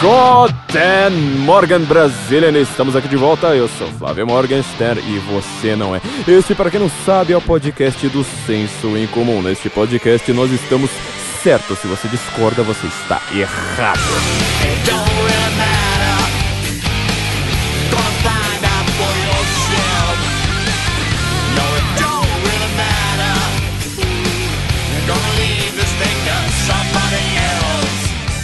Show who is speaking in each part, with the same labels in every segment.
Speaker 1: Guten Morgen Brasilian, estamos aqui de volta. Eu sou Flávio Morgenstern e você não é. Este, para quem não sabe, é o podcast do Senso em Comum. Neste podcast nós estamos certos. Se você discorda, você está errado.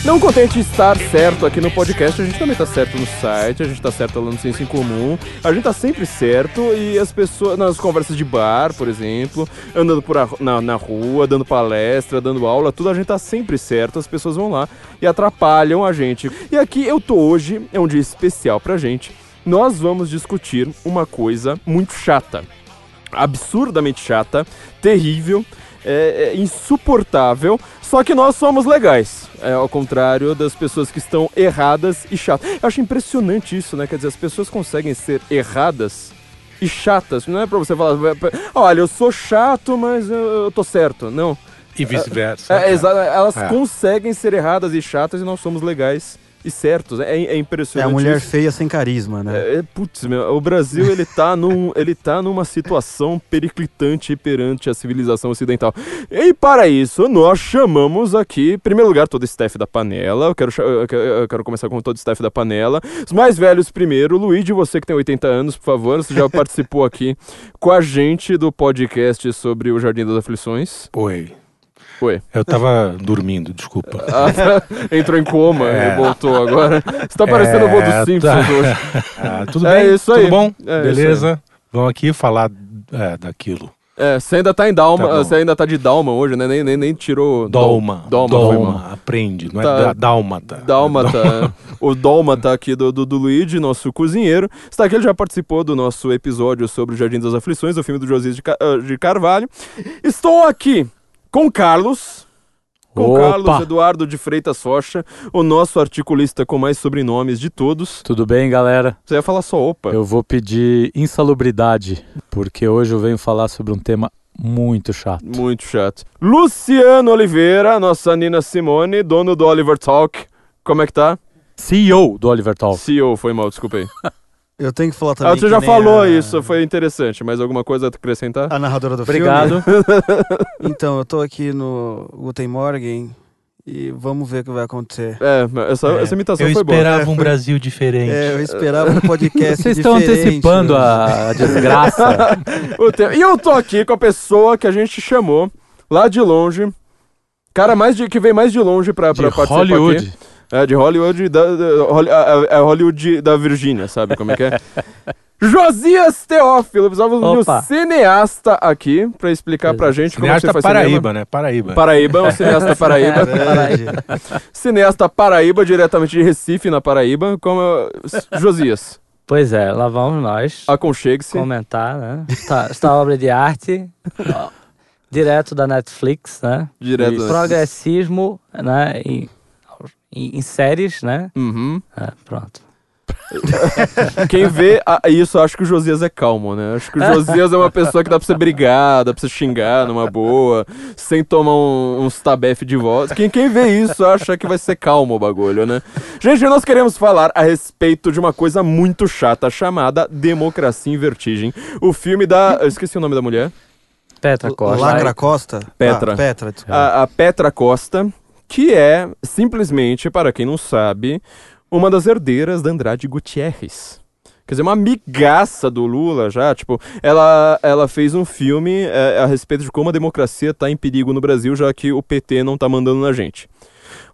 Speaker 1: Não contente estar certo aqui no podcast, a gente também tá certo no site, a gente tá certo lá no Ciência em Comum, a gente tá sempre certo e as pessoas, nas conversas de bar, por exemplo, andando por a, na, na rua, dando palestra, dando aula, tudo a gente tá sempre certo, as pessoas vão lá e atrapalham a gente. E aqui eu tô hoje, é um dia especial pra gente, nós vamos discutir uma coisa muito chata, absurdamente chata, terrível, é, é insuportável, só que nós somos legais. É, ao contrário das pessoas que estão erradas e chatas. Eu acho impressionante isso, né? Quer dizer, as pessoas conseguem ser erradas e chatas. Não é pra você falar, olha, eu sou chato, mas eu, eu tô certo. Não.
Speaker 2: E vice-versa.
Speaker 1: É, é, elas é. conseguem ser erradas e chatas e nós somos legais e certos. É, é impressionante.
Speaker 3: É a mulher
Speaker 1: isso.
Speaker 3: feia sem carisma, né?
Speaker 1: É, putz, meu, o Brasil ele tá, num, ele tá numa situação periclitante perante a civilização ocidental. E para isso, nós chamamos aqui, em primeiro lugar, todo o staff da panela. Eu quero, eu quero, eu quero começar com todo o staff da panela. Os mais velhos primeiro. Luigi, você que tem 80 anos, por favor, você já participou aqui com a gente do podcast sobre o Jardim das Aflições.
Speaker 2: Oi.
Speaker 1: Oi.
Speaker 2: Eu tava dormindo, desculpa.
Speaker 1: Ah, entrou em coma é. e voltou agora. Você tá parecendo é, o vô dos Simpsons tá. hoje.
Speaker 2: Ah, tudo é bem? Isso aí. Tudo bom? É Beleza? Vamos aqui falar é, daquilo.
Speaker 1: É, você ainda tá em Dalma, tá você ainda tá de Dalma hoje, né? Nem, nem, nem tirou.
Speaker 2: Dolma. Dolma, Dolma aprende, não é tá, é Dálmata.
Speaker 1: Dálmata. o Dálmata aqui do, do, do Luigi, nosso cozinheiro. Está aqui, ele já participou do nosso episódio sobre o Jardim das Aflições, o filme do Josias de, ah, de Carvalho. Estou aqui com Carlos. Com Opa. Carlos Eduardo de Freitas Rocha, o nosso articulista com mais sobrenomes de todos.
Speaker 4: Tudo bem, galera?
Speaker 1: Você ia falar só opa.
Speaker 4: Eu vou pedir insalubridade, porque hoje eu venho falar sobre um tema muito chato.
Speaker 1: Muito chato. Luciano Oliveira, nossa Nina Simone, dono do Oliver Talk. Como é que tá?
Speaker 4: CEO do Oliver Talk.
Speaker 1: CEO, foi mal, desculpa aí.
Speaker 3: Eu tenho que falar também.
Speaker 1: Ah, você já falou a... isso, foi interessante. Mais alguma coisa a acrescentar?
Speaker 3: A narradora do
Speaker 4: Obrigado.
Speaker 3: filme. Obrigado. então, eu tô aqui no Guten Morgen e vamos ver o que vai acontecer.
Speaker 1: É, essa, é. essa imitação
Speaker 2: eu
Speaker 1: foi boa.
Speaker 2: Eu esperava um Brasil diferente.
Speaker 3: É, eu esperava um podcast
Speaker 4: Vocês
Speaker 3: estão
Speaker 4: antecipando a, a desgraça.
Speaker 1: e eu tô aqui com a pessoa que a gente chamou lá de longe. Cara mais de, que veio mais de longe pra, pra participar
Speaker 4: Hollywood.
Speaker 1: aqui. É, de Hollywood da, da, é Hollywood da Virgínia, sabe como é que é? Josias Teófilo, precisávamos de um cineasta aqui pra explicar pra gente
Speaker 2: como cineasta
Speaker 1: você faz
Speaker 2: Paraíba,
Speaker 1: cinema.
Speaker 2: né? Paraíba.
Speaker 1: Paraíba, um cineasta Paraíba. É cineasta Paraíba, diretamente de Recife, na Paraíba. Como Josias.
Speaker 5: Pois é, lá vamos nós.
Speaker 1: Aconchegue-se.
Speaker 5: Comentar, né? Esta, esta obra de arte, direto da Netflix, né?
Speaker 1: Direto.
Speaker 5: E progressismo, né? E em, em séries, né?
Speaker 1: Uhum.
Speaker 5: É, pronto.
Speaker 1: Quem vê a, isso, acho que o Josias é calmo, né? Acho que o Josias é uma pessoa que dá pra você brigar, dá pra você xingar numa boa, sem tomar um, uns tabef de voz. Quem, quem vê isso acha que vai ser calmo o bagulho, né? Gente, nós queremos falar a respeito de uma coisa muito chata chamada Democracia em Vertigem. O filme da. Eu esqueci o nome da mulher.
Speaker 5: Petra Costa.
Speaker 3: Lagra Costa?
Speaker 1: Petra.
Speaker 3: Ah, Petra,
Speaker 1: a, a Petra Costa que é, simplesmente, para quem não sabe, uma das herdeiras da Andrade Gutierrez. Quer dizer, uma amigaça do Lula já, tipo, ela, ela fez um filme é, a respeito de como a democracia está em perigo no Brasil, já que o PT não está mandando na gente.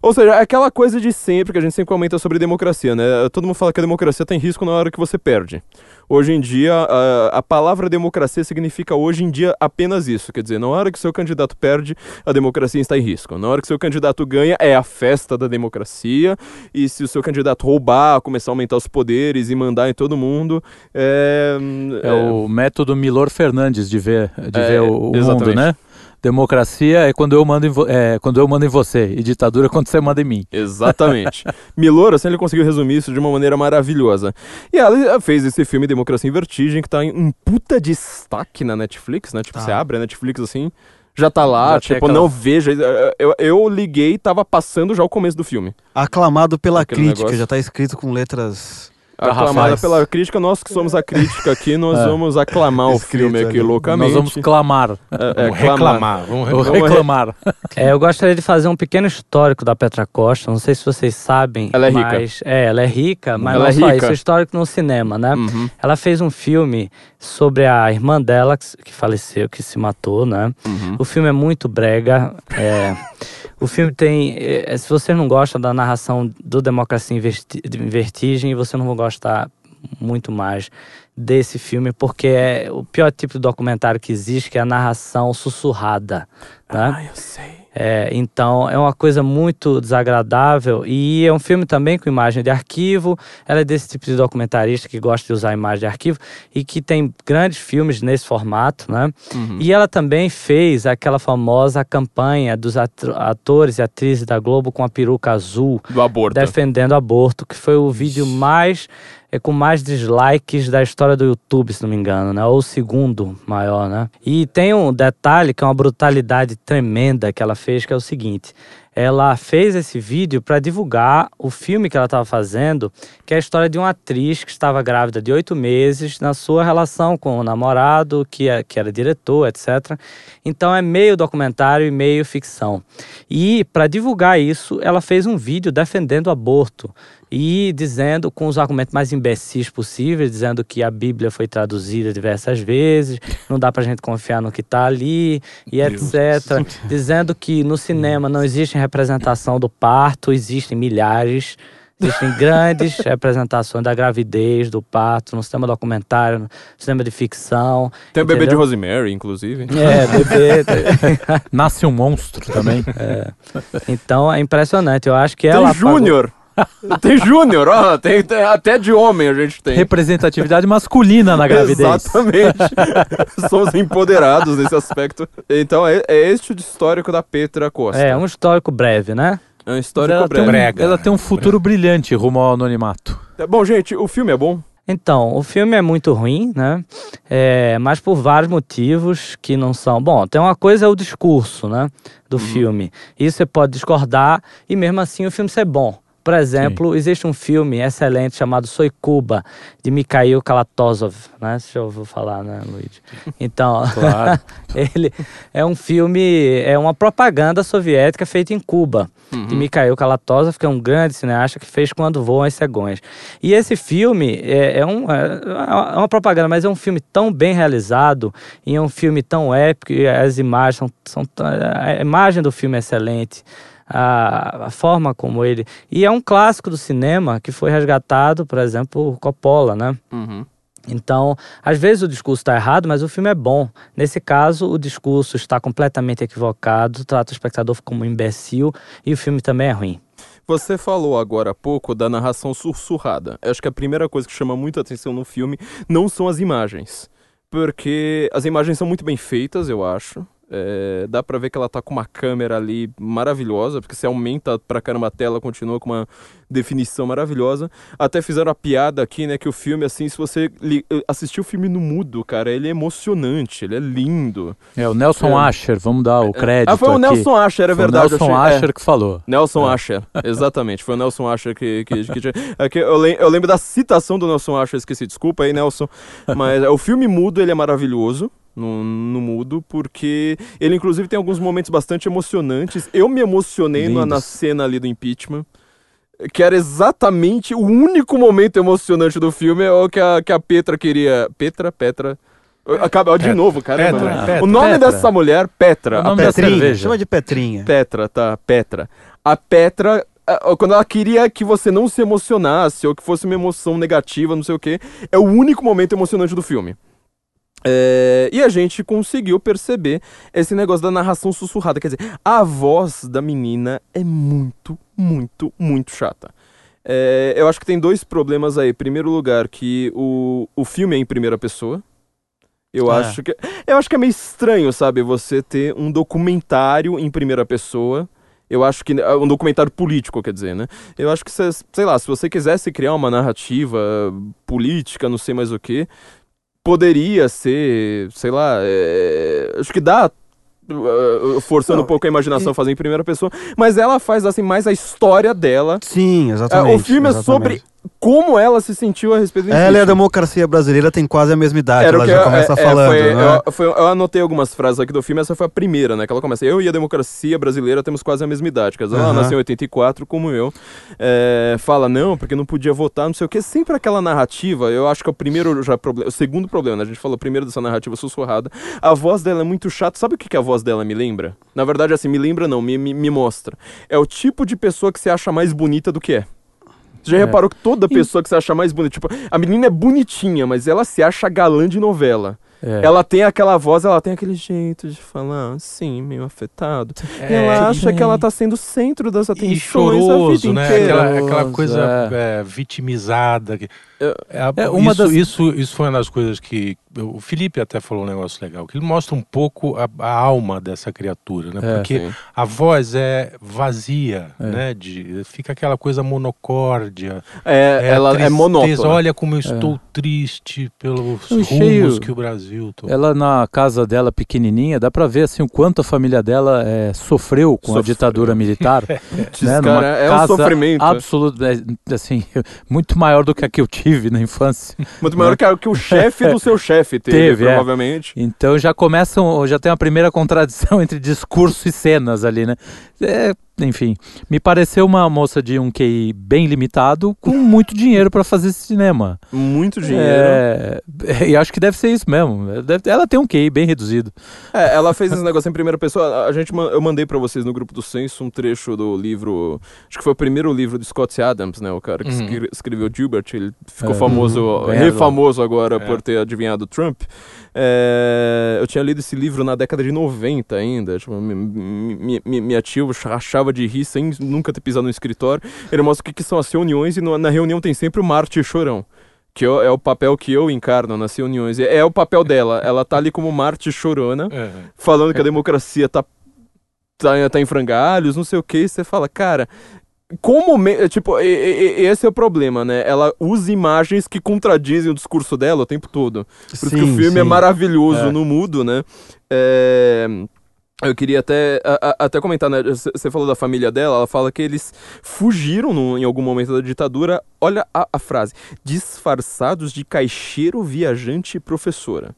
Speaker 1: Ou seja, é aquela coisa de sempre, que a gente sempre comenta sobre democracia, né? Todo mundo fala que a democracia tem risco na hora que você perde. Hoje em dia, a, a palavra democracia significa hoje em dia apenas isso. Quer dizer, na hora que seu candidato perde, a democracia está em risco. Na hora que seu candidato ganha, é a festa da democracia. E se o seu candidato roubar, começar a aumentar os poderes e mandar em todo mundo. É,
Speaker 4: é, é o método Milor Fernandes de ver, de é, ver o, o mundo, né? Democracia é quando eu mando em, é, quando eu mando em você, e ditadura é quando você manda em mim.
Speaker 1: Exatamente. Milor, assim, ele conseguiu resumir isso de uma maneira maravilhosa. E ela fez esse filme Democracia em Vertigem, que tá em um puta destaque na Netflix, né? Tipo, tá. você abre a Netflix assim, já tá lá, já tipo, aquela... não veja. Eu, eu liguei e tava passando já o começo do filme.
Speaker 3: Aclamado pela Aquele crítica, negócio. já tá escrito com letras
Speaker 1: aclamada pela crítica, nós que somos a crítica aqui, nós é. vamos aclamar o filme aqui loucamente.
Speaker 4: Nós vamos clamar.
Speaker 2: É, é, vamos reclamar.
Speaker 4: Vamos, vamos reclamar.
Speaker 5: É, eu gostaria de fazer um pequeno histórico da Petra Costa, não sei se vocês sabem.
Speaker 1: Ela é
Speaker 5: mas,
Speaker 1: rica.
Speaker 5: É, ela é rica, mas ela não é só rica. isso, é histórico no cinema, né? Uhum. Ela fez um filme sobre a irmã dela, que faleceu, que se matou, né? Uhum. O filme é muito brega, é... O filme tem. Eh, se você não gosta da narração do Democracia em Vertigem, você não vai gostar muito mais desse filme, porque é o pior tipo de documentário que existe, que é a narração sussurrada. Né?
Speaker 1: Ah, eu sei.
Speaker 5: É, então é uma coisa muito desagradável e é um filme também com imagem de arquivo. Ela é desse tipo de documentarista que gosta de usar imagem de arquivo e que tem grandes filmes nesse formato, né? Uhum. E ela também fez aquela famosa campanha dos atores e atrizes da Globo com a peruca azul
Speaker 1: do aborto,
Speaker 5: defendendo o aborto, que foi o vídeo mais é com mais dislikes da história do YouTube, se não me engano, né? Ou o segundo maior, né? E tem um detalhe que é uma brutalidade tremenda que ela fez, que é o seguinte: ela fez esse vídeo para divulgar o filme que ela estava fazendo, que é a história de uma atriz que estava grávida de oito meses na sua relação com o namorado, que, é, que era diretor, etc. Então é meio documentário e meio ficção. E para divulgar isso, ela fez um vídeo defendendo o aborto e dizendo com os argumentos mais imbecis possíveis, dizendo que a Bíblia foi traduzida diversas vezes, não dá pra gente confiar no que tá ali e etc. dizendo que no cinema não existe representação do parto, existem milhares. Existem grandes representações da gravidez, do parto, no cinema documentário, no cinema de ficção.
Speaker 1: Tem o bebê de Rosemary, inclusive.
Speaker 5: É, bebê.
Speaker 4: Nasce um monstro também.
Speaker 5: É. Então é impressionante. Eu acho que ela.
Speaker 1: Tem Júnior! tem júnior, ó, tem, tem, até de homem a gente tem.
Speaker 4: Representatividade masculina na gravidez.
Speaker 1: Exatamente. Somos empoderados nesse aspecto. Então é, é este o histórico da Petra Costa.
Speaker 5: É, um histórico breve, né?
Speaker 1: É um histórico breve.
Speaker 4: Um, ela tem um futuro brilhante rumo ao anonimato.
Speaker 1: É, bom, gente, o filme é bom?
Speaker 5: Então, o filme é muito ruim, né? É, mas por vários motivos que não são. Bom, tem uma coisa é o discurso, né? Do uhum. filme. Isso você pode discordar e mesmo assim o filme ser bom. Por exemplo, Sim. existe um filme excelente chamado Soy Cuba, de Mikhail Kalatozov, né? Você já ouviu falar, né, Luiz? Então, claro. ele é um filme, é uma propaganda soviética feita em Cuba, uhum. de Mikhail Kalatozov, que é um grande cineasta que fez Quando Voam as Cegões. E esse filme é, é, um, é, é uma propaganda, mas é um filme tão bem realizado, e é um filme tão épico, e as imagens são, são a imagem do filme é excelente a, a, forma como ele. E é um clássico do cinema que foi resgatado, por exemplo, por Coppola, né? Uhum. Então, às vezes o discurso está errado, mas o filme é bom. Nesse caso, o discurso está completamente equivocado, trata o espectador como um imbecil e o filme também é ruim.
Speaker 1: Você falou agora há pouco da narração sussurrada. Eu acho que a primeira coisa que chama muita atenção no filme não são as imagens. Porque as imagens são muito bem feitas, eu acho. É, dá pra ver que ela tá com uma câmera ali maravilhosa, porque se aumenta pra caramba a tela, continua com uma definição maravilhosa. Até fizeram a piada aqui, né, que o filme, assim, se você assistir o filme no mudo, cara, ele é emocionante, ele é lindo.
Speaker 4: É, o Nelson é. Asher, vamos dar o crédito. Ah,
Speaker 1: foi o
Speaker 4: aqui.
Speaker 1: Nelson Asher, é
Speaker 4: foi
Speaker 1: verdade.
Speaker 4: O Nelson achei, Asher é. que falou.
Speaker 1: Nelson é. Asher, exatamente. Foi o Nelson Asher que. que, que, que, é que eu, lembro, eu lembro da citação do Nelson Asher, esqueci, desculpa aí, Nelson. Mas o filme mudo, ele é maravilhoso no, no mudo, porque ele inclusive tem alguns momentos bastante emocionantes. Eu me emocionei na, na cena ali do impeachment que era exatamente o único momento emocionante do filme, é o que a, que a Petra queria. Petra? Petra? Acaba, de novo, cara. Petra, Petra, o nome Petra. dessa mulher, Petra.
Speaker 3: O nome a Petrinha, chama de Petrinha.
Speaker 1: Petra, tá, Petra. A Petra, quando ela queria que você não se emocionasse, ou que fosse uma emoção negativa, não sei o que, é o único momento emocionante do filme. É, e a gente conseguiu perceber esse negócio da narração sussurrada. Quer dizer, a voz da menina é muito, muito, muito chata. É, eu acho que tem dois problemas aí. Primeiro lugar, que o, o filme é em primeira pessoa. Eu é. acho que. Eu acho que é meio estranho, sabe, você ter um documentário em primeira pessoa. Eu acho que. Um documentário político, quer dizer, né? Eu acho que, sei lá, se você quisesse criar uma narrativa política, não sei mais o que, poderia ser, sei lá, é, acho que dá uh, forçando Não, um pouco a imaginação, e... fazendo em primeira pessoa, mas ela faz assim mais a história dela.
Speaker 3: Sim, exatamente.
Speaker 1: Uh, o filme
Speaker 3: exatamente.
Speaker 1: é sobre como ela se sentiu a respeito disso.
Speaker 3: Ela e a democracia brasileira tem quase a mesma idade, Era ela já eu, começa é, é, falando. Foi,
Speaker 1: né? eu, foi, eu, anotei algumas frases aqui do filme, essa foi a primeira, né? Que ela começa, eu e a democracia brasileira temos quase a mesma idade. Quer dizer, ela nasceu em 84, como eu. É, fala, não, porque não podia votar, não sei o que. Sempre aquela narrativa, eu acho que é o primeiro já problema, o segundo problema, né? A gente falou primeiro dessa narrativa sussurrada. A voz dela é muito chata. Sabe o que, que a voz dela me lembra? Na verdade, assim, me lembra não, me, me, me mostra. É o tipo de pessoa que se acha mais bonita do que é. Você já é. reparou que toda pessoa que você acha mais bonita, tipo, a menina é bonitinha, mas ela se acha galã de novela. É. Ela tem aquela voz, ela tem aquele jeito de falar assim, meio afetado. É, ela acha que ela tá sendo o centro das atenções e choroso, a vida
Speaker 2: né?
Speaker 1: inteira.
Speaker 2: Aquela, aquela coisa é. é vitimizada. É, é, uma isso, das... isso, isso foi uma das coisas que o Felipe até falou um negócio legal, que ele mostra um pouco a, a alma dessa criatura, né? É, Porque sim. a voz é vazia, é. né? De, fica aquela coisa monocórdia.
Speaker 1: É, ela tristeza. é monótona.
Speaker 2: Olha como eu estou triste pelos rumos cheio. que o Brasil
Speaker 4: tomou. Ela na casa dela pequenininha, dá para ver assim o quanto a família dela sofreu com Sofreu. a ditadura militar.
Speaker 1: né? Cara, é um sofrimento.
Speaker 4: Absoluto, assim, muito maior do que a que eu tive tive na infância.
Speaker 1: Muito maior que, que o chefe do seu chefe teve, teve é. provavelmente.
Speaker 4: É. Então já começam, já tem a primeira contradição entre discurso e cenas ali, né? É, enfim, me pareceu uma moça de um QI bem limitado com muito dinheiro para fazer cinema.
Speaker 1: Muito dinheiro.
Speaker 4: É, e acho que deve ser isso mesmo. ela tem um QI bem reduzido.
Speaker 1: É, ela fez esse negócio em primeira pessoa. A gente, eu mandei para vocês no grupo do Senso um trecho do livro, acho que foi o primeiro livro do Scott Adams, né, o cara que uhum. escreveu Gilbert, ele ficou é, famoso, uhum. refamoso agora é. por ter adivinhado Trump. É, eu tinha lido esse livro na década de 90 ainda. Tipo, minha, minha, minha tia achava de rir sem nunca ter pisado no escritório. Ele mostra o que, que são as reuniões e no, na reunião tem sempre o Marte Chorão. Que eu, é o papel que eu encarno nas reuniões. É, é o papel dela. Ela tá ali como Marte Chorona, uhum. falando que a democracia tá, tá, tá em frangalhos, não sei o que. E você fala, cara, como tipo esse é o problema né ela usa imagens que contradizem o discurso dela o tempo todo por sim, isso que o filme é sim. é maravilhoso é. no mudo né é... Eu queria até, a, a, até comentar, né? Você falou da família dela, ela fala que eles fugiram no, em algum momento da ditadura. Olha a, a frase: disfarçados de caixeiro, viajante e professora.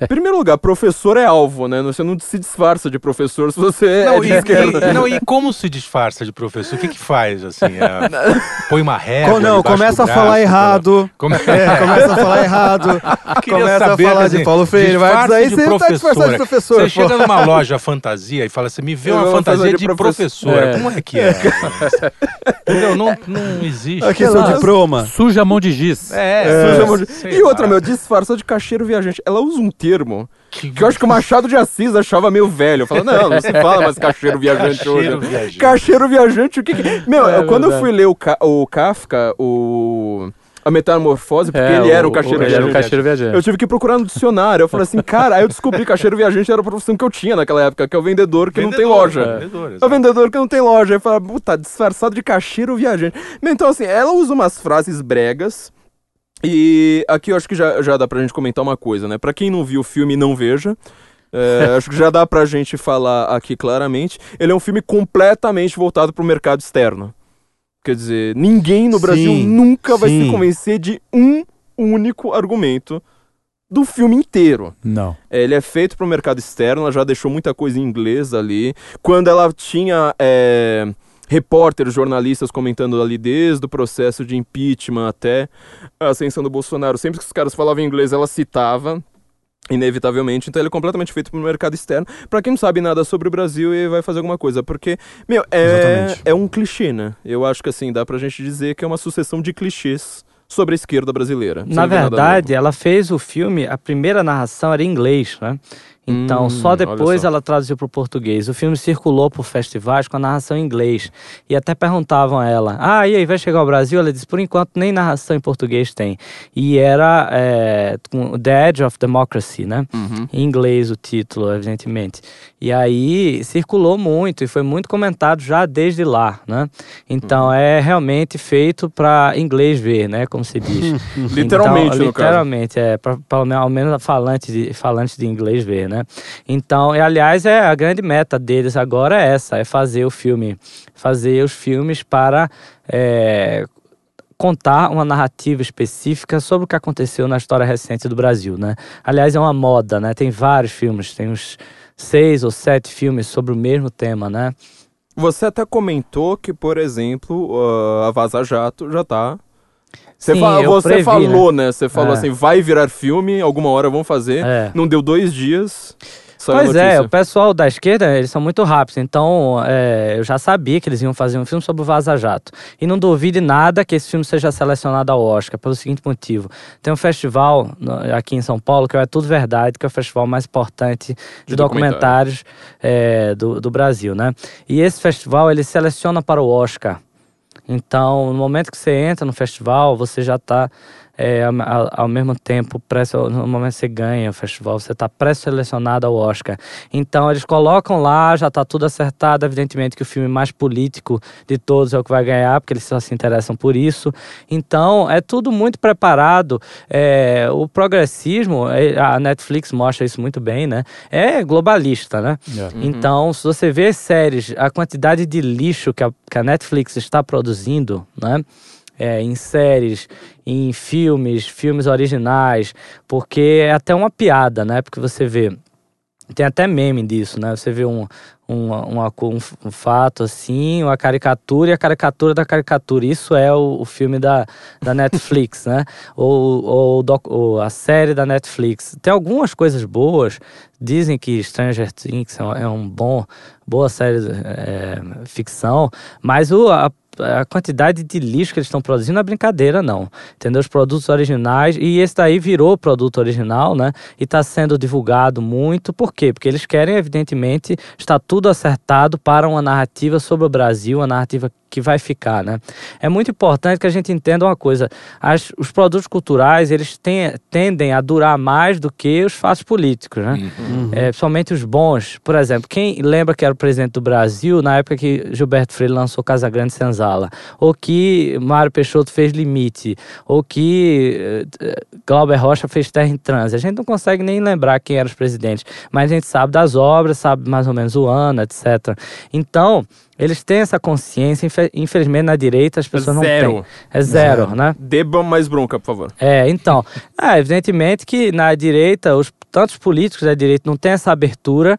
Speaker 1: Em primeiro lugar, professor é alvo, né? Você não se disfarça de professor se você é
Speaker 2: não,
Speaker 1: é de e, esquerda.
Speaker 2: E, não, e como se disfarça de professor? O que que faz, assim? É, põe uma régua
Speaker 3: Não, começa a falar errado. Come... É, começa a falar errado. começa saber, a falar de Paulo Freire. Vai dizer, aí você tá disfarçado de professor.
Speaker 2: Você pô. chega numa loja fantasia e fala assim, me vê uma fantasia de, professor. É. Como é que é? Entendeu? Não, não existe.
Speaker 3: Aqui seu diploma.
Speaker 4: Suja a mão de giz.
Speaker 1: É, é. suja a mão de... E outra, meu, disfarça de caixeiro viajante. Ela usa um termo que, que eu acho que o Machado de Assis achava meio velho. Fala, não, não se fala mais cacheiro viajante cacheiro hoje. Viajante. Cacheiro viajante, o que, que... Meu, é quando verdade. eu fui ler o, Ka o Kafka, o a metamorfose, porque é, ele era o, cacheiro, o, viajante. Era o cacheiro viajante. Eu tive que procurar no dicionário. Eu falei assim, cara, aí eu descobri que cacheiro viajante era a profissão que eu tinha naquela época, que é o vendedor que vendedor, não tem loja. É. Vendedor, é o vendedor que não tem loja. Aí eu falei, puta, disfarçado de cacheiro viajante. Então, assim, ela usa umas frases bregas e aqui eu acho que já, já dá pra gente comentar uma coisa, né? Pra quem não viu o filme, não veja. É, acho que já dá pra gente falar aqui claramente. Ele é um filme completamente voltado pro mercado externo. Quer dizer, ninguém no Brasil sim, nunca sim. vai se convencer de um único argumento do filme inteiro.
Speaker 4: Não.
Speaker 1: É, ele é feito para o mercado externo, ela já deixou muita coisa em inglês ali. Quando ela tinha é, repórteres, jornalistas comentando ali desde o processo de impeachment até a ascensão do Bolsonaro. Sempre que os caras falavam inglês, ela citava inevitavelmente. Então ele é completamente feito para o mercado externo. Para quem não sabe nada sobre o Brasil e vai fazer alguma coisa, porque meu é, é um clichê, né? Eu acho que assim dá para a gente dizer que é uma sucessão de clichês sobre a esquerda brasileira.
Speaker 5: Na verdade, ela fez o filme, a primeira narração era em inglês, né? Então, hum, só depois só. ela traduziu para o português. O filme circulou por festivais com a narração em inglês. E até perguntavam a ela: Ah, e aí, vai chegar ao Brasil? Ela disse: Por enquanto, nem narração em português tem. E era é, The Edge of Democracy, né? Uhum. Em inglês o título, evidentemente. E aí circulou muito e foi muito comentado já desde lá, né? Então, uhum. é realmente feito para inglês ver, né? Como se diz.
Speaker 1: literalmente,
Speaker 5: então, Literalmente, é. Para ao menos falantes de, falante de inglês ver, né? Né? Então, e, aliás, é a grande meta deles agora é essa, é fazer o filme, fazer os filmes para é, contar uma narrativa específica sobre o que aconteceu na história recente do Brasil, né? Aliás, é uma moda, né? Tem vários filmes, tem uns seis ou sete filmes sobre o mesmo tema, né?
Speaker 1: Você até comentou que, por exemplo, uh, a Vaza Jato já tá. Você, Sim, você previ, falou, né? né? Você falou é. assim, vai virar filme, alguma hora vão fazer. É. Não deu dois dias.
Speaker 5: Pois é, o pessoal da esquerda, eles são muito rápidos. Então, é, eu já sabia que eles iam fazer um filme sobre o Vaza Jato. E não duvide nada que esse filme seja selecionado ao Oscar, pelo seguinte motivo. Tem um festival aqui em São Paulo, que é Tudo Verdade, que é o festival mais importante de, de documentários é, do, do Brasil, né? E esse festival, ele seleciona para o Oscar. Então, no momento que você entra no festival, você já está é, ao, ao, mesmo tempo, pré no momento que você ganha o festival, você está pré-selecionado ao Oscar. Então eles colocam lá, já está tudo acertado. Evidentemente que o filme mais político de todos é o que vai ganhar, porque eles só se interessam por isso. Então é tudo muito preparado. É, o progressismo, é, a Netflix mostra isso muito bem, né? É globalista, né? Yeah. Uhum. Então, se você vê séries, a quantidade de lixo que a, que a Netflix está produzindo, né? É, em séries, em filmes, filmes originais, porque é até uma piada, né? Porque você vê. Tem até meme disso, né? Você vê um, um, um, fato assim, uma caricatura e a caricatura da caricatura. Isso é o, o filme da, da Netflix, né? Ou, ou, doc, ou, a série da Netflix. Tem algumas coisas boas. Dizem que Stranger Things é um, é um bom, boa série é, ficção, mas o, a a quantidade de lixo que eles estão produzindo não é brincadeira, não. Entendeu? Os produtos originais. E esse daí virou produto original, né? E está sendo divulgado muito. Por quê? Porque eles querem, evidentemente, estar tudo acertado para uma narrativa sobre o Brasil, uma narrativa que vai ficar, né? É muito importante que a gente entenda uma coisa: as, os produtos culturais eles tem, tendem a durar mais do que os fatos políticos, né? Uhum. É, principalmente os bons. Por exemplo, quem lembra que era o presidente do Brasil na época que Gilberto Freire lançou Casa Grande Senzala, ou que Mário Peixoto fez Limite, ou que uh, Glauber Rocha fez Terra em Trânsito. A gente não consegue nem lembrar quem eram os presidentes, mas a gente sabe das obras, sabe mais ou menos o ano, etc. Então eles têm essa consciência, infelizmente na direita as pessoas zero. não têm. É zero, zero. né?
Speaker 1: Dê mais bronca, por favor.
Speaker 5: É, então. é, evidentemente que na direita, os tantos políticos da direita não têm essa abertura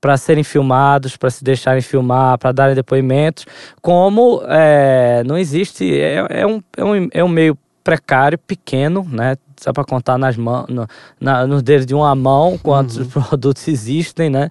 Speaker 5: para serem filmados, para se deixarem filmar, para darem depoimentos, como é, não existe, é, é, um, é, um, é um meio precário, pequeno, né? Só para contar nas mãos, no, na, nos dedos de uma mão quantos uhum. produtos existem, né?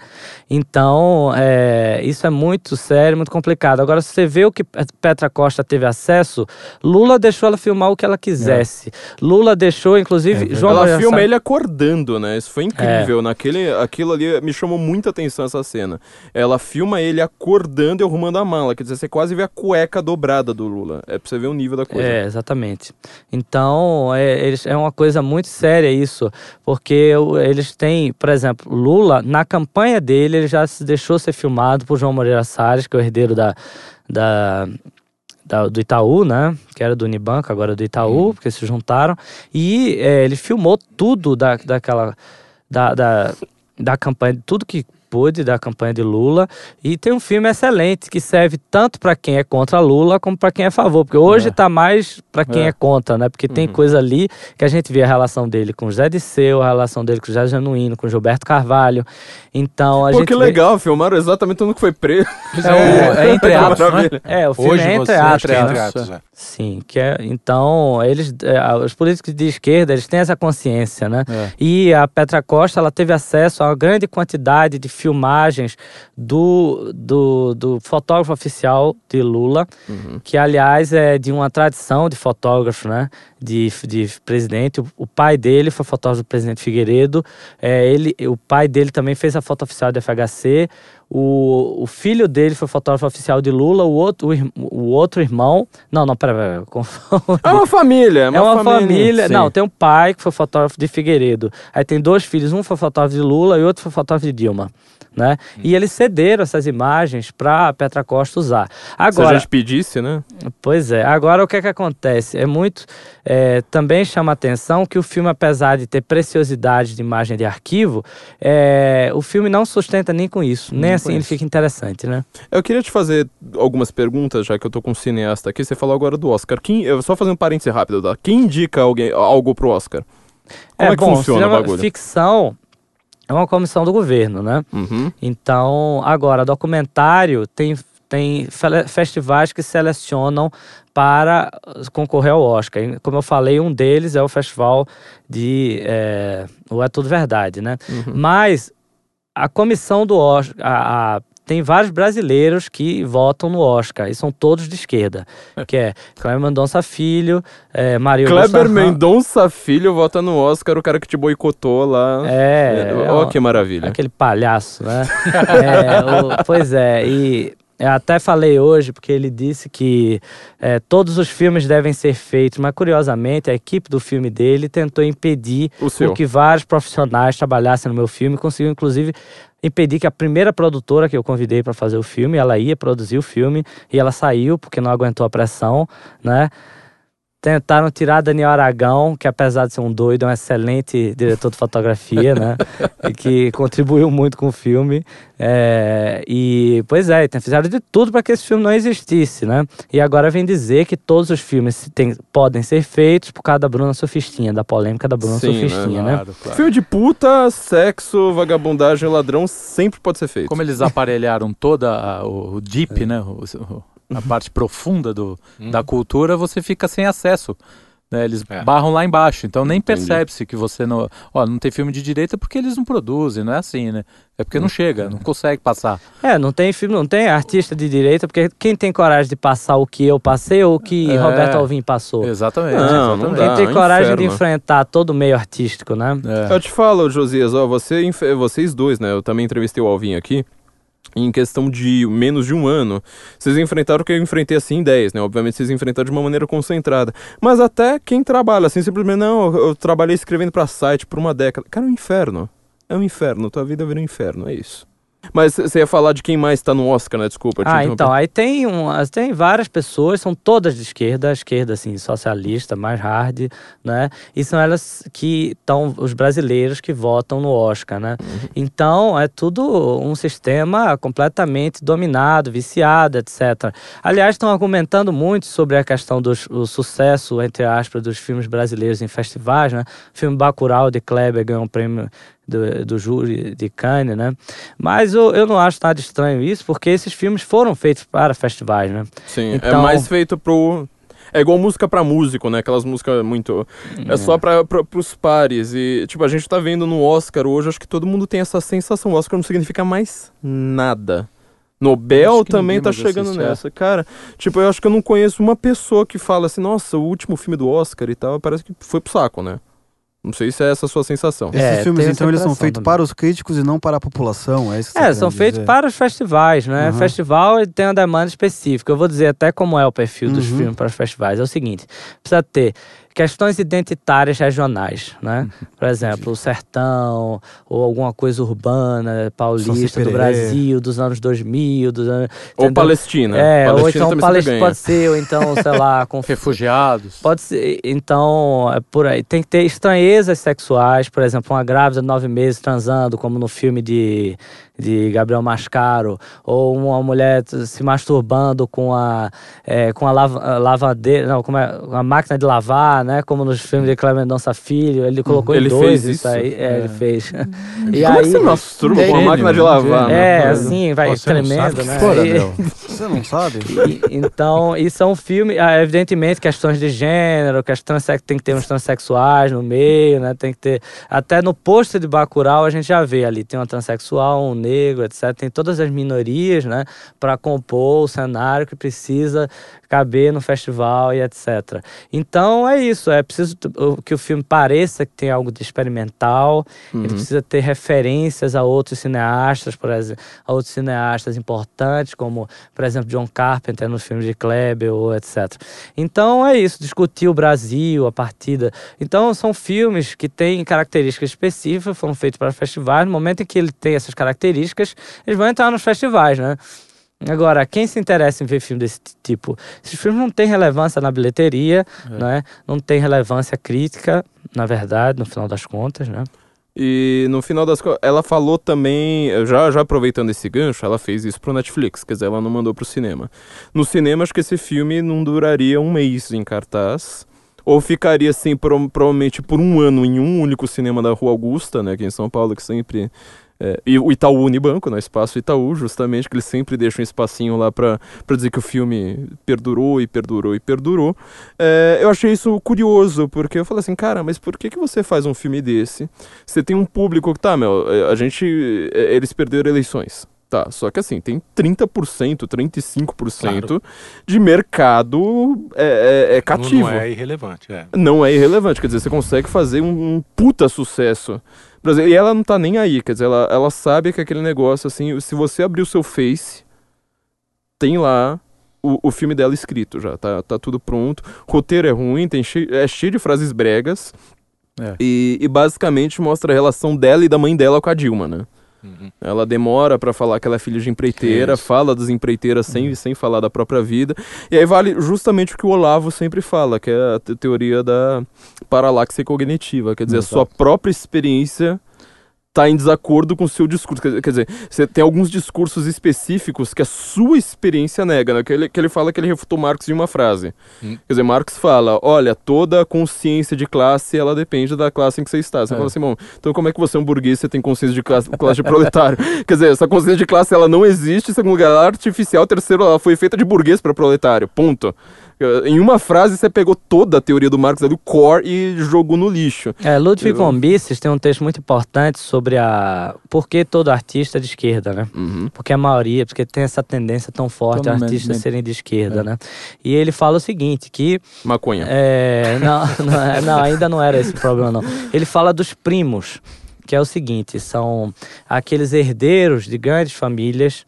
Speaker 5: Então, é, isso é muito sério, muito complicado. Agora, se você vê o que Petra Costa teve acesso, Lula deixou ela filmar o que ela quisesse. É. Lula deixou, inclusive,
Speaker 1: é João Ela Maria filma ele acordando, né? Isso foi incrível. É. Naquele, aquilo ali me chamou muita atenção essa cena. Ela filma ele acordando e arrumando a mala. Quer dizer, você quase vê a cueca dobrada do Lula. É pra você ver o nível da coisa.
Speaker 5: É, exatamente. Então, é, é uma coisa muito séria isso, porque eles têm, por exemplo, Lula, na campanha dele, ele já se deixou ser filmado por João Moreira Salles, que é o herdeiro da, da, da, do Itaú, né? Que era do Unibanco, agora é do Itaú, porque se juntaram. E é, ele filmou tudo da, daquela. Da, da, da campanha, tudo que pôde da campanha de Lula. E tem um filme excelente que serve tanto para quem é contra Lula como para quem é a favor. Porque hoje está é. mais para quem é. é. contra, né? Porque uhum. tem coisa ali que a gente vê a relação dele com José Disseu, a relação dele com José Genuíno, com Gilberto Carvalho. Então a
Speaker 1: Pô,
Speaker 5: gente.
Speaker 1: que legal, vê... filmaram exatamente que foi preso.
Speaker 5: É, o, é entre atos, né? É, o filme hoje é entre atos. Entre atos. É. Sim, que é, então eles, é, os políticos de esquerda, eles têm essa consciência, né? É. E a Petra Costa, ela teve acesso a uma grande quantidade de filmagens do, do, do fotógrafo oficial de Lula, uhum. que aliás é de uma tradição de fotógrafo, né? De, de presidente. O, o pai dele foi fotógrafo do presidente Figueiredo. É, ele, o pai dele também fez a foto oficial do FHC. O, o filho dele foi fotógrafo oficial de Lula, o outro, o, o outro irmão. Não, não, pera, pera
Speaker 1: É uma família, é uma,
Speaker 5: é uma
Speaker 1: família.
Speaker 5: família não, tem um pai que foi fotógrafo de Figueiredo. Aí tem dois filhos, um foi fotógrafo de Lula e outro foi fotógrafo de Dilma né? Hum. E eles cederam essas imagens para Petra Costa usar. Agora,
Speaker 1: Se a gente pedisse, né?
Speaker 5: Pois é. Agora o que é que acontece? É muito. É, também chama atenção que o filme, apesar de ter preciosidade de imagem de arquivo, é, o filme não sustenta nem com isso. Nem assim ele fica interessante, né?
Speaker 1: Eu queria te fazer algumas perguntas, já que eu tô com um cineasta aqui. Você falou agora do Oscar. Quem, só fazer um parêntese rápido, tá? Quem indica alguém, algo pro Oscar? Como é, é que bom, funciona o bagulho?
Speaker 5: Ficção é uma comissão do governo, né?
Speaker 1: Uhum.
Speaker 5: Então, agora, documentário tem, tem festivais que selecionam para concorrer ao Oscar. Como eu falei, um deles é o festival de é, o É Tudo Verdade, né? Uhum. Mas a comissão do Oscar, a, a tem vários brasileiros que votam no Oscar, e são todos de esquerda, que é Kleber Mendonça Filho, é, Mario
Speaker 1: Kleber Mendonça Filho vota no Oscar, o cara que te boicotou lá.
Speaker 5: É.
Speaker 1: é ó, que maravilha.
Speaker 5: Aquele palhaço, né? é, o, pois é, e eu até falei hoje, porque ele disse que é, todos os filmes devem ser feitos, mas curiosamente a equipe do filme dele tentou impedir o que vários profissionais trabalhassem no meu filme, conseguiu inclusive impedir que a primeira produtora que eu convidei para fazer o filme, ela ia produzir o filme e ela saiu porque não aguentou a pressão, né? Tentaram tirar Daniel Aragão, que apesar de ser um doido, é um excelente diretor de fotografia, né? e que contribuiu muito com o filme. É, e, pois é, fizeram de tudo para que esse filme não existisse, né? E agora vem dizer que todos os filmes tem, podem ser feitos por causa da Bruna Sofistinha, da polêmica da Bruna Sim, né? Sofistinha, né? Claro,
Speaker 1: claro. Filme de puta, sexo, vagabundagem, ladrão sempre pode ser feito.
Speaker 4: Como eles aparelharam toda a, o, o deep, é. né? O, o na parte profunda do, uhum. da cultura, você fica sem acesso. Né? Eles é. barram lá embaixo, então nem percebe-se que você não. Ó, não tem filme de direita porque eles não produzem, não é assim, né? É porque não chega, não consegue passar.
Speaker 5: É, não tem filme, não tem artista de direita, porque quem tem coragem de passar o que eu passei ou o que é. Roberto Alvim passou?
Speaker 4: Exatamente.
Speaker 1: Não,
Speaker 4: exatamente.
Speaker 1: não dá,
Speaker 5: quem tem coragem inferno. de enfrentar todo o meio artístico, né?
Speaker 1: É. Eu te falo, Josias, ó, você, vocês dois, né? Eu também entrevistei o Alvim aqui em questão de menos de um ano. Vocês enfrentaram o que eu enfrentei assim em 10, né? Obviamente vocês enfrentaram de uma maneira concentrada. Mas até quem trabalha assim, simplesmente, não, eu trabalhei escrevendo para site por uma década. Cara, é um inferno. É um inferno. Tua vida vira um inferno, é isso. Mas você ia falar de quem mais está no Oscar, né? Desculpa.
Speaker 5: Ah, então, aí tem, um, tem várias pessoas, são todas de esquerda, esquerda, assim, socialista, mais hard, né? E são elas que estão, os brasileiros que votam no Oscar, né? Uhum. Então, é tudo um sistema completamente dominado, viciado, etc. Aliás, estão argumentando muito sobre a questão do sucesso, entre aspas, dos filmes brasileiros em festivais, né? O filme Bacurau, de Kleber, ganhou um prêmio do, do júri de Cannes, né? Mas eu, eu não acho nada estranho isso, porque esses filmes foram feitos para festivais, né?
Speaker 1: Sim, é então... é mais feito pro... É igual música para músico, né? Aquelas músicas muito... É, é só para os pares. E, tipo, a gente tá vendo no Oscar hoje, acho que todo mundo tem essa sensação. O Oscar não significa mais nada. Nobel também tá chegando assiste, é. nessa. É. Cara, tipo, eu acho que eu não conheço uma pessoa que fala assim, nossa, o último filme do Oscar e tal, parece que foi pro saco, né? Não sei se é essa a sua sensação.
Speaker 3: Esses é, filmes, então, eles são feitos para os críticos e não para a população? É, isso
Speaker 5: é são feitos para os festivais, né? Uhum. Festival tem uma demanda específica. Eu vou dizer até como é o perfil dos uhum. filmes para os festivais. É o seguinte, precisa ter questões identitárias regionais, né? Por exemplo, o sertão, ou alguma coisa urbana, paulista, do Brasil, dos anos 2000, dos anos...
Speaker 1: Ou Palestina.
Speaker 5: É, Palestina ou então Palestina pode ser, ou então, sei lá...
Speaker 4: Com... Refugiados.
Speaker 5: Pode ser, então, é por aí. Tem que ter estranhezas sexuais, por exemplo, uma grávida de nove meses transando, como no filme de de Gabriel Mascaro, ou uma mulher se masturbando com a, é, com a, lava, lavadeira, não, como é, a máquina de lavar, né? Como nos filmes de Cleber Mendonça Filho, ele colocou
Speaker 1: ele
Speaker 5: em dois
Speaker 1: fez
Speaker 5: isso, aí. É, é. ele fez.
Speaker 1: e como aí, é que você masturba com a máquina de lavar?
Speaker 5: É, né? assim, vai Você tremendo, né?
Speaker 3: e, você não sabe?
Speaker 5: E, então, e são filmes, ah, evidentemente, questões de gênero, questões tem que ter uns transexuais no meio, né? Tem que ter. Até no posto de Bacurau a gente já vê ali, tem uma transexual, um negro, etc. Tem todas as minorias, né, para compor o cenário que precisa caber no festival e etc. Então é isso, é preciso que o filme pareça que tem algo de experimental, uhum. ele precisa ter referências a outros cineastas, por exemplo, a outros cineastas importantes, como, por exemplo, John Carpenter no filme de Kleber ou etc. Então é isso, discutir o Brasil, a partida. Então são filmes que têm características específicas, foram feitos para festivais, no momento em que ele tem essas características, eles vão entrar nos festivais, né? Agora, quem se interessa em ver filme desse tipo, esses filmes não têm relevância na bilheteria, é. né? não tem relevância crítica, na verdade, no final das contas, né?
Speaker 1: E no final das contas, ela falou também, já, já aproveitando esse gancho, ela fez isso pro Netflix, quer dizer, ela não mandou pro cinema. No cinema, acho que esse filme não duraria um mês em cartaz, ou ficaria assim, provavelmente por um ano em um único cinema da Rua Augusta, né, aqui em São Paulo, que sempre é, e o Itaú Unibanco, né, espaço Itaú, justamente, que eles sempre deixam um espacinho lá para dizer que o filme perdurou e perdurou e perdurou. É, eu achei isso curioso, porque eu falei assim, cara, mas por que, que você faz um filme desse? Você tem um público que, tá, meu, é, a gente. É, eles perderam eleições. Tá, só que assim, tem 30%, 35% claro. de mercado é, é, é cativo.
Speaker 2: Não, não, é irrelevante, é.
Speaker 1: Não é irrelevante, quer dizer, você consegue fazer um, um puta sucesso e ela não tá nem aí, quer dizer, ela, ela sabe que aquele negócio, assim, se você abrir o seu Face, tem lá o, o filme dela escrito já, tá, tá tudo pronto. O roteiro é ruim, tem cheio, é cheio de frases bregas. É. E, e basicamente mostra a relação dela e da mãe dela com a Dilma, né? Uhum. Ela demora para falar que ela é filha de empreiteira, fala das empreiteiras sem, uhum. sem falar da própria vida. E aí vale justamente o que o Olavo sempre fala, que é a teoria da paralaxe cognitiva, quer dizer, Exato. a sua própria experiência está em desacordo com o seu discurso. Quer, quer, dizer, você tem alguns discursos específicos que a sua experiência nega, né? Que ele, que ele fala que ele refutou Marx em uma frase. Hum. Quer dizer, Marx fala, olha, toda consciência de classe, ela depende da classe em que você está. Você é. fala assim, bom, então como é que você é um burguês você tem consciência de classe, classe de proletário? quer dizer, essa consciência de classe, ela não existe, segundo lugar, ela é artificial, terceiro, ela foi feita de burguês para proletário, ponto. Em uma frase você pegou toda a teoria do Marx, do core, e jogou no lixo.
Speaker 5: É, Ludwig von Mises tem um texto muito importante sobre a por que todo artista é de esquerda, né? Uhum. Porque a maioria, porque tem essa tendência tão forte a artistas serem de esquerda, é. né? E ele fala o seguinte, que...
Speaker 1: Maconha.
Speaker 5: É, não, não, é, não, ainda não era esse o problema, não. Ele fala dos primos, que é o seguinte, são aqueles herdeiros de grandes famílias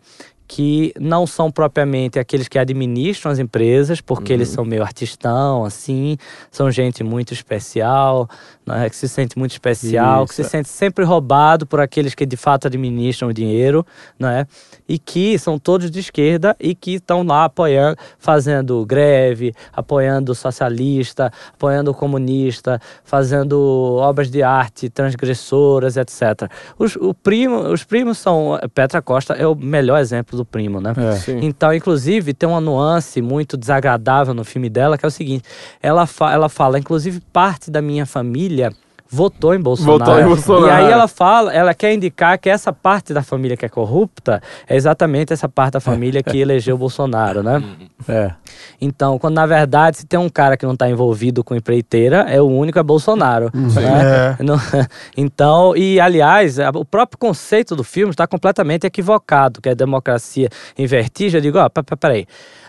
Speaker 5: que não são propriamente aqueles que administram as empresas, porque uhum. eles são meio artistão, assim, são gente muito especial, né, que se sente muito especial, Isso. que se sente sempre roubado por aqueles que de fato administram o dinheiro, né? E que são todos de esquerda e que estão lá apoiando, fazendo greve, apoiando o socialista, apoiando o comunista, fazendo obras de arte transgressoras, etc. Os, primo, os primos são. Petra Costa é o melhor exemplo do primo, né? É. Então, inclusive, tem uma nuance muito desagradável no filme dela, que é o seguinte: ela, fa ela fala, inclusive, parte da minha família votou em Bolsonaro.
Speaker 1: Votou em Bolsonaro.
Speaker 5: E aí ela fala, ela quer indicar que essa parte da família que é corrupta é exatamente essa parte da família que elegeu Bolsonaro, né? É. Então, quando na verdade, se tem um cara que não está envolvido com empreiteira, é o único é Bolsonaro. Né? É. Então, e aliás, o próprio conceito do filme está completamente equivocado, que é democracia em vertigem. Eu digo, ó, oh, peraí.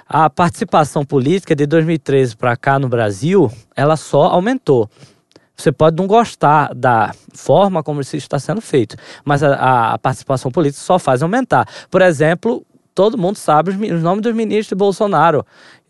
Speaker 5: A participação política de 2013 para cá no Brasil, ela só aumentou. Você pode não gostar da forma como isso está sendo feito, mas a, a participação política só faz aumentar. Por exemplo, todo mundo sabe os, os nomes dos ministros de Bolsonaro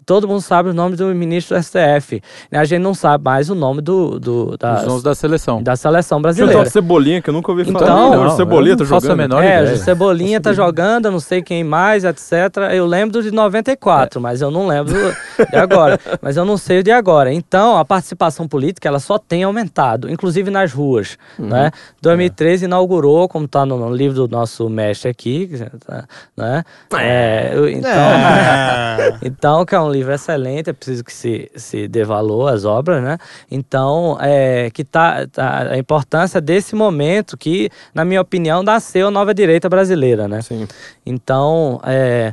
Speaker 5: todo mundo sabe o nome do ministro do STF. A gente não sabe mais o nome do. do
Speaker 4: da, Os nomes da seleção.
Speaker 5: Da seleção brasileira.
Speaker 1: Então, Cebolinha, que eu nunca ouvi falar. Então, não, o Cebolinha tá jogando. A menor
Speaker 5: é, ideia. o Cebolinha tá jogando, não sei quem mais, etc. Eu lembro de 94, é. mas eu não lembro de agora. mas eu não sei o de agora. Então, a participação política, ela só tem aumentado, inclusive nas ruas. Uhum. Né? 2013 é. inaugurou, como está no, no, livro do nosso mestre aqui, né? É, então, é. então, que é um livro livro excelente, é preciso que se, se dê valor às obras, né? Então, é, que tá, tá, a importância desse momento que, na minha opinião, nasceu a nova direita brasileira, né? Sim. Então, é,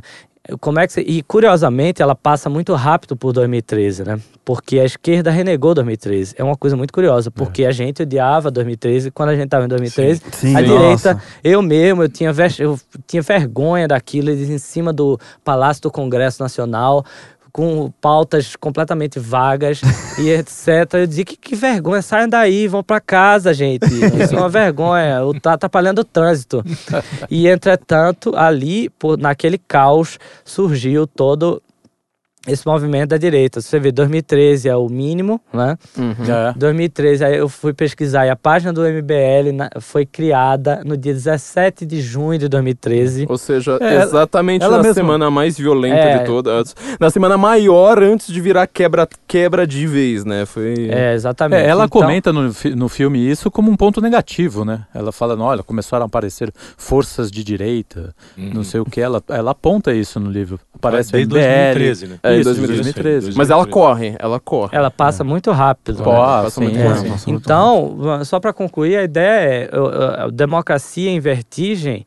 Speaker 5: como é que e curiosamente ela passa muito rápido por 2013, né? Porque a esquerda renegou 2013. É uma coisa muito curiosa, porque é. a gente odiava 2013 quando a gente estava em 2013. Sim. Sim. A direita, Nossa. eu mesmo, eu tinha, eu tinha vergonha daquilo em cima do Palácio do Congresso Nacional com pautas completamente vagas e etc. Eu dizia que, que vergonha, saiam daí, vão para casa, gente. Isso é uma vergonha, tá atrapalhando o trânsito. E entretanto, ali, por, naquele caos, surgiu todo esse movimento da direita. Você vê, 2013 é o mínimo, né? Uhum. É. 2013, aí eu fui pesquisar e a página do MBL na, foi criada no dia 17 de junho de 2013.
Speaker 1: Ou seja, é, exatamente na mesma. semana mais violenta é. de todas. Na semana maior antes de virar quebra, quebra de vez, né? Foi...
Speaker 4: É, exatamente. É, ela então... comenta no, no filme isso como um ponto negativo, né? Ela fala, olha, começaram a aparecer forças de direita, uhum. não sei o que. Ela, ela aponta isso no livro. Aparece
Speaker 2: Desde MBL, 2013, né?
Speaker 1: É, isso, 2013. 2013. Mas ela corre, ela corre.
Speaker 5: Ela passa é. muito rápido. Pô, né? passa muito é. rápido. Então, só para concluir, a ideia é a democracia em vertigem,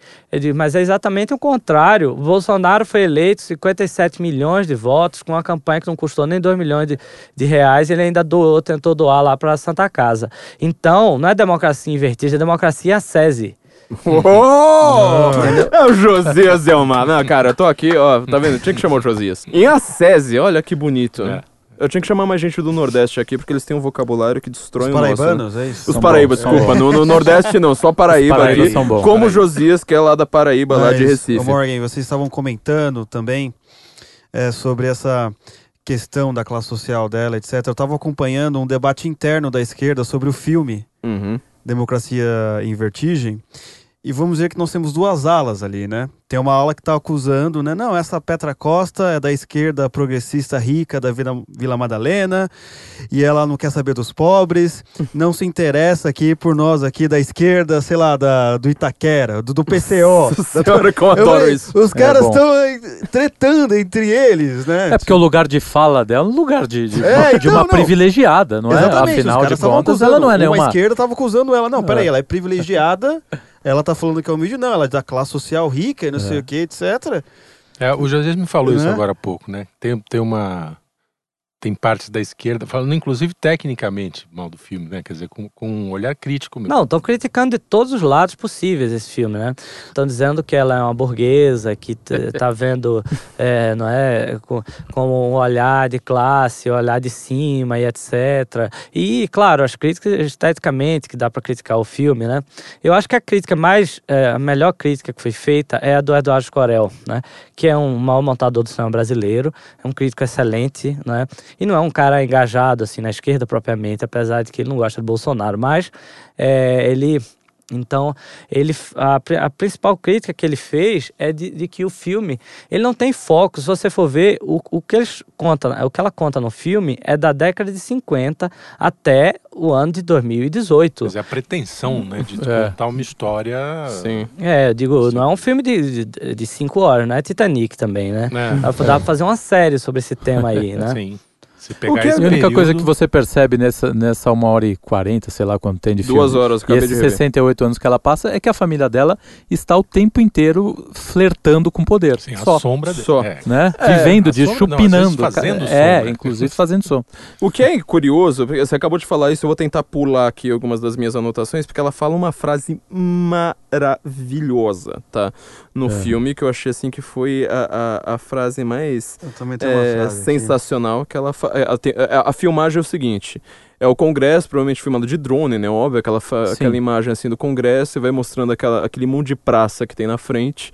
Speaker 5: mas é exatamente o contrário. O Bolsonaro foi eleito 57 milhões de votos com uma campanha que não custou nem 2 milhões de, de reais, ele ainda doou, tentou doar lá para a Santa Casa. Então, não é democracia em vertigem, é democracia.
Speaker 1: Oh! É o Josias Elmar. Não, cara, eu tô aqui, ó, tá vendo? Tinha que chamar o Josias. Em Acese, olha que bonito. É. Eu tinha que chamar mais gente do Nordeste aqui, porque eles têm um vocabulário que destrói Os o
Speaker 3: paraibanos, é isso?
Speaker 1: Os Paraíbas, desculpa. No, no, Nordeste não, só Paraíba aqui. São bons, como o Josias, que é lá da Paraíba, lá de Recife. Ô
Speaker 3: Morgan, vocês estavam comentando também é, sobre essa questão da classe social dela, etc. Eu estava acompanhando um debate interno da esquerda sobre o filme uhum. Democracia em Vertigem. E vamos ver que nós temos duas alas ali, né? Tem uma ala que está acusando, né? Não, essa Petra Costa é da esquerda progressista rica da Vila, Vila Madalena e ela não quer saber dos pobres, não se interessa aqui por nós aqui da esquerda, sei lá, da, do Itaquera, do, do PCO.
Speaker 1: Senhora, como eu adoro isso.
Speaker 3: Os caras estão é tretando entre eles, né?
Speaker 4: É porque o lugar de fala dela é um lugar de, de, é, uma, de uma privilegiada, não é?
Speaker 3: Exatamente,
Speaker 4: Afinal de
Speaker 3: contas, ela não é nenhuma... Uma esquerda estava acusando ela. Não, peraí, é. ela é privilegiada ela tá falando que é humilde, não, ela é da classe social rica e não é. sei o que, etc.
Speaker 2: É, o José me falou isso né? agora há pouco, né? Tem, tem uma tem partes da esquerda, falando inclusive tecnicamente mal do filme, né? Quer dizer, com, com um olhar crítico mesmo.
Speaker 5: Não, estão criticando de todos os lados possíveis esse filme, né? Estão dizendo que ela é uma burguesa, que tá vendo, é, não é, com, com, um olhar de classe, um olhar de cima e etc. E, claro, as críticas esteticamente que dá para criticar o filme, né? Eu acho que a crítica mais, é, a melhor crítica que foi feita é a do Eduardo Corel, né? Que é um mal montador do cinema brasileiro, é um crítico excelente, né? E não é um cara engajado assim na esquerda propriamente, apesar de que ele não gosta do Bolsonaro, mas é, ele então, ele, a, a, principal crítica que ele fez é de, de, que o filme ele não tem foco. Se você for ver, o, o, que eles conta, o que ela conta no filme é da década de 50 até o ano de 2018.
Speaker 2: Mas é a pretensão, né, de é. contar uma história.
Speaker 5: Sim. É, eu digo, Sim. não é um filme de, de, de, cinco horas, não é Titanic também, né? É. Dá, dá pra fazer uma série sobre esse tema aí, né?
Speaker 2: Sim.
Speaker 4: Se pegar o que é a única período... coisa que você percebe nessa, nessa uma hora e quarenta, sei lá quanto tem de filme.
Speaker 1: Duas horas,
Speaker 4: acabei e esses de 68 anos que ela passa, é que a família dela está o tempo inteiro flertando com poder.
Speaker 2: Sim, só. a sombra dele.
Speaker 4: Só. É. Né? É, Vivendo de chupinando. Não, fazendo. É, inclusive fazendo som.
Speaker 1: O que é curioso, você acabou de falar isso, eu vou tentar pular aqui algumas das minhas anotações, porque ela fala uma frase maravilhosa, tá? No é. filme, que eu achei assim que foi a, a, a frase mais é, sensacional aqui. que ela fala é, a, é, a, a, filmagem é o seguinte: é o Congresso, provavelmente filmado de drone, né? Óbvio, aquela, aquela imagem assim do Congresso e vai mostrando aquela, aquele mundo de praça que tem na frente.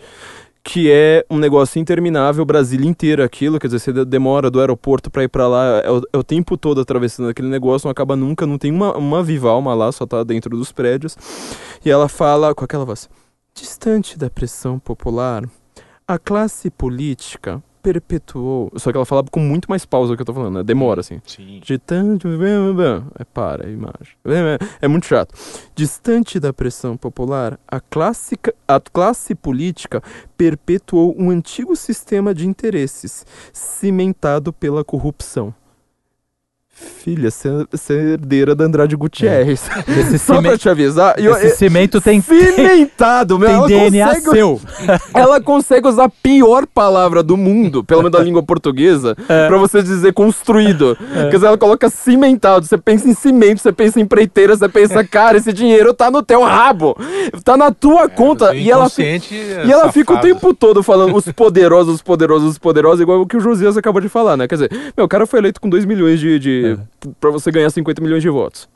Speaker 1: Que é um negócio interminável, Brasília inteira aquilo, quer dizer, você demora do aeroporto para ir para lá, é o, é o, tempo todo atravessando aquele negócio, não acaba nunca, não tem uma, uma viva alma lá, só tá dentro dos prédios. E ela fala com aquela voz: distante da pressão popular, a classe política perpetuou. Só que ela falava com muito mais pausa do que eu tô falando, né? Demora, assim.
Speaker 2: Sim.
Speaker 1: De tanto. É, para a imagem. É muito chato. Distante da pressão popular, a, clássica, a classe política perpetuou um antigo sistema de interesses, cimentado pela corrupção. Filha, você é herdeira da Andrade Gutierrez. É. Só
Speaker 4: cime...
Speaker 1: pra te avisar.
Speaker 4: Esse eu, cimento tem.
Speaker 1: Cimentado,
Speaker 4: meu. Tem ela DNA consegue, seu.
Speaker 1: Ela consegue usar a pior palavra do mundo, pelo menos da língua portuguesa, é. pra você dizer construído. É. Quer dizer, ela coloca cimentado. Você pensa em cimento, você pensa em empreiteira, você pensa, cara, esse dinheiro tá no teu rabo. Tá na tua é, conta. E ela, e ela fica o tempo todo falando os poderosos, os poderosos, os poderosos, igual o que o Josias acabou de falar, né? Quer dizer, meu, o cara foi eleito com 2 milhões de, de é. para você ganhar 50 milhões de votos.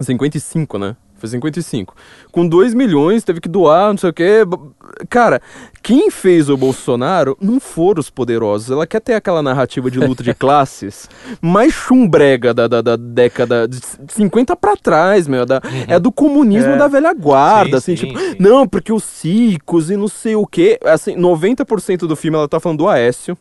Speaker 1: 55, né? Foi 55. Com 2 milhões, teve que doar, não sei o quê. Cara, quem fez o Bolsonaro não foram os poderosos. Ela quer ter aquela narrativa de luta de classes mais chumbrega da, da, da década de 50 para trás, meu. Da, uhum. É do comunismo é. da velha guarda, sim, assim, sim, tipo, sim. não, porque os cicos e não sei o quê. Assim, 90% do filme ela tá falando do Aécio.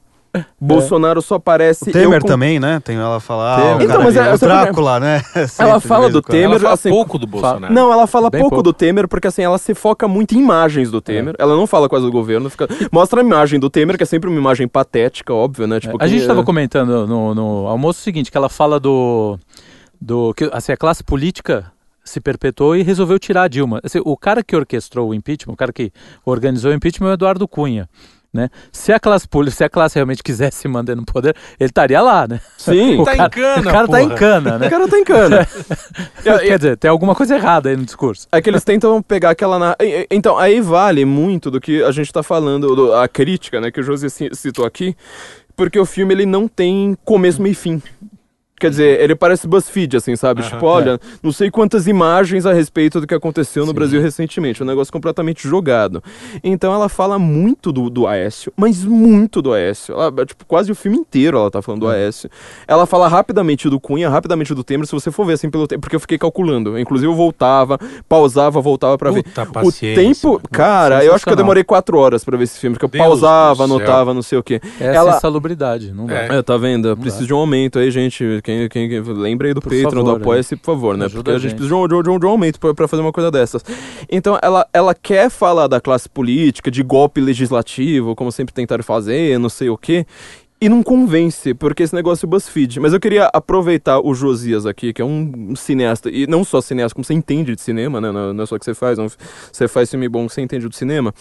Speaker 1: Bolsonaro só aparece.
Speaker 3: O Temer com... também, né? Tem ela falar. Ah,
Speaker 1: então, mas é,
Speaker 3: o Drácula, né?
Speaker 1: ela fala do Temer. Ela
Speaker 2: fala
Speaker 1: assim,
Speaker 2: pouco do Bolsonaro.
Speaker 1: Não, ela fala pouco, pouco, do Temer porque assim ela se foca muito em imagens do Temer. É. Ela não fala quase do governo. Fica... Mostra a imagem do Temer que é sempre uma imagem patética, óbvio, né? Tipo,
Speaker 4: é. A gente estava comentando no, no almoço o seguinte, que ela fala do do que assim a classe política se perpetuou e resolveu tirar a Dilma. Assim, o cara que orquestrou o impeachment, o cara que organizou o impeachment é o Eduardo Cunha. Né? Se a classe se a classe realmente quisesse se manter no poder, ele estaria lá, né?
Speaker 1: Sim,
Speaker 4: o tá cara, em cana. O cara porra. tá em cana, né?
Speaker 1: O cara tá em cana.
Speaker 4: Quer dizer, tem alguma coisa errada aí no discurso.
Speaker 1: É que eles tentam pegar aquela. Na... Então, aí vale muito do que a gente tá falando, do... a crítica, né, que o José citou aqui, porque o filme ele não tem começo, meio e fim. Quer dizer, ele parece BuzzFeed, assim, sabe? Uhum, tipo, olha, é. não sei quantas imagens a respeito do que aconteceu no Sim. Brasil recentemente. Um negócio completamente jogado. Então ela fala muito do, do Aécio, mas muito do Aécio. Ela, tipo, quase o filme inteiro ela tá falando do é. Aécio. Ela fala rapidamente do Cunha, rapidamente do Temer, se você for ver assim pelo tempo, porque eu fiquei calculando. Inclusive eu voltava, pausava, voltava para ver.
Speaker 2: O tempo,
Speaker 1: cara, eu acho que eu demorei quatro horas para ver esse filme, porque eu Deus pausava, anotava, não sei o quê.
Speaker 4: Essa ela... insalubridade, não dá.
Speaker 1: É, tá vendo? Preciso de um aumento aí, gente. Quem quem, quem, lembra aí do por Patreon, favor, do Apoia-se, por favor, né? Porque a gente, precisa de um, de, um, de um aumento pra, pra fazer uma coisa dessas. Então, ela, ela quer falar da classe política, de golpe legislativo, como sempre tentaram fazer, não sei o quê. E não convence, porque esse negócio é BuzzFeed. Mas eu queria aproveitar o Josias aqui, que é um cineasta, e não só cineasta, como você entende de cinema, né? Não é só que você faz, não, você faz filme bom, você entende de cinema.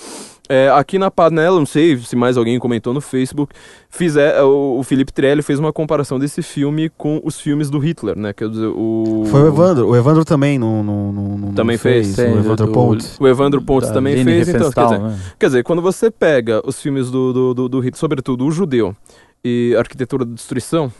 Speaker 1: É, aqui na panela, não sei se mais alguém comentou no Facebook, fizer, o, o Felipe Trelli fez uma comparação desse filme com os filmes do Hitler, né? Quer dizer, o...
Speaker 3: Foi o Evandro. O Evandro também não, não, não,
Speaker 1: também fez.
Speaker 3: fez. o Evandro Pontes.
Speaker 1: O Evandro Pontes também fez. Então, quer dizer, né? quer dizer, quando você pega os filmes do, do, do, do Hitler, sobretudo o judeu, e Arquitetura da Destruição,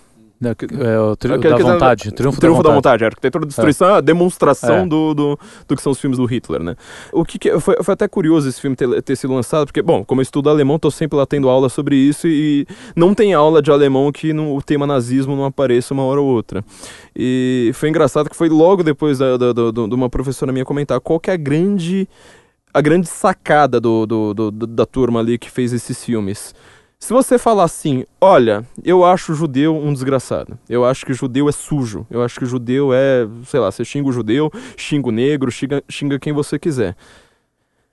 Speaker 4: é, o tri da vontade, triunfo,
Speaker 1: triunfo
Speaker 4: da,
Speaker 1: da vontade. A arquitetura da destruição é, é a demonstração é. Do, do, do, que são os filmes do Hitler, né? O que, que foi, foi, até curioso esse filme ter, ter, sido lançado, porque, bom, como eu estudo alemão, tô sempre lá tendo aula sobre isso e não tem aula de alemão que no, o tema nazismo não apareça uma hora ou outra. E foi engraçado que foi logo depois da, da, da, de uma professora minha comentar qual que é a grande a grande sacada do, do, do, da turma ali que fez esses filmes. Se você falar assim, olha, eu acho o judeu um desgraçado, eu acho que o judeu é sujo, eu acho que o judeu é, sei lá, você xinga o judeu, xinga o negro, xinga, xinga quem você quiser.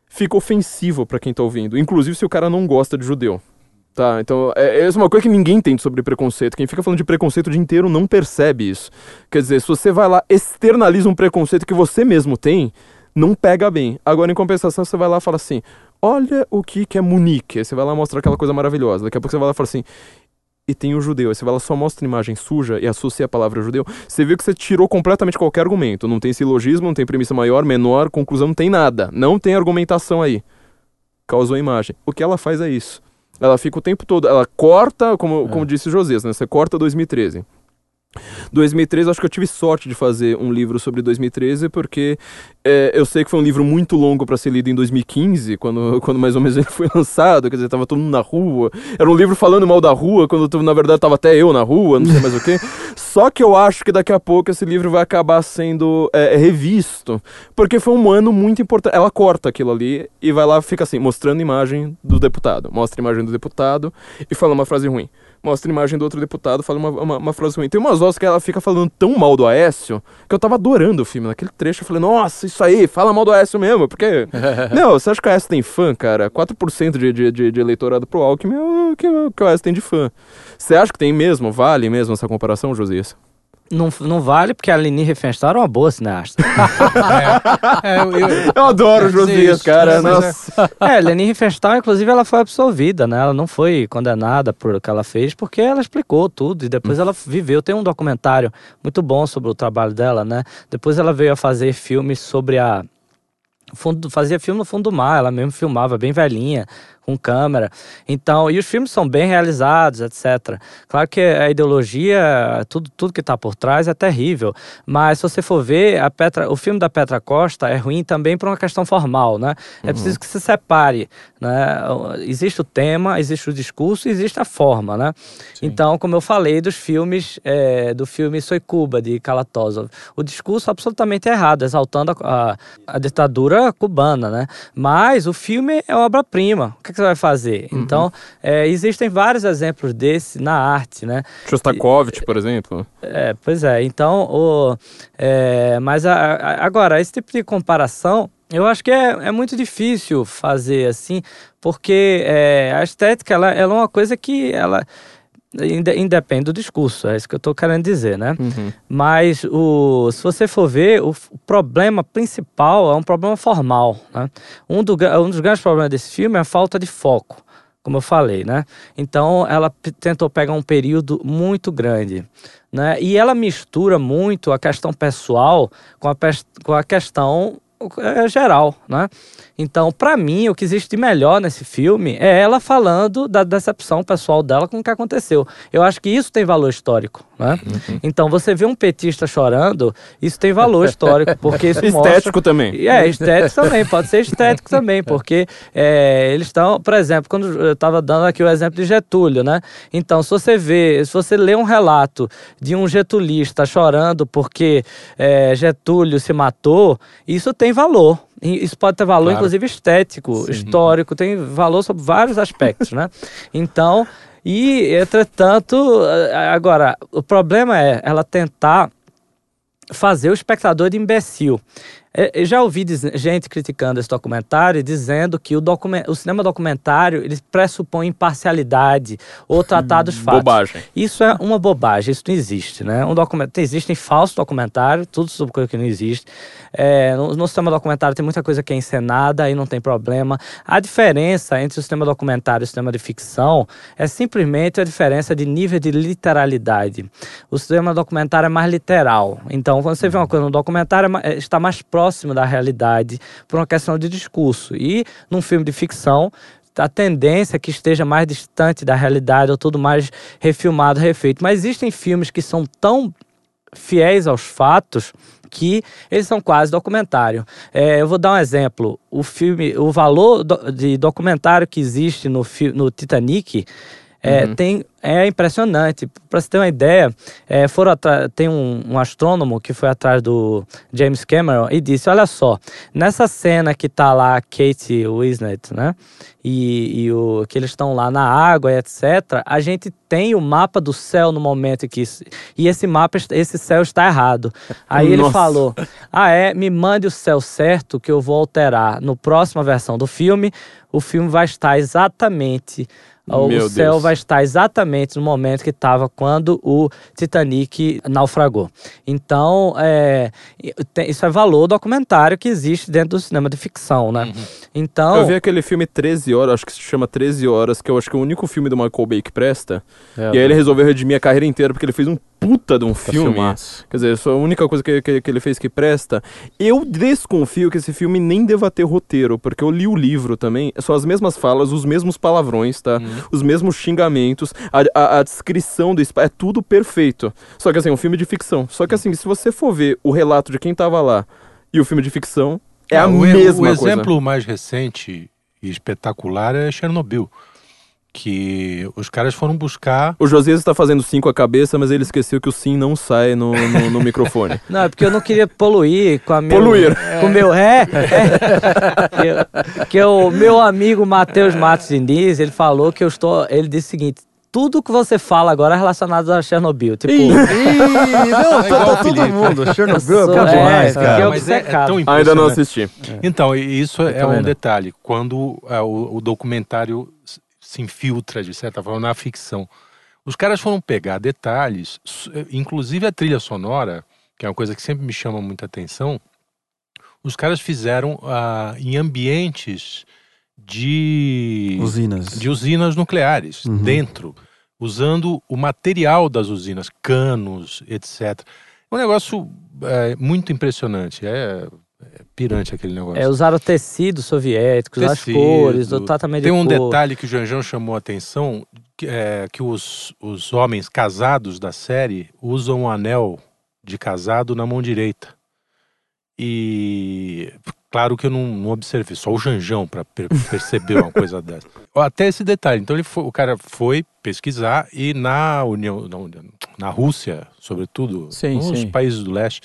Speaker 1: Fica ofensivo para quem tá ouvindo, inclusive se o cara não gosta de judeu. Tá, então é, é uma coisa que ninguém entende sobre preconceito. Quem fica falando de preconceito o dia inteiro não percebe isso. Quer dizer, se você vai lá, externaliza um preconceito que você mesmo tem, não pega bem. Agora, em compensação, você vai lá e fala assim: olha o que, que é Munique. Aí você vai lá mostrar aquela coisa maravilhosa. Daqui a pouco você vai lá e fala assim, e tem o judeu. Aí você vai lá só mostra imagem suja e associa a palavra judeu. Você viu que você tirou completamente qualquer argumento. Não tem silogismo, não tem premissa maior, menor, conclusão, não tem nada. Não tem argumentação aí. Causou a imagem. O que ela faz é isso. Ela fica o tempo todo, ela corta, como, é. como disse o Josias, né? Você corta 2013. 2013, acho que eu tive sorte de fazer um livro sobre 2013, porque é, eu sei que foi um livro muito longo para ser lido em 2015, quando, quando mais ou menos ele foi lançado, quer dizer, tava todo mundo na rua. Era um livro falando mal da rua, quando na verdade tava até eu na rua, não sei mais o quê. Só que eu acho que daqui a pouco esse livro vai acabar sendo é, revisto, porque foi um ano muito importante. Ela corta aquilo ali e vai lá, fica assim, mostrando imagem do deputado. Mostra a imagem do deputado e fala uma frase ruim mostra a imagem do outro deputado, fala uma, uma, uma, frase ruim. Tem umas horas que ela fica falando tão mal do Aécio que eu tava adorando o filme. Naquele trecho eu falei, nossa, isso aí, fala mal do Aécio mesmo, porque. não, você acha que o Aécio tem fã, cara? 4% de, de, de, de eleitorado pro Alckmin é o que, que o Aécio tem de fã. Você acha que tem mesmo? Vale mesmo essa comparação, Josias?
Speaker 5: Não, não vale, porque a Leni Riefenstahl era uma boa cineasta.
Speaker 1: é, é, eu, eu, eu, adoro o Josias, cara. Nossa.
Speaker 5: É, é Leni Riefenstahl, inclusive, ela foi absolvida, né? Ela não foi condenada por o que ela fez, porque ela explicou tudo e depois hum. ela viveu. Tem um documentário muito bom sobre o trabalho dela, né? Depois ela veio a fazer filmes sobre a fundo, fazia filme no fundo do mar, ela mesmo filmava bem velhinha, com câmera. Então, e os filmes são bem realizados, etc. Claro que a ideologia, tudo, tudo que está por trás é terrível, mas se você for ver, a Petra, o filme da Petra Costa é ruim também por uma questão formal, né? É uhum. preciso que se separe, né? Existe o tema, existe o discurso, existe a forma, né? Sim. Então, como eu falei dos filmes, é, do filme Soy Cuba, de Kalatozov, o discurso absolutamente errado, exaltando a, a, a ditadura cubana, né? Mas o filme é obra-prima. O que, que você vai fazer? Uhum. Então, é, existem vários exemplos desse na arte, né?
Speaker 1: Shostakovich, por exemplo.
Speaker 5: É, pois é. Então, o, é, mas a, a, agora, esse tipo de comparação, eu acho que é, é muito difícil fazer assim, porque é, a estética, ela, ela é uma coisa que ela independe do discurso, é isso que eu estou querendo dizer, né? Uhum. Mas o, se você for ver, o, problema principal é um problema formal, né? Um, do, um dos grandes problemas desse filme é a falta de foco, como eu falei, né? Então ela tentou pegar um período muito grande, né? E ela mistura muito a questão pessoal com a, com a questão é, geral, né? Então, para mim, o que existe de melhor nesse filme é ela falando da decepção pessoal dela com o que aconteceu. Eu acho que isso tem valor histórico, né? Uhum. Então, você vê um petista chorando, isso tem valor histórico, porque isso
Speaker 1: Estético
Speaker 5: mostra...
Speaker 1: também.
Speaker 5: É, estético também, pode ser estético também, porque é, eles estão, por exemplo, quando eu estava dando aqui o exemplo de Getúlio, né? Então, se você vê, se você lê um relato de um getulista chorando porque é, Getúlio se matou, isso tem valor. Isso pode ter valor, claro. inclusive, estético, Sim. histórico, tem valor sobre vários aspectos, né? Então, e, entretanto, agora, o problema é ela tentar fazer o espectador de imbecil. É, eu já ouvi gente criticando esse documentário dizendo que o, document, o cinema documentário ele pressupõe imparcialidade ou tratar dos fatos.
Speaker 1: Bobagem.
Speaker 5: Isso é uma bobagem, isso não existe, né? Um documentário, existem falsos documentários, tudo sobre coisa que não existe. É, no, no cinema documentário tem muita coisa que é encenada, aí não tem problema. A diferença entre o cinema documentário e o cinema de ficção é simplesmente a diferença de nível de literalidade. O cinema documentário é mais literal. Então, quando você vê uma coisa no documentário, é, está mais próximo da realidade por uma questão de discurso. E num filme de ficção, a tendência é que esteja mais distante da realidade ou tudo mais refilmado, refeito. Mas existem filmes que são tão fiéis aos fatos que eles são quase documentário. É, eu vou dar um exemplo. O filme, o valor do, de documentário que existe no, no Titanic é, uhum. tem, é impressionante. Para você ter uma ideia, é, foram tem um, um, astrônomo que foi atrás do James Cameron e disse: Olha só, nessa cena que tá lá Kate Winslet, né? E, e o, que eles estão lá na água, etc., a gente tem o mapa do céu no momento que. Isso, e esse mapa, esse céu está errado. Aí Nossa. ele falou: Ah, é? Me mande o céu certo que eu vou alterar. No próxima versão do filme, o filme vai estar exatamente meu o céu Deus. vai estar exatamente no momento que estava quando o Titanic naufragou. Então, é, isso é valor documentário que existe dentro do cinema de ficção, né? Uhum. Então...
Speaker 1: Eu vi aquele filme 13 Horas, acho que se chama 13 Horas, que eu acho que é o único filme do Michael Bay que presta. É, e aí ele resolveu redimir a carreira inteira, porque ele fez um puta de um filme. Filmaço. Quer dizer, a única coisa que, que, que, ele fez que presta. Eu desconfio que esse filme nem deva ter roteiro, porque eu li o livro também. São as mesmas falas, os mesmos palavrões, tá? Uhum. Os mesmos xingamentos, a, a, a descrição do espaço. É tudo perfeito. Só que assim, é um filme de ficção. Só que assim, se você for ver o relato de quem tava lá e o filme de ficção, é, é a o, mesma
Speaker 2: coisa. O exemplo mais recente e espetacular é Chernobyl que os caras foram buscar.
Speaker 1: O Josias está fazendo cinco a cabeça, mas ele esqueceu que o sim não sai no, no, no microfone.
Speaker 5: Não, é porque eu não queria poluir com a
Speaker 1: meu. Poluir.
Speaker 5: Com o meu ré. É, que, que o meu amigo Matheus Matos Diniz, ele falou que eu estou. Ele disse o seguinte: tudo que você fala agora é relacionado a Chernobyl. Tipo. Ih,
Speaker 3: não, é tá, todo mundo. Chernobyl é bom demais, é, cara. Mas é, é
Speaker 1: tão Ainda não assisti.
Speaker 2: Então, isso é um detalhe. Quando o, o documentário se infiltra, de certa forma, na ficção. Os caras foram pegar detalhes, inclusive a trilha sonora, que é uma coisa que sempre me chama muita atenção. Os caras fizeram uh, em ambientes de
Speaker 3: usinas,
Speaker 2: de usinas nucleares uhum. dentro, usando o material das usinas, canos, etc. Um negócio é, muito impressionante. É, é, pirante aquele negócio.
Speaker 5: É, usaram tecidos soviéticos, Tecido. as cores, o tratamento
Speaker 2: Tem
Speaker 5: um
Speaker 2: cor. detalhe que o Janjão chamou a atenção, que, é, que os, os homens casados da série usam um anel de casado na mão direita. E claro que eu não, não observei, só o Janjão para per perceber uma coisa dessa. Até esse detalhe. Então ele foi, o cara foi pesquisar e na União, na, na Rússia, sobretudo, sim, nos sim. países do leste,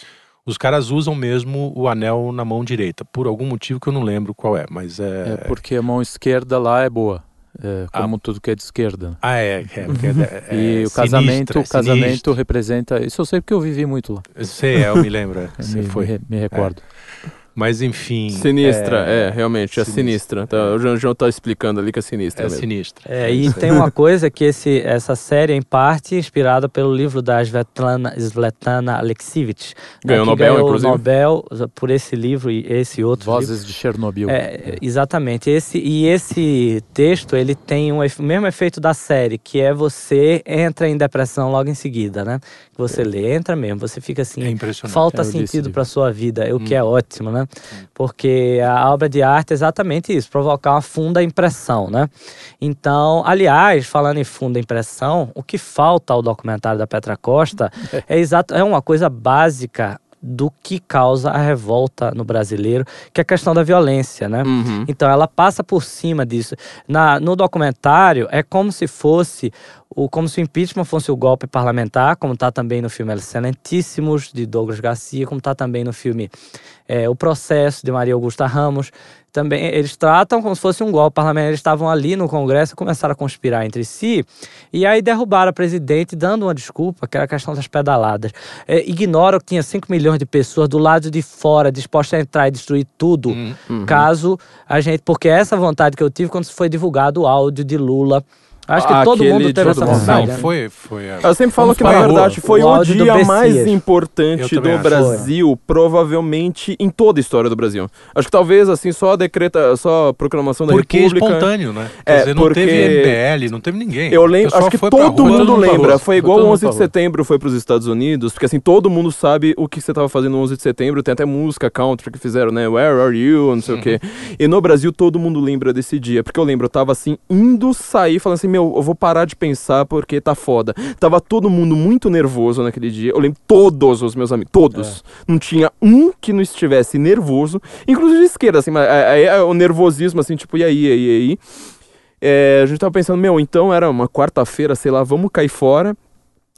Speaker 2: os caras usam mesmo o anel na mão direita, por algum motivo que eu não lembro qual é, mas é.
Speaker 4: É porque a mão esquerda lá é boa. É, como ah. tudo que é de esquerda.
Speaker 2: Ah, é. é, é,
Speaker 4: é e o casamento, o casamento representa. Isso eu sei porque eu vivi muito lá.
Speaker 2: Eu sei, eu me lembro.
Speaker 4: Você me, foi. Me, me recordo.
Speaker 2: Mas enfim.
Speaker 1: Sinistra, é, é realmente, é sinistra. Tá, o João tá explicando ali que é sinistra. É mesmo.
Speaker 2: sinistra.
Speaker 5: É, e tem uma coisa que esse, essa série é em parte inspirada pelo livro da Svetlana, Svetlana Alexievich.
Speaker 1: Ganhou o Nobel, ganhou inclusive.
Speaker 5: Nobel por esse livro e esse outro.
Speaker 4: Vozes
Speaker 5: livro.
Speaker 4: de Chernobyl.
Speaker 5: É, exatamente. Esse, e esse texto, ele tem um, o mesmo efeito da série, que é você entra em depressão logo em seguida, né? Você lê, entra mesmo, você fica assim.
Speaker 2: É impressionante.
Speaker 5: Falta sentido para sua vida, o hum. que é ótimo, né? Porque a obra de arte é exatamente isso, provocar uma funda impressão, né? Então, aliás, falando em funda impressão, o que falta ao documentário da Petra Costa é, exato, é uma coisa básica do que causa a revolta no brasileiro, que é a questão da violência, né? Uhum. Então ela passa por cima disso. Na, no documentário é como se fosse o, como se o impeachment fosse o golpe parlamentar, como está também no filme Excelentíssimos, de Douglas Garcia, como está também no filme é, O Processo, de Maria Augusta Ramos. Também eles tratam como se fosse um golpe parlamentar. Eles estavam ali no Congresso e começaram a conspirar entre si, e aí derrubaram a presidente, dando uma desculpa, que era a questão das pedaladas. É, ignoram que tinha 5 milhões de pessoas do lado de fora dispostas a entrar e destruir tudo, uhum. caso a gente. Porque essa vontade que eu tive quando foi divulgado o áudio de Lula Acho que todo mundo teve essa vontade.
Speaker 2: Não, né? foi, foi.
Speaker 1: Eu sempre falo que, na verdade, foi o, o dia mais importante do Brasil, foi. provavelmente em toda a história do Brasil. Acho que talvez, assim, só a decreta, só a proclamação da
Speaker 2: porque
Speaker 1: República...
Speaker 2: Porque espontâneo, né? Quer é, dizer, não porque... teve MBL, não teve ninguém.
Speaker 1: Eu lembro, acho que todo rua, mundo lembra. Foi igual o 11 de setembro foi para os Estados Unidos, porque, assim, todo mundo sabe o que você estava fazendo no 11 de setembro. Tem até música country que fizeram, né? Where are you? Não sei uhum. o quê. E no Brasil, todo mundo lembra desse dia. Porque eu lembro, eu tava, assim, indo sair, falando assim, meu, eu vou parar de pensar porque tá foda. Tava todo mundo muito nervoso naquele dia. Eu lembro todos os meus amigos, todos. É. Não tinha um que não estivesse nervoso, inclusive de esquerda, assim, mas é, é, o nervosismo, assim, tipo, e aí, e aí, e aí. É, a gente tava pensando, meu, então era uma quarta-feira, sei lá, vamos cair fora.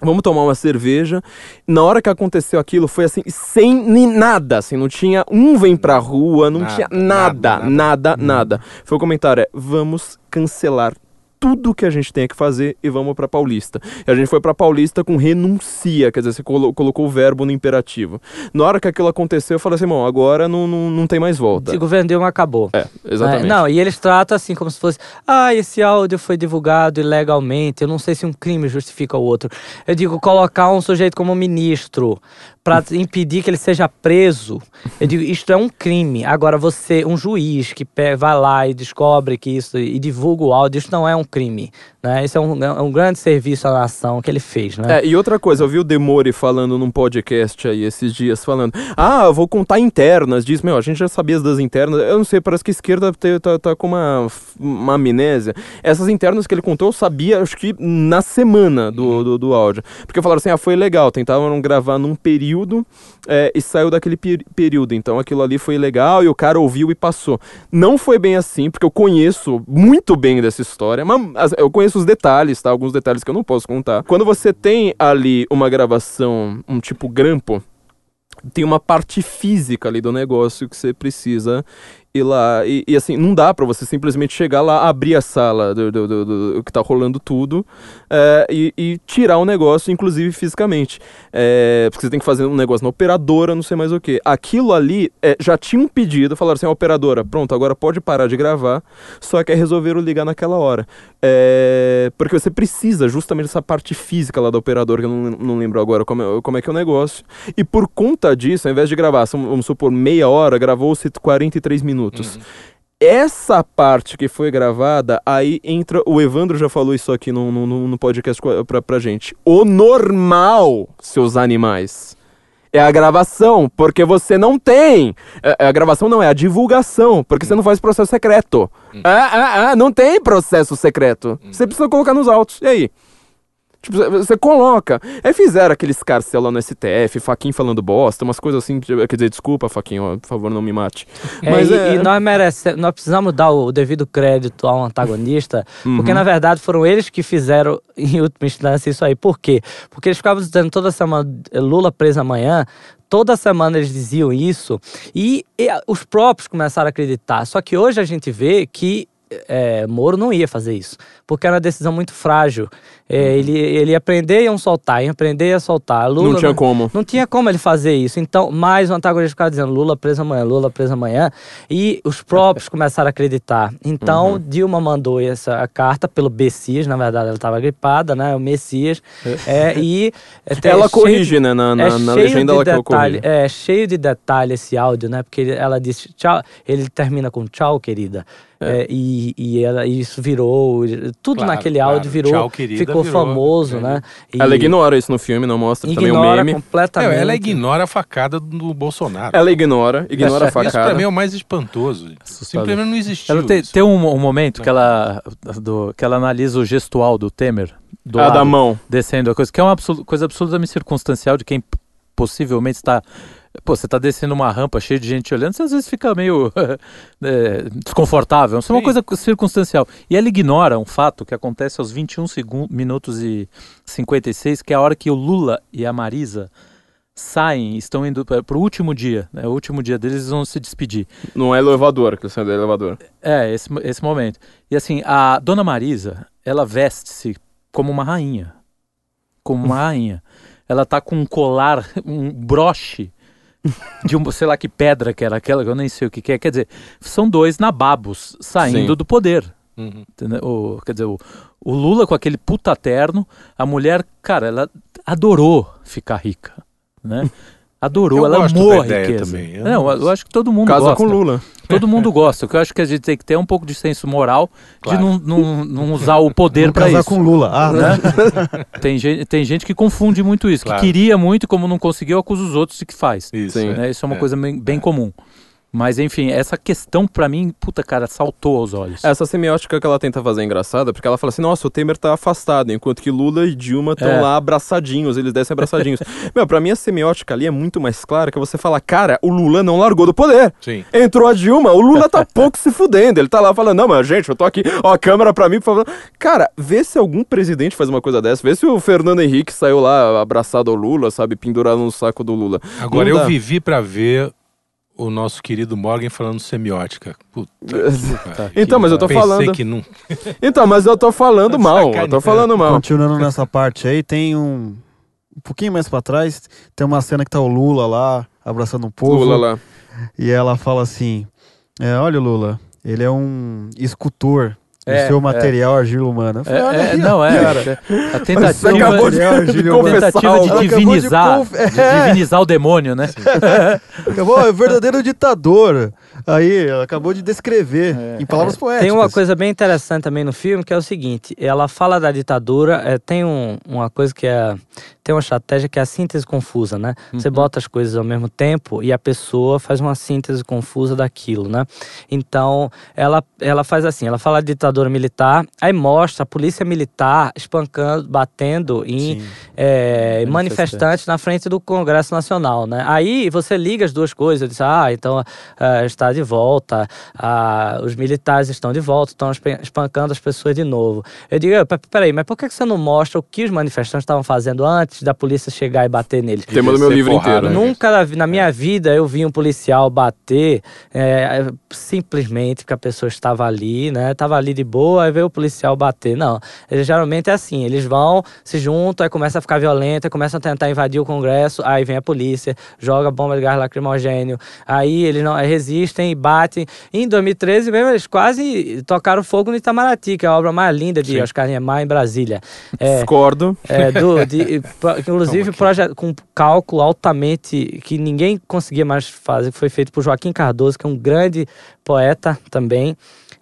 Speaker 1: Vamos tomar uma cerveja. Na hora que aconteceu aquilo, foi assim, sem nada, assim, não tinha um vem pra rua, não nada, tinha nada, nada, nada, nada. nada. Foi o comentário, é, vamos cancelar tudo que a gente tem que fazer e vamos para Paulista. E a gente foi para Paulista com renuncia, quer dizer, você colo colocou o verbo no imperativo. Na hora que aquilo aconteceu, eu falei assim, bom, agora não, não, não tem mais volta.
Speaker 5: O governo acabou.
Speaker 1: É, exatamente. É,
Speaker 5: não, e eles tratam assim como se fosse, ah, esse áudio foi divulgado ilegalmente, eu não sei se um crime justifica o outro. Eu digo, colocar um sujeito como ministro para impedir que ele seja preso. Eu digo, isto é um crime. Agora, você, um juiz que vai lá e descobre que isso e divulga o áudio, isso não é um crime. Né? Isso é um, é um grande serviço à nação que ele fez. Né?
Speaker 1: É, e outra coisa, eu vi o Demore falando num podcast aí esses dias, falando: Ah, eu vou contar internas. Diz, meu, a gente já sabia das internas. Eu não sei, parece que a esquerda tá, tá, com uma, uma amnésia. Essas internas que ele contou, eu sabia, acho que na semana do, do, do áudio. Porque falaram assim: ah, foi legal, tentavam gravar num período período é, e saiu daquele per período. Então aquilo ali foi legal e o cara ouviu e passou. Não foi bem assim, porque eu conheço muito bem dessa história, mas eu conheço os detalhes, tá? Alguns detalhes que eu não posso contar. Quando você tem ali uma gravação, um tipo grampo, tem uma parte física ali do negócio que você precisa ir lá. E, e assim, não dá para você simplesmente chegar lá, abrir a sala do, do, do, do que tá rolando tudo é, e, e, tirar o negócio, inclusive fisicamente. É, porque você tem que fazer um negócio na operadora, não sei mais o que. Aquilo ali é, já tinha um pedido, falaram assim: a operadora, pronto, agora pode parar de gravar, só que é resolveram ligar naquela hora. Porque você precisa justamente dessa parte física lá da operadora, que eu não, não lembro agora como é, como é que é o negócio. E por conta disso, ao invés de gravar, vamos supor, meia hora, gravou-se 43 minutos. Uhum. Essa parte que foi gravada, aí entra. O Evandro já falou isso aqui no, no, no podcast pra, pra gente. O normal, seus animais é a gravação, porque você não tem. É, é, a gravação não, é a divulgação, porque você não faz processo secreto. Hum. Ah, ah, ah, não tem processo secreto. Você precisa colocar nos autos. E aí? Tipo, você coloca. Aí fizeram aquele escarcel lá no STF, Faquinho falando bosta, umas coisas assim. Quer dizer, desculpa, Faquinho, por favor, não me mate.
Speaker 5: É, Mas, e, é... e nós merecemos, nós precisamos dar o devido crédito ao antagonista, uhum. porque na verdade foram eles que fizeram, em última instância, isso aí. Por quê? Porque eles ficavam dizendo toda semana Lula preso amanhã, toda semana eles diziam isso e, e, os próprios começaram a acreditar. Só que hoje a gente vê que é, Moro não ia fazer isso, porque era uma decisão muito frágil. É, uhum. ele, ele ia aprender e iam soltar, ia aprender e ia soltar.
Speaker 1: Lula, não tinha como.
Speaker 5: Não tinha como ele fazer isso. Então, mais o antagonista ficava dizendo Lula preso amanhã, Lula preso amanhã. E os próprios começaram a acreditar. Então, uhum. Dilma mandou essa carta pelo Messias, na verdade ela estava gripada, né? O Messias. É, e
Speaker 1: é, ela corrige, de, né? Na, na, é na legenda ela detalhe,
Speaker 5: É cheio de detalhe esse áudio, né? Porque ela disse tchau, ele termina com tchau, querida. É. É, e, e ela, isso virou. Tudo claro, naquele áudio claro. virou. Tchau, querida, ficou virou, famoso, é. né?
Speaker 1: E ela ignora isso no filme, não mostra também o meme.
Speaker 2: completamente. É, ela ignora a facada do Bolsonaro.
Speaker 1: Ela ignora, ignora a facada. Isso
Speaker 2: pra mim é o mais espantoso. Simplesmente não existiu.
Speaker 4: Ela tem, tem um, um, momento que ela, do, que ela analisa o gestual do Temer. Do
Speaker 1: ah, da mão.
Speaker 4: Descendo a coisa, que é uma coisa absolutamente circunstancial de quem possivelmente está Pô, você tá descendo uma rampa cheia de gente olhando, você às vezes fica meio é, desconfortável. Isso é uma coisa circunstancial. E ela ignora um fato que acontece aos 21 segundos, minutos e 56, que é a hora que o Lula e a Marisa saem, estão indo para o último dia, né? O último dia deles eles vão se despedir.
Speaker 1: Não é elevador, que saem do elevador.
Speaker 4: É, esse, esse momento. E assim, a dona Marisa, ela veste-se como uma rainha. Como uma rainha. Ela tá com um colar, um broche de um, sei lá que pedra que era aquela, que eu nem sei o que, que é. Quer dizer, são dois nababos saindo Sim. do poder. Uhum. O, quer dizer, o, o, Lula com aquele puta terno, a mulher, cara, ela adorou ficar rica, né? Adorou, eu ela amou a riqueza. Também. Eu não, eu acho que todo mundo
Speaker 1: Casa
Speaker 4: gosta.
Speaker 1: com Lula.
Speaker 4: Todo mundo gosta. O que eu acho que a gente tem que ter um pouco de senso moral claro. de não, não, não, usar o poder para isso.
Speaker 3: com Lula. Ah, né?
Speaker 4: tem, gente, tem gente que confunde muito isso, claro. que queria muito e como não conseguiu, acusa os outros de que faz. Isso, né? isso é uma é. coisa bem, bem é. comum. Mas enfim, essa questão para mim, puta cara, saltou aos olhos.
Speaker 1: Essa semiótica que ela tenta fazer é engraçada, porque ela fala assim: nossa, o Temer tá afastado, enquanto que Lula e Dilma estão é. lá abraçadinhos, eles descem abraçadinhos. Meu, pra mim a semiótica ali é muito mais clara que você fala: cara, o Lula não largou do poder. Sim. Entrou a Dilma, o Lula tá pouco se fudendo. Ele tá lá falando: não, mas gente, eu tô aqui, ó, a câmera pra mim, por favor. Cara, vê se algum presidente faz uma coisa dessa, vê se o Fernando Henrique saiu lá abraçado ao Lula, sabe, pendurado no saco do Lula.
Speaker 2: Agora eu vivi para ver o nosso querido Morgan falando semiótica. Puta,
Speaker 1: cara, então, mas eu tô Pensei falando. Que não... então, mas eu tô falando tá mal. Eu tô falando mal.
Speaker 3: Continuando nessa parte aí, tem um. Um pouquinho mais para trás, tem uma cena que tá o Lula lá, abraçando um povo. Lula lá. E ela fala assim: é, Olha, Lula, ele é um escultor é, seu é. material é. argila humana.
Speaker 4: Falei, é, é não, é. Cara, a tentativa, acabou de, a tentativa de divinizar, de, conf... de divinizar o demônio, né?
Speaker 3: acabou, é verdadeiro ditador. Aí, ela acabou de descrever em palavras poéticas.
Speaker 5: Tem uma coisa bem interessante também no filme, que é o seguinte, ela fala da ditadura, tem um, uma coisa que é tem uma estratégia que é a síntese confusa, né? Uhum. Você bota as coisas ao mesmo tempo e a pessoa faz uma síntese confusa daquilo, né? Então, ela, ela faz assim, ela fala da ditadura militar. Aí mostra a polícia militar espancando, batendo em é, manifestantes na frente do Congresso Nacional, né? Aí você liga as duas coisas, diz, ah, então uh, está de volta, uh, os militares estão de volta, estão espancando as pessoas de novo. Eu digo, peraí, mas por que você não mostra o que os manifestantes estavam fazendo antes da polícia chegar e bater neles?
Speaker 1: Tema do meu livro porrada, inteiro.
Speaker 5: Né? Nunca na minha vida eu vi um policial bater é, simplesmente porque a pessoa estava ali, né? Estava ali de boa, aí veio o policial bater. Não, eles, geralmente é assim, eles vão, se juntam, aí começa a ficar violenta, começam a tentar invadir o Congresso, aí vem a polícia, joga bomba de gás lacrimogênio, aí eles não resistem e batem. E em 2013 mesmo, eles quase tocaram fogo no Itamaraty, que é a obra mais linda de Sim. Oscar Niemeyer em Brasília.
Speaker 1: É, Discordo.
Speaker 5: É, do, de, inclusive projeto, com cálculo altamente que ninguém conseguia mais fazer, que foi feito por Joaquim Cardoso, que é um grande poeta também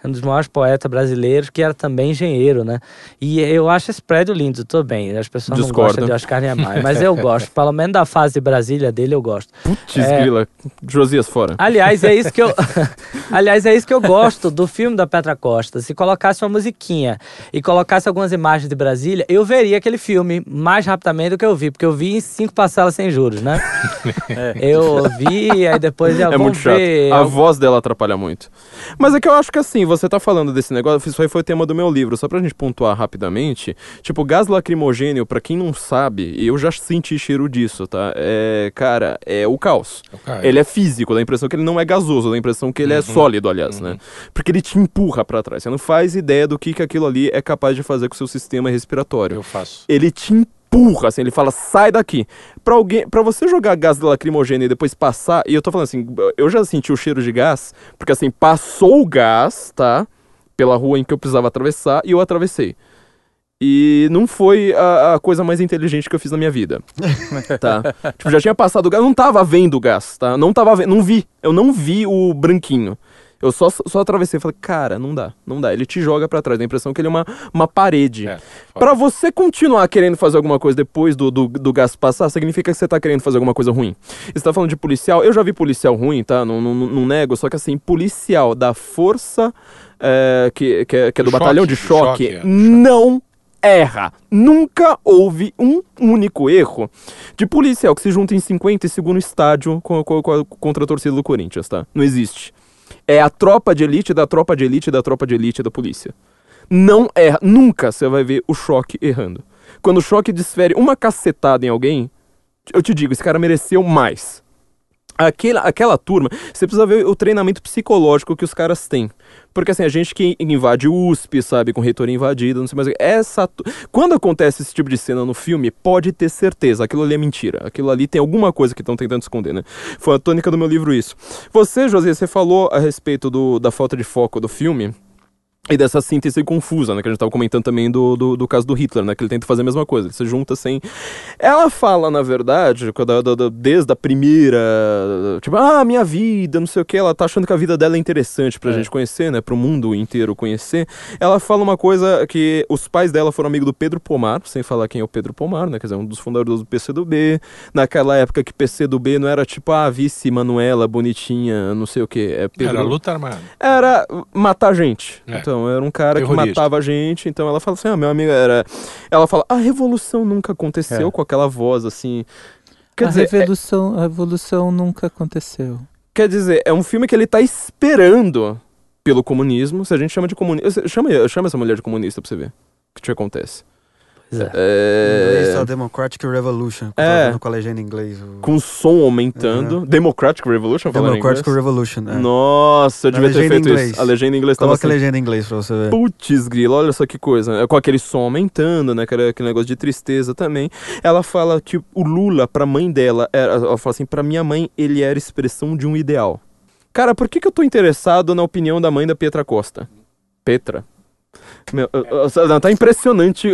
Speaker 5: um dos maiores poetas brasileiros, que era também engenheiro, né? E eu acho esse prédio lindo, tô bem. As pessoas Discordo. não gostam de Oscar Niemeyer, mas eu gosto. Pelo menos da fase de Brasília dele eu gosto.
Speaker 1: Putz, é... grila. Josias fora.
Speaker 5: Aliás, é isso que eu Aliás, é isso que eu gosto do filme da Petra Costa. Se colocasse uma musiquinha e colocasse algumas imagens de Brasília, eu veria aquele filme mais rapidamente do que eu vi, porque eu vi em cinco parcelas sem juros, né? é. Eu vi, aí depois eu
Speaker 1: é muito chato.
Speaker 5: ver.
Speaker 1: A voz dela atrapalha muito. Mas é que eu acho que assim, você tá falando desse negócio, isso aí foi o tema do meu livro, só pra gente pontuar rapidamente. Tipo, gás lacrimogênio, pra quem não sabe, eu já senti cheiro disso, tá? É, cara, é o caos. É ele é físico, dá a impressão que ele não é gasoso, dá a impressão que ele é uhum. é sólido, aliás, né? uhum. né? Porque ele te empurra para trás. Você não faz ideia do que, que aquilo ali é capaz de fazer com o seu sistema respiratório.
Speaker 2: Eu faço.
Speaker 1: Ele te empurra, assim, ele fala, sai daqui. Pra alguém, para você jogar gás lacrimogêneo e depois passar, e eu tô falando assim, eu já senti o cheiro de gás, porque assim, passou o gás, tá? Pela rua em que eu precisava atravessar, e eu atravessei. E não foi a, a, coisa mais inteligente que eu fiz na minha vida. tá? Tipo, já tinha passado o gás, eu não tava vendo o gás, tá? Não tava vendo, não vi. Eu não vi o branquinho. Eu só, só atravessei e falei, cara, não dá, não dá. Ele te joga para trás, dá a impressão que ele é uma, uma parede. É, para você continuar querendo fazer alguma coisa depois do, do, do, gás passar, significa que você tá querendo fazer alguma coisa ruim. Você tá falando de policial, eu já vi policial ruim, tá? Não, não, não nego, só que assim, policial da força é, que, que, é, que é do choque, batalhão de choque, choque é. não erra. Nunca houve um único erro de policial que se junta em 50 e segundo estádio com, com, com, contra a torcida do Corinthians, tá? Não existe. É a tropa de elite da tropa de elite da tropa de elite da polícia. Não erra. Nunca você vai ver o choque errando. Quando o choque desfere uma cacetada em alguém, eu te digo, esse cara mereceu mais. Aquela, aquela turma, você precisa ver o treinamento psicológico que os caras têm. Porque assim, a gente que invade o USP, sabe, com reitoria invadida, não sei mais. Essa. Quando acontece esse tipo de cena no filme, pode ter certeza, aquilo ali é mentira. Aquilo ali tem alguma coisa que estão tentando esconder, né? Foi a tônica do meu livro isso. Você, José, você falou a respeito do, da falta de foco do filme. E dessa síntese confusa, né? Que a gente tava comentando também do, do, do, caso do Hitler, né? Que ele tenta fazer a mesma coisa, ele se junta sem. Ela fala, na verdade, desde a primeira. Tipo, ah, minha vida, não sei o que, ela tá achando que a vida dela é interessante pra é. gente conhecer, né? Pro mundo inteiro conhecer. Ela fala uma coisa que os pais dela foram amigos do Pedro Pomar, sem falar quem é o Pedro Pomar, né? Quer dizer, um dos fundadores do PCdoB. Naquela época que PCdoB não era tipo, ah, vice Manuela, bonitinha, não sei o que. É
Speaker 2: Pedro... Era luta armada.
Speaker 1: Era matar gente. É. Então, então, era um cara Terrorista. que matava a gente. Então ela fala assim: ah, meu amigo era. Ela fala: a revolução nunca aconteceu é. com aquela voz assim.
Speaker 4: Quer a dizer, revolução, é... a revolução nunca aconteceu.
Speaker 1: Quer dizer, é um filme que ele tá esperando pelo comunismo. Se a gente chama de comunista. Chama, chama essa mulher de comunista pra você ver o que te acontece.
Speaker 3: Pois é. é... Inglês Democratic Revolution, é. com a legenda em inglês. O...
Speaker 1: Com o som aumentando. Uhum. Democratic Revolution,
Speaker 3: Democratic Revolution, é.
Speaker 1: Nossa, eu devia ter feito isso. A legenda em inglês
Speaker 3: Coloca tava assim. a legenda em inglês pra você ver.
Speaker 1: Putz, grilo, olha só que coisa. É com aquele som aumentando, né, aquele, aquele negócio de tristeza também. Ela fala que o Lula, pra mãe dela, era, ela fala assim, pra minha mãe, ele era expressão de um ideal. Cara, por que, que eu tô interessado na opinião da mãe da Pietra Costa? Petra. Meu, não, tá impressionante.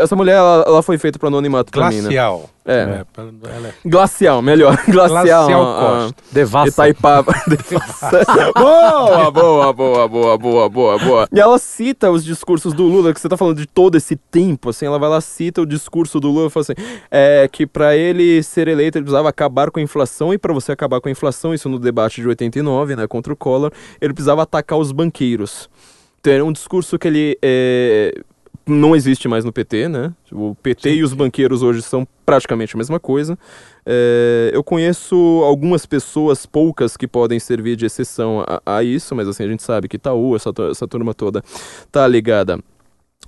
Speaker 1: Essa mulher, ela, ela foi feita para anonimato
Speaker 2: Glacial.
Speaker 1: Mim, né? É. é. é. Glacial, melhor. Glacial. Glacial Costa.
Speaker 4: Devassa.
Speaker 1: Itaipava. boa, boa, boa, boa, boa, boa, boa. E ela cita os discursos do Lula, que você tá falando de todo esse tempo, assim, ela vai lá, cita o discurso do Lula e fala assim, é, que para ele ser eleito ele precisava acabar com a inflação, e para você acabar com a inflação, isso no debate de 89, né, contra o Collor, ele precisava atacar os banqueiros. Tem um discurso que ele é, não existe mais no PT, né? O PT Sim. e os banqueiros hoje são praticamente a mesma coisa. É, eu conheço algumas pessoas, poucas, que podem servir de exceção a, a isso, mas assim, a gente sabe que Itaú, essa, essa turma toda, tá ligada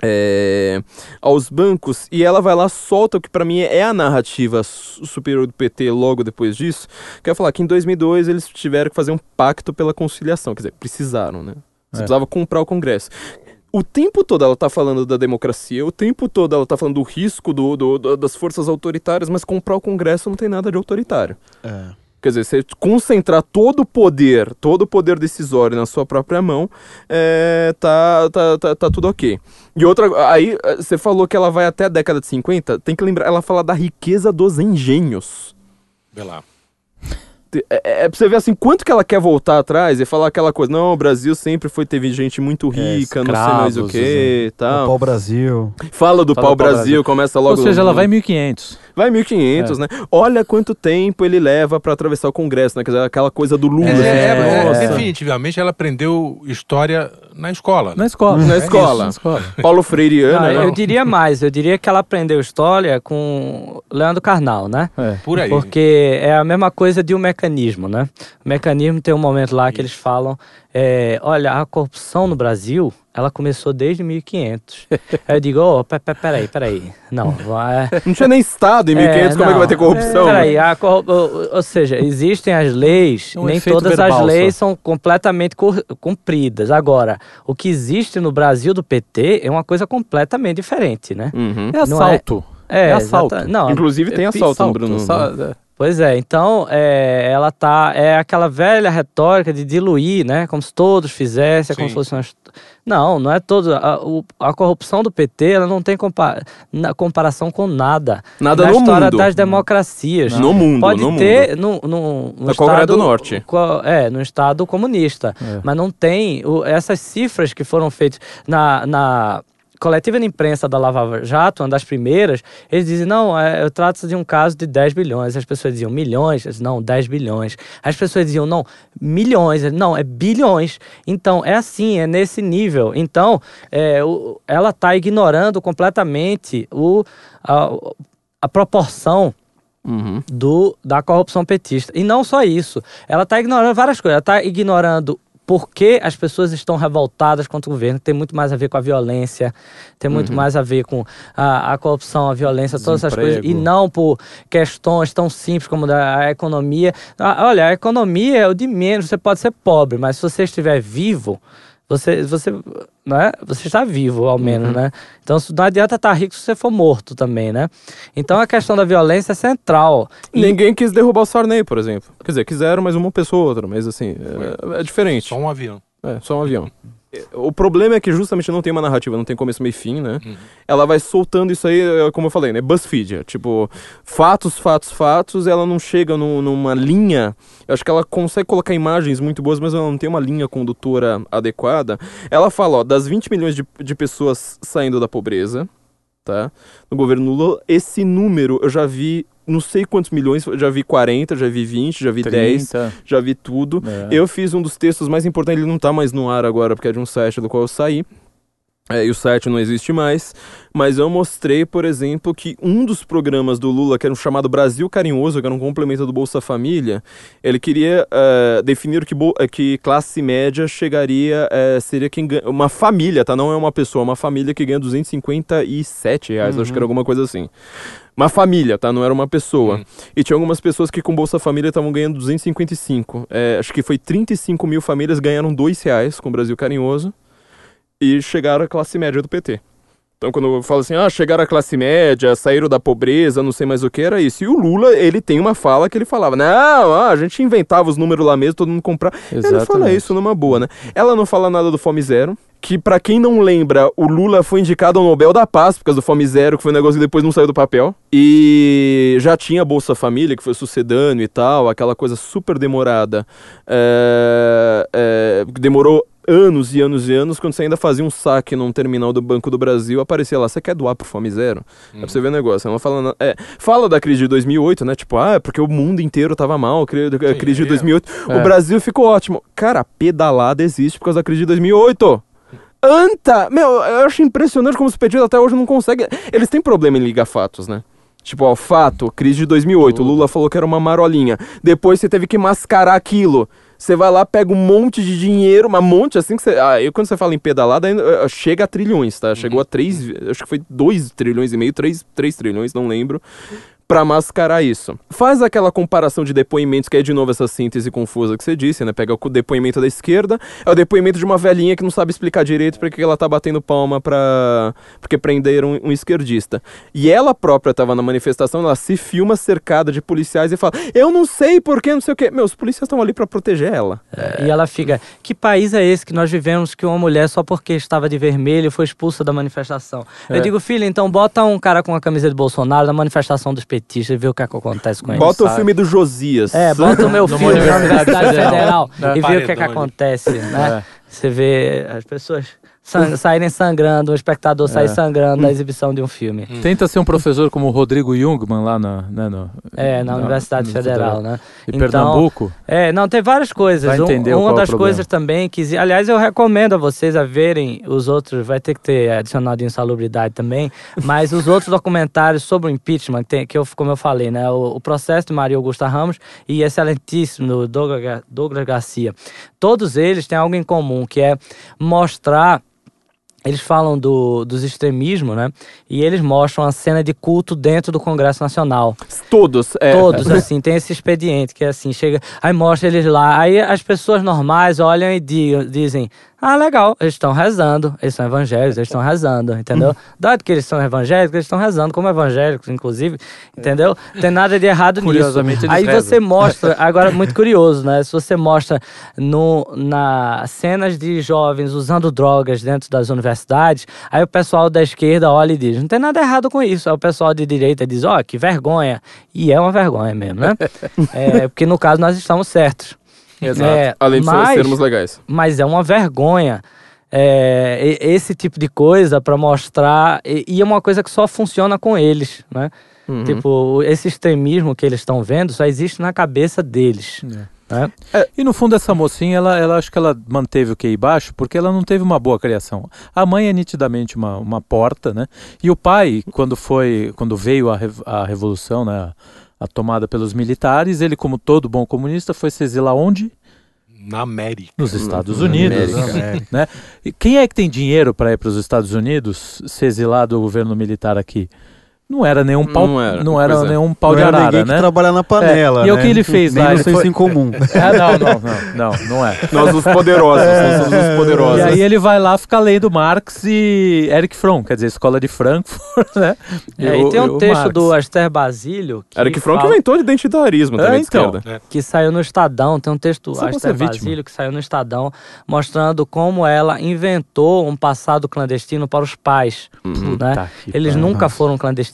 Speaker 1: é, aos bancos e ela vai lá solta o que para mim é a narrativa superior do PT logo depois disso, que é falar que em 2002 eles tiveram que fazer um pacto pela conciliação, quer dizer, precisaram, né? Você é. precisava comprar o Congresso. O tempo todo ela tá falando da democracia, o tempo todo ela tá falando do risco do, do, do das forças autoritárias, mas comprar o Congresso não tem nada de autoritário. É. Quer dizer, você concentrar todo o poder, todo o poder decisório na sua própria mão, é, tá, tá, tá, tá, tudo ok. E outra, aí você falou que ela vai até a década de 50, tem que lembrar, ela fala da riqueza dos engenhos.
Speaker 2: Vê lá.
Speaker 1: É, é, é, pra você ver assim, quanto que ela quer voltar atrás e falar aquela coisa, não, o Brasil sempre foi, teve gente muito é, rica, é, não sei mais o que e tal.
Speaker 3: O pau-brasil.
Speaker 1: Fala do pau-brasil, começa logo...
Speaker 4: Ou seja, ela vai em 1500.
Speaker 1: Vai em 1500, é. né? Olha quanto tempo ele leva para atravessar o Congresso, né? Quer dizer, aquela coisa do Lula. É,
Speaker 2: assim, é, definitivamente ela aprendeu história na escola. Né?
Speaker 1: Na escola. Na escola. Isso, na escola. Paulo Freireana.
Speaker 5: Ah, eu diria mais, eu diria que ela aprendeu história com Leandro Carnal, né?
Speaker 2: Por aí.
Speaker 5: Porque é a mesma coisa de um mecanismo, né? O mecanismo tem um momento lá que eles falam é, olha, a corrupção no Brasil, ela começou desde 1500. Aí eu digo, oh, peraí, peraí. Não,
Speaker 1: é... Não tinha nem Estado em 1500, é, como é que vai ter corrupção?
Speaker 5: É, peraí, a corrup... ou seja, existem as leis, um nem todas as leis são completamente cumpridas. Agora, o que existe no Brasil do PT é uma coisa completamente diferente, né?
Speaker 1: Uhum. É assalto.
Speaker 5: É, é assalto.
Speaker 1: Não, Inclusive tem assalto, no Bruno.
Speaker 5: Pois é, então é, ela tá. É aquela velha retórica de diluir, né? Como se todos fizessem, como se fosse uma. Não, não é todo. A, a corrupção do PT ela não tem compa na comparação com nada.
Speaker 1: Nada
Speaker 5: na
Speaker 1: no
Speaker 5: história
Speaker 1: mundo.
Speaker 5: das democracias.
Speaker 1: No mundo,
Speaker 5: Pode
Speaker 1: no
Speaker 5: ter mundo. No, no, no
Speaker 1: da estado, do Norte.
Speaker 5: É, no Estado comunista. É. Mas não tem. O, essas cifras que foram feitas na, na coletiva de imprensa da Lava Jato, uma das primeiras, eles dizem, não, é, eu trato de um caso de 10 bilhões. As pessoas diziam milhões, dizem, não, 10 bilhões. As pessoas diziam, não, milhões, não, é bilhões. Então, é assim, é nesse nível. Então, é, o, ela está ignorando completamente o, a, a proporção Uhum. Do, da corrupção petista. E não só isso. Ela está ignorando várias coisas. Ela está ignorando por que as pessoas estão revoltadas contra o governo. Tem muito mais a ver com a violência, tem muito uhum. mais a ver com a, a corrupção, a violência, todas essas coisas. E não por questões tão simples como da, a economia. Ah, olha, a economia é o de menos. Você pode ser pobre, mas se você estiver vivo, você, você, né? você está vivo, ao menos, uhum. né? Então não adianta estar rico se você for morto também, né? Então a questão da violência é central.
Speaker 1: E... Ninguém quis derrubar o Sarney, por exemplo. Quer dizer, quiseram, mas uma pessoa ou outra. Mas assim, é, é diferente.
Speaker 2: Só um avião.
Speaker 1: É, só um avião. O problema é que justamente não tem uma narrativa, não tem começo, meio e fim, né? Uhum. Ela vai soltando isso aí, é, como eu falei, né? BuzzFeed. É, tipo, fatos, fatos, fatos, ela não chega no, numa linha. Eu acho que ela consegue colocar imagens muito boas, mas ela não tem uma linha condutora adequada. Ela fala, ó, das 20 milhões de, de pessoas saindo da pobreza, tá? No governo Lula, esse número eu já vi não sei quantos milhões, já vi 40, já vi 20, já vi 30. 10, já vi tudo. É. Eu fiz um dos textos mais importantes, ele não está mais no ar agora, porque é de um site do qual eu saí. É, e o site não existe mais, mas eu mostrei, por exemplo, que um dos programas do Lula, que era um chamado Brasil Carinhoso, que era um complemento do Bolsa Família, ele queria uh, definir que, que classe média chegaria, uh, seria quem ganha, uma família, tá? Não é uma pessoa, é uma família que ganha 257 reais, uhum. acho que era uhum. alguma coisa assim. Uma família, tá? Não era uma pessoa. Uhum. E tinha algumas pessoas que com Bolsa Família estavam ganhando 255. É, acho que foi 35 mil famílias ganharam 2 reais com o Brasil Carinhoso e chegaram à classe média do PT. Então, quando eu falo assim, ah, chegaram à classe média, saíram da pobreza, não sei mais o que, era isso. E o Lula, ele tem uma fala que ele falava, não, ah, a gente inventava os números lá mesmo, todo mundo comprava. Ele fala isso numa boa, né? Ela não fala nada do Fome Zero, que para quem não lembra, o Lula foi indicado ao Nobel da Paz por causa do Fome Zero, que foi um negócio que depois não saiu do papel. E já tinha Bolsa Família, que foi sucedâneo e tal, aquela coisa super demorada. É, é, demorou anos e anos e anos, quando você ainda fazia um saque num terminal do Banco do Brasil, aparecia lá, você quer doar pro Fome Zero? Uhum. É pra você ver o negócio. Ela fala, é, fala da crise de 2008, né? Tipo, ah, é porque o mundo inteiro tava mal, a crise de 2008. É. O Brasil ficou ótimo. Cara, a pedalada existe por causa da crise de 2008. anta. Meu, eu acho impressionante como os pedidos até hoje não conseguem. Eles têm problema em ligar fatos, né? Tipo, ó, fato, crise de 2008, Lula falou que era uma marolinha. Depois você teve que mascarar aquilo. Você vai lá, pega um monte de dinheiro, uma monte, assim que você. Ah, eu quando você fala em pedalada, ainda, chega a trilhões, tá? Chegou uhum. a 3, acho que foi 2 trilhões e meio, 3, 3 trilhões, não lembro para mascarar isso. Faz aquela comparação de depoimentos, que é de novo essa síntese confusa que você disse, né? Pega o depoimento da esquerda, é o depoimento de uma velhinha que não sabe explicar direito porque ela tá batendo palma pra. porque prenderam um, um esquerdista. E ela própria tava na manifestação, ela se filma cercada de policiais e fala: Eu não sei porque, não sei o quê. Meus policiais estão ali para proteger ela.
Speaker 5: É, e ela fica: Que país é esse que nós vivemos que uma mulher, só porque estava de vermelho, foi expulsa da manifestação? É. Eu digo, filha, então bota um cara com a camisa de Bolsonaro na manifestação dos PT petista e ver o que, é que acontece com ele.
Speaker 1: Bota o filme do Josias.
Speaker 5: É, bota o meu filme na Universidade Federal e vê o que, é que acontece, né? É. Você vê as pessoas sang saírem sangrando, o espectador é. sair sangrando na exibição de um filme.
Speaker 4: Hum. Tenta ser um professor como o Rodrigo Jungmann lá na, né, no,
Speaker 5: é, na, na Universidade na, Federal, né?
Speaker 4: E então, Pernambuco?
Speaker 5: É, não, tem várias coisas. Vai entender um, uma das coisas também que, aliás, eu recomendo a vocês a verem os outros, vai ter que ter adicional de insalubridade também, mas os outros documentários sobre o impeachment, que, tem, que eu, como eu falei, né? O, o processo de Maria Augusta Ramos e excelentíssimo do Douglas, Douglas Garcia. Todos eles têm algo em comum, que é mostrar eles falam do, dos extremismos, né? E eles mostram a cena de culto dentro do Congresso Nacional.
Speaker 1: Todos,
Speaker 5: é. Todos, assim, tem esse expediente que é assim, chega, aí mostra eles lá, aí as pessoas normais olham e dizem, ah, legal, eles estão rezando, eles são evangélicos, eles estão rezando, entendeu? Dado que eles são evangélicos, eles estão rezando como evangélicos, inclusive, entendeu? Tem nada de errado nisso. Aí rezam. você mostra, agora muito curioso, né? Se você mostra no, na cenas de jovens usando drogas dentro das universidades, aí o pessoal da esquerda olha e diz, não tem nada errado com isso. Aí o pessoal de direita diz, ó, oh, que vergonha. E é uma vergonha mesmo, né? é, porque no caso nós estamos certos.
Speaker 1: Exato. É, Além de mas, sermos legais.
Speaker 5: Mas é uma vergonha é, esse tipo de coisa para mostrar. E, e, é uma coisa que só funciona com eles, né? Uhum. Tipo, esse extremismo que eles estão vendo só existe na cabeça deles. É.
Speaker 4: Né? É, e no fundo essa mocinha, ela, ela acho que ela manteve o QI baixo porque ela não teve uma boa criação. A mãe é nitidamente uma, uma porta, né? E o pai, quando foi, quando veio a, a revolução, né? A tomada pelos militares. Ele, como todo bom comunista, foi se exilar onde?
Speaker 2: Na América.
Speaker 4: Nos Estados Unidos. América. Né? E quem é que tem dinheiro para ir para os Estados Unidos se exilar do governo militar aqui? Não era nenhum pau, não era, não era é. nenhum pau não de arara, né?
Speaker 3: que trabalha na panela, é.
Speaker 4: E né? o que ele fez
Speaker 3: Nem
Speaker 4: lá?
Speaker 3: Ele foi... em comum.
Speaker 4: É, não, não, não, não, não é.
Speaker 1: Nós os poderosos, é. nós somos os poderosos.
Speaker 4: E aí ele vai lá ficar lendo Marx e Eric Fromm, quer dizer, Escola de Frankfurt, né?
Speaker 5: E, é, e tem um texto Marx. do Aster Basílio.
Speaker 1: Eric Fromm fala... que inventou de identitarismo também, é, então,
Speaker 5: é. Que saiu no Estadão, tem um texto do Aster Basílio que saiu no Estadão, mostrando como ela inventou um passado clandestino para os pais. Uhum. Né? Tá Eles nunca foram clandestinos.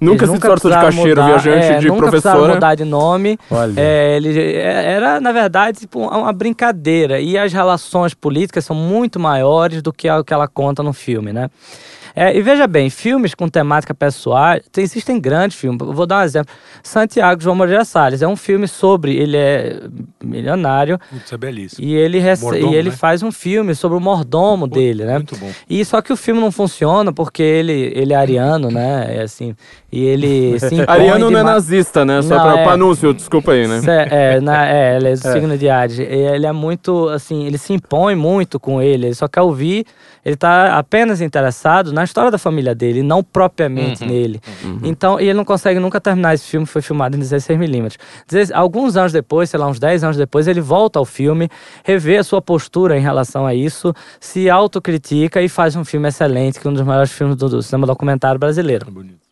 Speaker 1: Nunca se disfarçou de caixeiro, mudar, viajante, é, de nunca professora.
Speaker 5: mudar de nome. Olha. É, ele, é, era, na verdade, tipo, uma brincadeira. E as relações políticas são muito maiores do que o que ela conta no filme, né? É, e veja bem, filmes com temática pessoal, existem grandes filmes. Vou dar um exemplo. Santiago João Moreira Salles é um filme sobre. Ele é milionário.
Speaker 2: Putz, é belíssimo.
Speaker 5: E ele, mordomo, e ele né? faz um filme sobre o mordomo dele, né?
Speaker 2: Muito bom.
Speaker 5: E só que o filme não funciona porque ele, ele é ariano, né? É assim. E ele se
Speaker 1: Ariano não é nazista, né? Só para é, anúncio, desculpa aí, né?
Speaker 5: É, na, é, ele é do é. signo de Ares. Ele é muito, assim, ele se impõe muito com ele. Ele só quer ouvir ele está apenas interessado na história da família dele, não propriamente uhum. nele. Uhum. Então, e ele não consegue nunca terminar esse filme, foi filmado em 16mm. Alguns anos depois, sei lá, uns 10 anos depois, ele volta ao filme, revê a sua postura em relação a isso, se autocritica e faz um filme excelente, que é um dos maiores filmes do, do cinema documentário brasileiro. É bonito.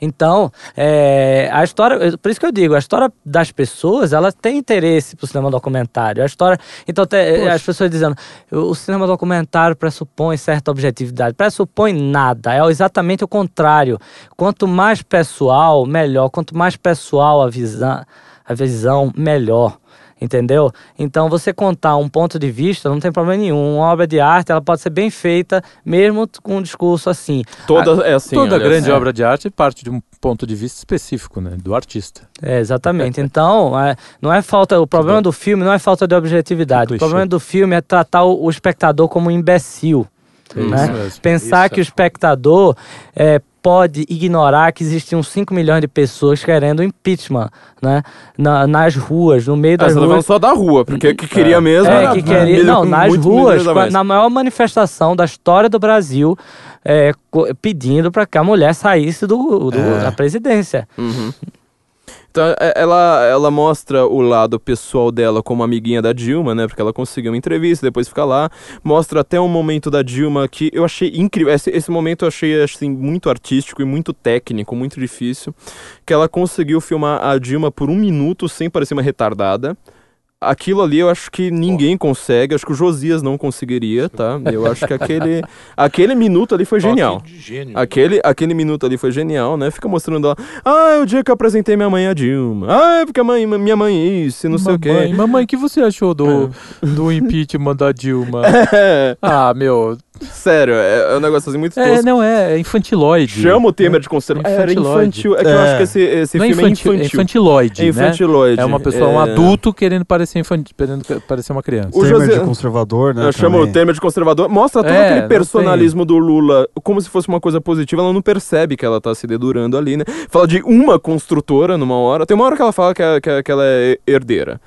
Speaker 5: Então, é, a história, por isso que eu digo, a história das pessoas, ela tem interesse pro cinema documentário. A história, então tem, as pessoas dizendo, o cinema documentário pressupõe certa objetividade, pressupõe nada, é exatamente o contrário. Quanto mais pessoal, melhor. Quanto mais pessoal a visão, a visão melhor. Entendeu? Então você contar um ponto de vista não tem problema nenhum. Uma obra de arte ela pode ser bem feita mesmo com um discurso assim.
Speaker 1: Toda é assim.
Speaker 4: Toda grande é. obra de arte parte de um ponto de vista específico, né, do artista.
Speaker 5: É, exatamente. Então, é, não é falta. O problema do filme não é falta de objetividade. O problema do filme é tratar o, o espectador como um imbecil. Né? Pensar Isso que é o espectador é, pode ignorar que existiam 5 milhões de pessoas querendo impeachment, né? Na, nas ruas, no meio das ah, ruas.
Speaker 1: só da rua, porque que queria é. mesmo.
Speaker 5: É, que queria. Não, nas ruas, na maior manifestação da história do Brasil, é, pedindo para que a mulher saísse do, do é. da presidência.
Speaker 1: Uhum. Então, é, ela, ela mostra o lado pessoal dela como amiguinha da Dilma, né? Porque ela conseguiu uma entrevista, depois fica lá. Mostra até um momento da Dilma que eu achei incrível. Esse, esse momento eu achei assim, muito artístico e muito técnico, muito difícil. Que ela conseguiu filmar a Dilma por um minuto sem parecer uma retardada aquilo ali eu acho que ninguém consegue, acho que o Josias não conseguiria, tá? Eu acho que aquele, aquele minuto ali foi genial. Gênio, aquele, aquele minuto ali foi genial, né? Fica mostrando lá, ah, é o dia que eu apresentei minha mãe a Dilma. Ah, é porque a mãe, minha mãe é isso, não sei o quê.
Speaker 4: Mamãe, o que você achou do, é. do impeachment da Dilma? É. Ah, meu,
Speaker 1: Sério, é, é um negócio assim muito
Speaker 4: é, tosco. É, não, é, infantiloide.
Speaker 1: Chama o Temer de conservador. É, era infantil. É que eu acho que esse, esse
Speaker 4: não
Speaker 1: filme
Speaker 4: é infantil. É
Speaker 1: infantiloide.
Speaker 4: É
Speaker 1: infantiloide.
Speaker 4: Né? É uma pessoa, um adulto querendo parecer infantil, querendo parecer uma criança.
Speaker 3: O Temer José... de conservador, né?
Speaker 1: Chama o Temer de conservador. Mostra todo aquele personalismo do Lula como se fosse uma coisa positiva. Ela não percebe que ela tá se dedurando ali, né? Fala de uma construtora numa hora. Tem uma hora que ela fala que, é, que, que ela é herdeira.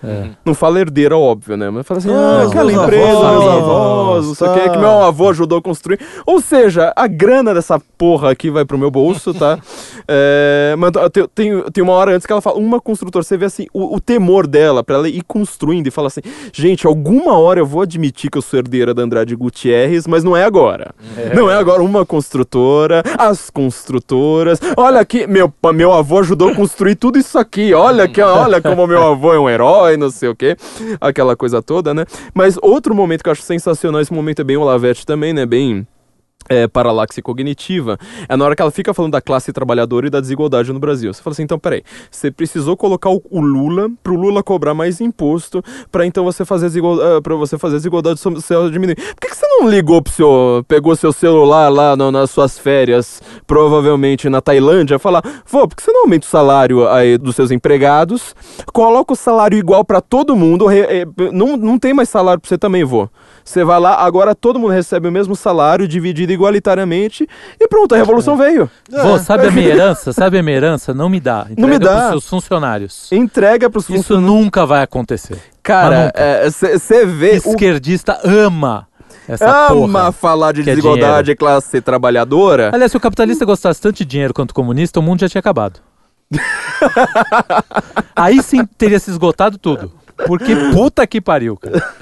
Speaker 1: Não fala herdeira, óbvio, né? Mas fala assim, ah, aquela empresa, meus avós, não sei o que, que meu avô ajudou a construir. Ou seja, a grana dessa porra aqui vai pro meu bolso, tá? é, mas tem, tem uma hora antes que ela fala, uma construtora, você vê assim, o, o temor dela pra ela ir construindo e fala assim, gente, alguma hora eu vou admitir que eu sou herdeira da Andrade Gutierrez, mas não é agora. É. Não é agora uma construtora, as construtoras. Olha aqui, meu, meu avô ajudou a construir tudo isso aqui. Olha que, olha como meu avô é um herói, não sei o quê. Aquela coisa toda, né? Mas outro momento que eu acho sensacional, esse momento é bem Olavete também, né? Bem é, paralaxe cognitiva, é na hora que ela fica falando da classe trabalhadora e da desigualdade no Brasil. Você fala assim, então peraí, você precisou colocar o, o Lula pro Lula cobrar mais imposto para então você fazer desigualdade, uh, pra você fazer desigualdade social diminuir. Por que, que, você não ligou pro seu, pegou seu celular lá no, nas suas férias, provavelmente na Tailândia, falar, vou, por que você não aumenta o salário aí dos seus empregados, coloca o salário igual para todo mundo, re, re, não, não tem mais salário pra você também, vou. Você vai lá, agora todo mundo recebe o mesmo salário, dividido igualitariamente, e pronto, a revolução é. veio.
Speaker 4: Vô, sabe a minha herança? Sabe a minha herança? Não me dá. Entrega
Speaker 1: não me dá.
Speaker 4: pros seus funcionários.
Speaker 1: Entrega pros
Speaker 4: funcionários. Isso nunca vai acontecer.
Speaker 1: Cara, você é, vê...
Speaker 4: Esquerdista o... ama
Speaker 1: essa ama porra, falar de é desigualdade é classe trabalhadora.
Speaker 4: Aliás, se o capitalista gostasse tanto de dinheiro quanto o comunista, o mundo já tinha acabado. Aí sim teria se esgotado tudo. Porque puta que pariu, cara.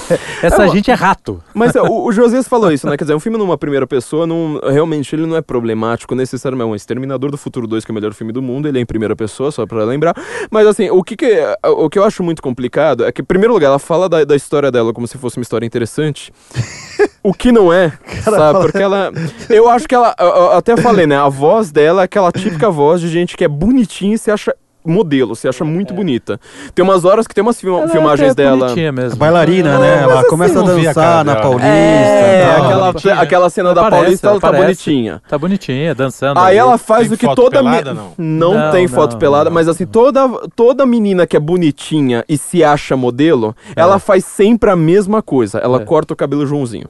Speaker 4: Essa é, gente é rato.
Speaker 1: Mas o, o Josias falou isso, né? Quer dizer, um filme numa primeira pessoa, não, realmente ele não é problemático necessariamente. Um Exterminador do Futuro 2, que é o melhor filme do mundo, ele é em primeira pessoa, só pra lembrar. Mas assim, o que, que, o que eu acho muito complicado é que, em primeiro lugar, ela fala da, da história dela como se fosse uma história interessante. o que não é, Cara, sabe? Porque ela. Eu acho que ela. Eu até falei, né? A voz dela é aquela típica voz de gente que é bonitinha e se acha modelo, você acha muito é. bonita. Tem umas horas que tem umas film filmagens é dela.
Speaker 3: Mesmo. Bailarina, né? Ela assim, começa a dançar na Paulista. É,
Speaker 1: aquela, aquela cena da Paulista, ela tá bonitinha.
Speaker 4: Tá bonitinha, dançando.
Speaker 1: Aí, ela faz tem o que toda pelada, não? Não, não tem foto não, pelada, não, mas assim, toda toda menina que é bonitinha e se acha modelo, ela é. faz sempre a mesma coisa. Ela é. corta o cabelo Joãozinho.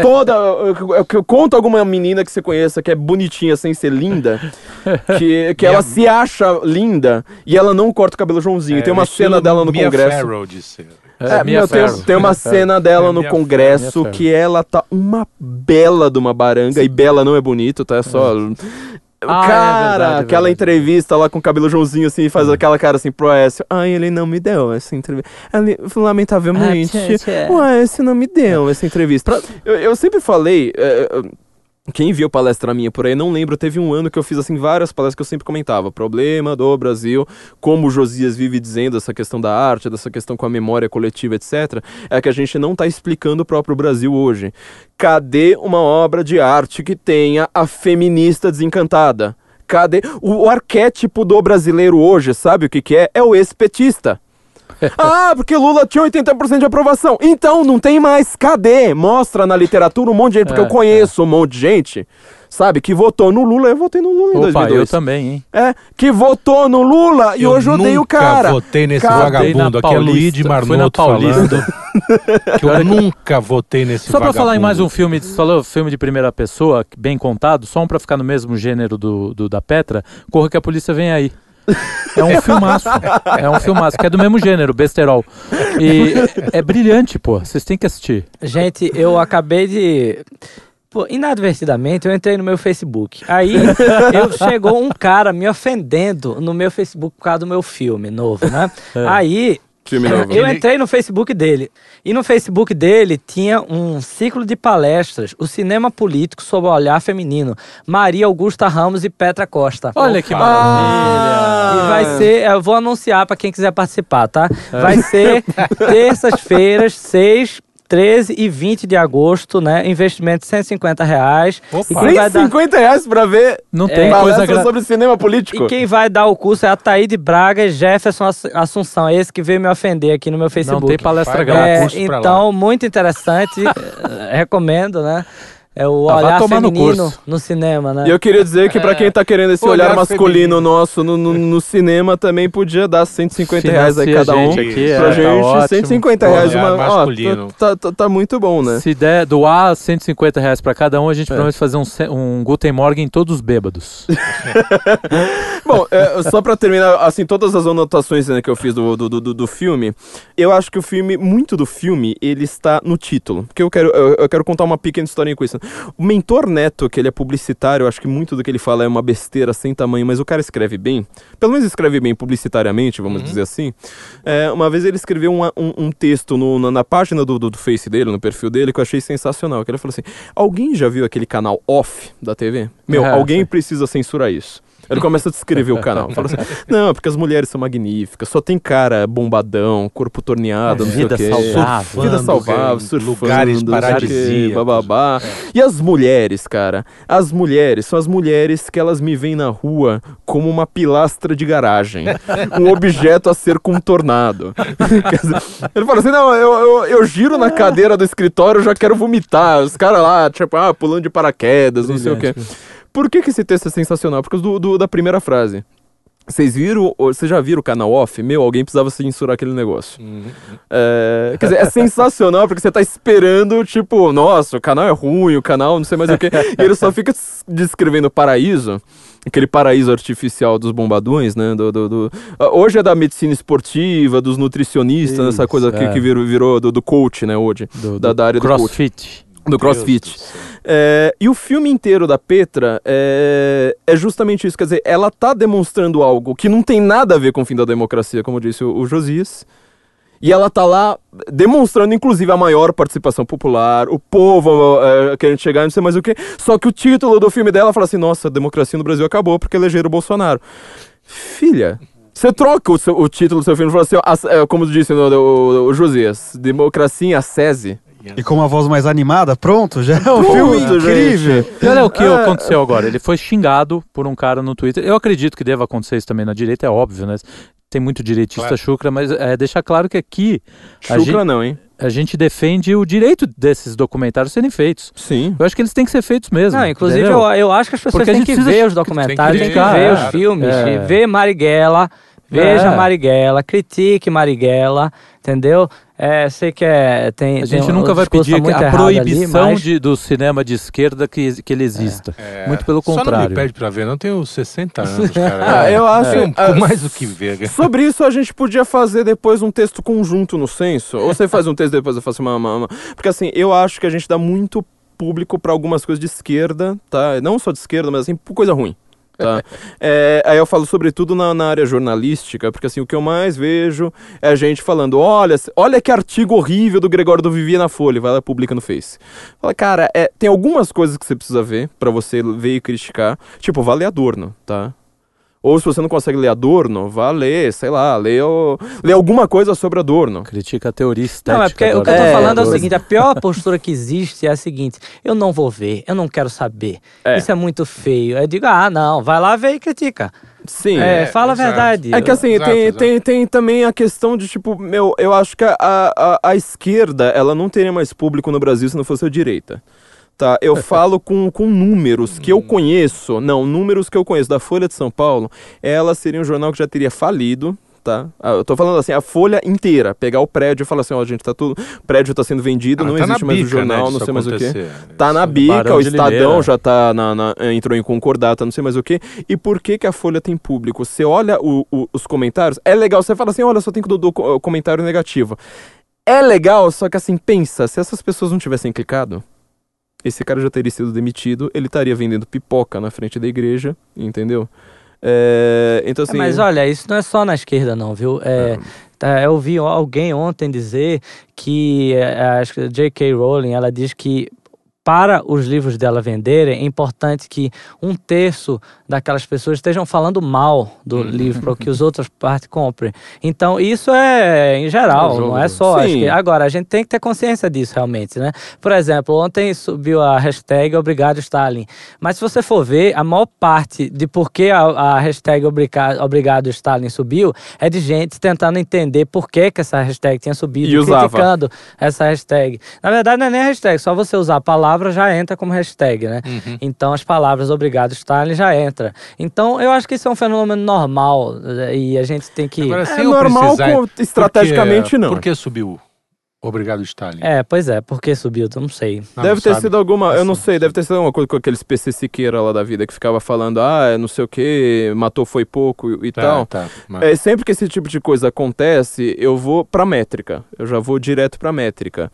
Speaker 1: Toda. Conta alguma menina que você conheça que é bonitinha sem ser linda, que, que ela se acha linda e ela não corta o cabelo Joãozinho. É, tem uma cena dela no Mia congresso. Farrow de ser. É, é meu, tem, tem, uma cena dela é, no congresso que ela tá uma bela de uma baranga, Sim. e bela não é bonito, tá? É só. É. Ah, é cara, é verdade, aquela verdade. entrevista lá com o cabelo Joãozinho assim, faz hum. aquela cara assim pro Aécio. Ai, ele não me deu essa entrevista. Ele, lamentavelmente, ah, o Aécio não me deu essa entrevista. Eu, eu sempre falei. Quem viu palestra minha por aí, não lembro, teve um ano que eu fiz assim várias palestras que eu sempre comentava. Problema do Brasil, como o Josias vive dizendo, essa questão da arte, dessa questão com a memória coletiva, etc. É que a gente não está explicando o próprio Brasil hoje. Cadê uma obra de arte que tenha a feminista desencantada? Cadê? O, o arquétipo do brasileiro hoje, sabe o que, que é? É o ex-petista. ah, porque Lula tinha 80% de aprovação. Então, não tem mais. Cadê? Mostra na literatura um monte de gente, porque é, eu conheço é. um monte de gente sabe? Que votou no Lula, eu votei no Lula em Opa, 2002.
Speaker 4: eu também, hein?
Speaker 1: É, que votou no Lula e eu hoje odeio o cara.
Speaker 2: Eu votei nesse vagabundo, aqui é Luigi Marnoto falando. que eu nunca votei nesse
Speaker 4: Só
Speaker 2: pra
Speaker 4: falar em mais um filme, falou filme de primeira pessoa, bem contado, só um pra ficar no mesmo gênero do, do da Petra, Corra que a Polícia Vem Aí. É um filmaço. É um filmaço, que é do mesmo gênero, besterol. E é brilhante, pô. Vocês têm que assistir.
Speaker 5: Gente, eu acabei de. Pô, inadvertidamente, eu entrei no meu Facebook. Aí eu, chegou um cara me ofendendo no meu Facebook por causa do meu filme novo, né? É. Aí Filme novo. Eu entrei no Facebook dele. E no Facebook dele tinha um ciclo de palestras, o cinema político sob o olhar feminino. Maria Augusta Ramos e Petra Costa.
Speaker 4: Olha que maravilha!
Speaker 5: E vai ser, eu vou anunciar para quem quiser participar, tá? Vai ser terças-feiras, seis 13 e 20 de agosto, né? Investimento de 150 reais.
Speaker 1: Opa. 150 dar... reais pra ver
Speaker 4: Não tem é, coisa gra...
Speaker 1: sobre cinema político.
Speaker 5: E quem vai dar o curso é a Taíde Braga e Jefferson Assunção, esse que veio me ofender aqui no meu Facebook.
Speaker 4: Não tem palestra grátis.
Speaker 5: É, então, muito interessante. Eh, recomendo, né? É o ah, olhar feminino no, no, cinema, né?
Speaker 1: E eu queria dizer que para quem tá querendo esse olhar, olhar masculino feminino. nosso no, no, no, cinema, também podia dar 150 reais aí cada um.
Speaker 4: Aqui,
Speaker 1: pra é, gente, tá 150 reais uma. Ó, tá, tá, tá, muito bom, né?
Speaker 4: Se der doar 150 reais pra cada um, a gente é. promete fazer um, um Guten Morgen todos bêbados.
Speaker 1: bom, é, só pra terminar, assim, todas as anotações né, que eu fiz do, do, do, do, filme, eu acho que o filme, muito do filme, ele está no título. Porque eu quero, eu, eu quero contar uma pequena historinha com isso. O Mentor Neto, que ele é publicitário, acho que muito do que ele fala é uma besteira sem tamanho, mas o cara escreve bem. Pelo menos escreve bem publicitariamente, vamos uhum. dizer assim. É, uma vez ele escreveu um, um, um texto no, na, na, página do, do, do, Face dele, no perfil dele, que eu achei sensacional. Que ele falou assim: Alguém já viu aquele canal off da TV? Meu, é, alguém precisa censurar isso. Ele começa a descrever o canal. Fala assim, não, porque as mulheres são magníficas, só tem cara bombadão, corpo torneado, é, não
Speaker 4: vida
Speaker 1: sei
Speaker 4: o quê. Saudável,
Speaker 1: vida saudável, surfando,
Speaker 2: lugares paradisíacos.
Speaker 1: Bababá. É. E as mulheres, cara? As mulheres são as mulheres que elas me veem na rua como uma pilastra de garagem. um objeto a ser contornado. ele fala assim, não, eu, eu, eu giro na cadeira do escritório, eu já quero vomitar. Os caras lá, tipo, ah, pulando de paraquedas, não sei o quê. Por que, que esse texto é sensacional? Por causa do, do da primeira frase. Vocês viram, vocês já viram o canal off? Meu, alguém precisava censurar aquele negócio. Uhum. É, quer dizer, é sensacional porque você tá esperando, tipo, nossa, o canal é ruim, o canal não sei mais o que. e ele só fica descrevendo o paraíso, aquele paraíso artificial dos bombadões, né? Do, do, do... Hoje é da medicina esportiva, dos nutricionistas, Isso, essa coisa é. que, que virou, virou do, do, coach, né? Hoje.
Speaker 4: Do, da, da área do
Speaker 1: crossfit. Do crossfit. É, e o filme inteiro da Petra é, é, justamente isso. Quer dizer, ela tá demonstrando algo que não tem nada a ver com o fim da democracia, como disse o, o Josias. E ela tá lá demonstrando, inclusive, a maior participação popular, o povo é, querendo chegar, não sei mais o que. Só que o título do filme dela fala assim: nossa, a democracia no Brasil acabou porque elegeram o Bolsonaro. Filha, você troca o, seu, o, título do seu filme e fala assim: ó, como disse o, o, o Josias, democracia em ascese.
Speaker 3: E com uma voz mais animada, pronto, já é um pronto, filme incrível.
Speaker 4: E olha o que é. aconteceu agora. Ele foi xingado por um cara no Twitter. Eu acredito que deva acontecer isso também na direita, é óbvio, né? Tem muito direitista claro. chucra, mas é deixar claro que aqui.
Speaker 1: Chucra gente, não, hein?
Speaker 4: A gente defende o direito desses documentários serem feitos.
Speaker 1: Sim.
Speaker 4: Eu acho que eles têm que ser feitos mesmo. Não,
Speaker 5: inclusive eu, eu, acho que as pessoas têm que ver os documentários, têm que, têm que ver os filmes, é. ver Marighella, veja é. Marighella, critique Marighella, entendeu? É, sei que é, tem.
Speaker 4: A gente
Speaker 5: tem
Speaker 4: nunca vai pedir a proibição ali, mas... de, do cinema de esquerda que, que ele exista. É, é. Muito pelo contrário. Só não
Speaker 2: me pede pra ver, não tenho 60 anos, cara.
Speaker 1: ah, eu acho
Speaker 2: é, um, mais o que ver.
Speaker 1: Sobre isso a gente podia fazer depois um texto conjunto no censo. Ou você faz um texto depois eu faço uma, uma, uma. Porque assim, eu acho que a gente dá muito público para algumas coisas de esquerda, tá? Não só de esquerda, mas assim, coisa ruim. Tá? é, aí eu falo sobretudo na, na, área jornalística, porque assim, o que eu mais vejo é gente falando, olha, olha que artigo horrível do Gregório do Vivi na Folha, vai lá e publica no Face. Fala, cara, é, tem algumas coisas que você precisa ver para você ver e criticar, tipo, vale Adorno, tá? Ou se você não consegue ler Adorno, vá ler, sei lá, lê, lê alguma coisa sobre Adorno.
Speaker 4: Critica a teoria estética.
Speaker 5: Não, é porque o que eu tô é, falando é o seguinte, a pior postura que existe é a seguinte, eu não vou ver, eu não quero saber, é. isso é muito feio. Eu digo, ah, não, vai lá ver e critica.
Speaker 1: Sim.
Speaker 5: É, fala a verdade.
Speaker 1: É que assim, exato, tem, exato. Tem, tem também a questão de, tipo, meu, eu acho que a, a, a esquerda, ela não teria mais público no Brasil se não fosse a direita. Tá, eu falo com, com números que eu hum. conheço, não, números que eu conheço da Folha de São Paulo, ela seria um jornal que já teria falido, tá? Ah, eu tô falando assim, a folha inteira, pegar o prédio e falar assim, ó, oh, gente, tá tudo, o prédio tá sendo vendido, ah, não tá existe mais bica, o jornal, né, não sei mais o quê. Tá na bica, o Estadão já tá na, na, entrou em concordata, não sei mais o quê. E por que que a folha tem público? Você olha o, o, os comentários, é legal, você fala assim, olha, só tem do, do comentário negativo. É legal, só que assim, pensa, se essas pessoas não tivessem clicado, esse cara já teria sido demitido, ele estaria vendendo pipoca na frente da igreja, entendeu? É, então, assim,
Speaker 5: é, mas olha, isso não é só na esquerda, não, viu? É, tá, eu vi alguém ontem dizer que é, acho que J.K. Rowling ela diz que para os livros dela venderem, é importante que um terço daquelas pessoas estejam falando mal do uhum. livro para que os outras partes comprem. Então, isso é em geral, não é só. Que, agora, a gente tem que ter consciência disso realmente, né? Por exemplo, ontem subiu a hashtag Obrigado Stalin. Mas se você for ver, a maior parte de por que a, a hashtag Obrigado Stalin subiu é de gente tentando entender por que, que essa hashtag tinha subido e, e criticando essa hashtag. Na verdade, não é nem a hashtag, só você usar a palavra já entra como hashtag, né? Uhum. Então, as palavras Obrigado Stalin já entra outra. Então, eu acho que isso é um fenômeno normal eh, e a gente tem que.
Speaker 1: Agora, é normal precisar... estrategicamente
Speaker 2: por
Speaker 1: não.
Speaker 2: Por que subiu? Obrigado, Stalin.
Speaker 5: É, pois é, porque subiu, eu não sei.
Speaker 1: Não, deve não ter sabe. sido alguma, eu não sei, deve ter sido alguma coisa com aqueles PC Siqueira lá da vida que ficava falando, ah, não sei o que, matou foi pouco e, tá, tal. Tá, mas... é, sempre que esse tipo de coisa acontece, eu vou pra métrica, eu já vou direto pra métrica.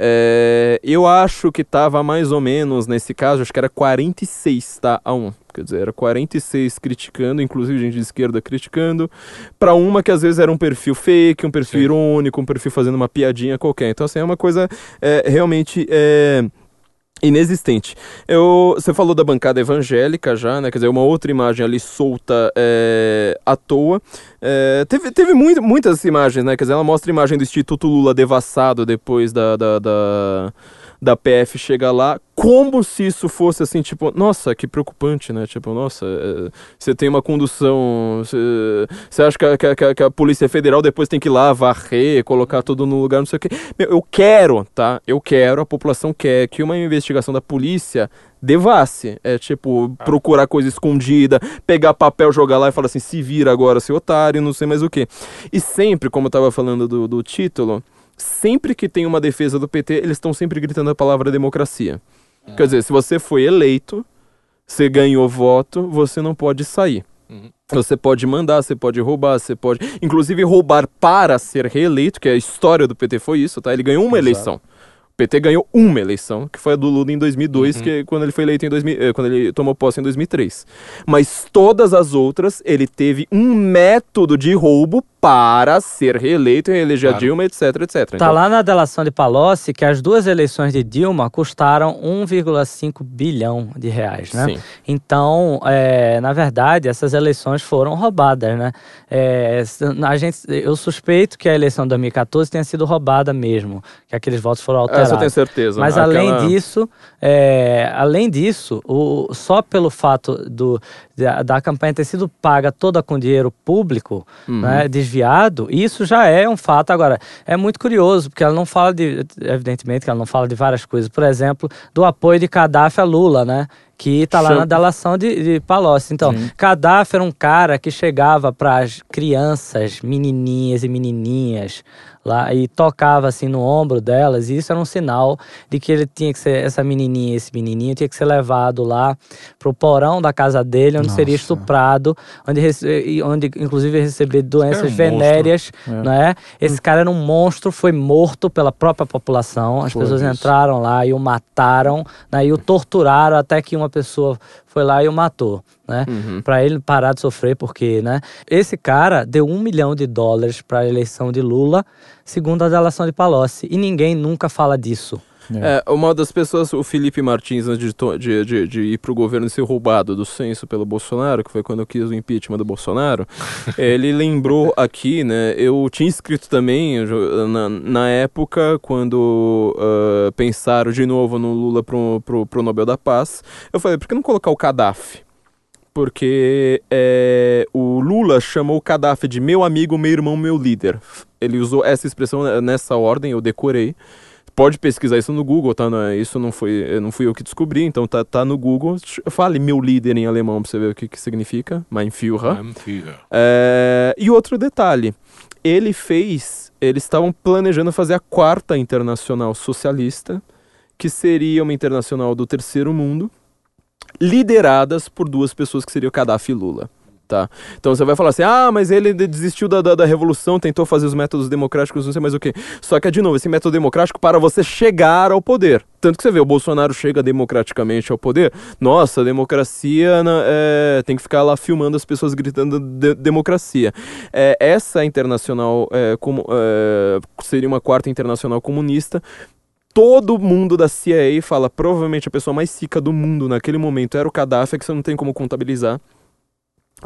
Speaker 1: É, eu acho que tava mais ou menos, nesse caso, acho que era 46, tá, a 1. Quer dizer, era 46 criticando, inclusive gente de esquerda criticando, para uma que às vezes era um perfil fake, um perfil Sim. irônico, um perfil fazendo uma piadinha qualquer. Então, assim, é uma coisa é, realmente. É, inexistente. Eu, você falou da bancada evangélica já, né? Quer dizer, uma outra imagem ali solta é, à toa. É, teve teve muito, muitas imagens, né? Quer dizer, ela mostra a imagem do Instituto Lula devassado depois da, da, da da PF chega lá, como se isso fosse assim, tipo, nossa, que preocupante, né? Tipo, nossa, é, você tem uma condução. Você acha que a, que, a, que a, Polícia Federal depois tem que ir lá varrer, colocar tudo no lugar, não sei o quê. Meu, eu quero, tá? Eu quero, a população quer que uma investigação da polícia devasse. É tipo, ah. procurar coisa escondida, pegar papel, jogar lá e falar assim, se vira agora, seu otário, não sei mais o que. E sempre, como eu tava falando do, do título sempre que tem uma defesa do PT, eles estão sempre gritando a palavra democracia. Uhum. Quer dizer, se você foi eleito, você ganhou voto, você não pode sair. Uhum. Você pode mandar, você pode roubar, você pode. Inclusive roubar para ser reeleito, que a história do PT foi isso, tá? Ele ganhou uma Exato. eleição. PT ganhou uma eleição, que foi a do Lula em 2002, uhum. que quando ele foi eleito em 2000, eh, quando ele tomou posse em 2003. Mas todas as outras, ele teve um método de roubo para ser reeleito e reeleger claro. a Dilma, etc, etc.
Speaker 5: Tá então, lá na delação de Palocci que as duas eleições de Dilma custaram 1,5 bilhão de reais, né? Sim. Então, é, na verdade, essas eleições foram roubadas, né? É, a gente, eu suspeito que a eleição de 2014 tenha sido roubada mesmo, que aqueles votos foram alterados.
Speaker 1: Essa eu tenho certeza.
Speaker 5: Mas Aquela... além disso, é, além disso, o, só pelo fato do, da, da, campanha ter sido paga toda com dinheiro público, uhum. né, desviado, isso já é um fato. Agora, é muito curioso, porque ela não fala de, evidentemente, que ela não fala de várias coisas, por exemplo, do apoio de Gaddafi a Lula, né? que está lá na delação de, de Palocci. Então, Sim. Gaddafi era um cara que chegava para as crianças, menininhas e menininhas, lá e tocava assim no ombro delas, e isso era um sinal de que ele tinha que ser essa menininha, esse menininho tinha que ser levado lá pro porão da casa dele, onde Nossa. seria estuprado, onde, onde inclusive receber doenças um venéreas, é. né? Esse cara era um monstro, foi morto pela própria população. As foi pessoas isso. entraram lá e o mataram, né? E o torturaram até que uma pessoa foi lá e o matou, né? Uhum. Para ele parar de sofrer, porque, né? Esse cara deu um milhão de dólares para a eleição de Lula, segundo a delação de Palocci, e ninguém nunca fala disso.
Speaker 1: É. é. uma das pessoas, o Felipe Martins, antes de, de, de, de ir pro governo e ser roubado do censo pelo Bolsonaro, que foi quando eu quis o impeachment do Bolsonaro, ele lembrou aqui, né? Eu tinha escrito também na, na época, quando uh, pensaram de novo no Lula pro, pro, pro Nobel da Paz, eu falei, por que não colocar o Gaddafi? porque é, o Lula chamou o Gaddafi de meu amigo, meu irmão, meu líder. Ele usou essa expressão nessa ordem, eu decorei. Pode pesquisar isso no Google, tá? É, isso não foi, não fui eu que descobri, então tá, tá no Google. Fale meu líder em alemão pra você ver o que, que significa. Mein Führer. Mein Führer. É, e outro detalhe, ele fez, eles estavam planejando fazer a quarta internacional socialista, que seria uma internacional do terceiro mundo, lideradas por duas pessoas que seriam Gaddafi e Lula. Tá? Então você vai falar assim, ah, mas ele desistiu da, da, da, revolução, tentou fazer os métodos democráticos, não sei mais o que. Só que, de novo, esse método democrático para você chegar ao poder. Tanto que você vê, o Bolsonaro chega democraticamente ao poder, nossa, democracia é, tem que ficar lá filmando as pessoas gritando de, democracia. É, essa internacional é, é, seria uma quarta internacional comunista, todo mundo da CIA fala, provavelmente a pessoa mais rica do mundo naquele momento era o Gaddafi, que você não tem como contabilizar.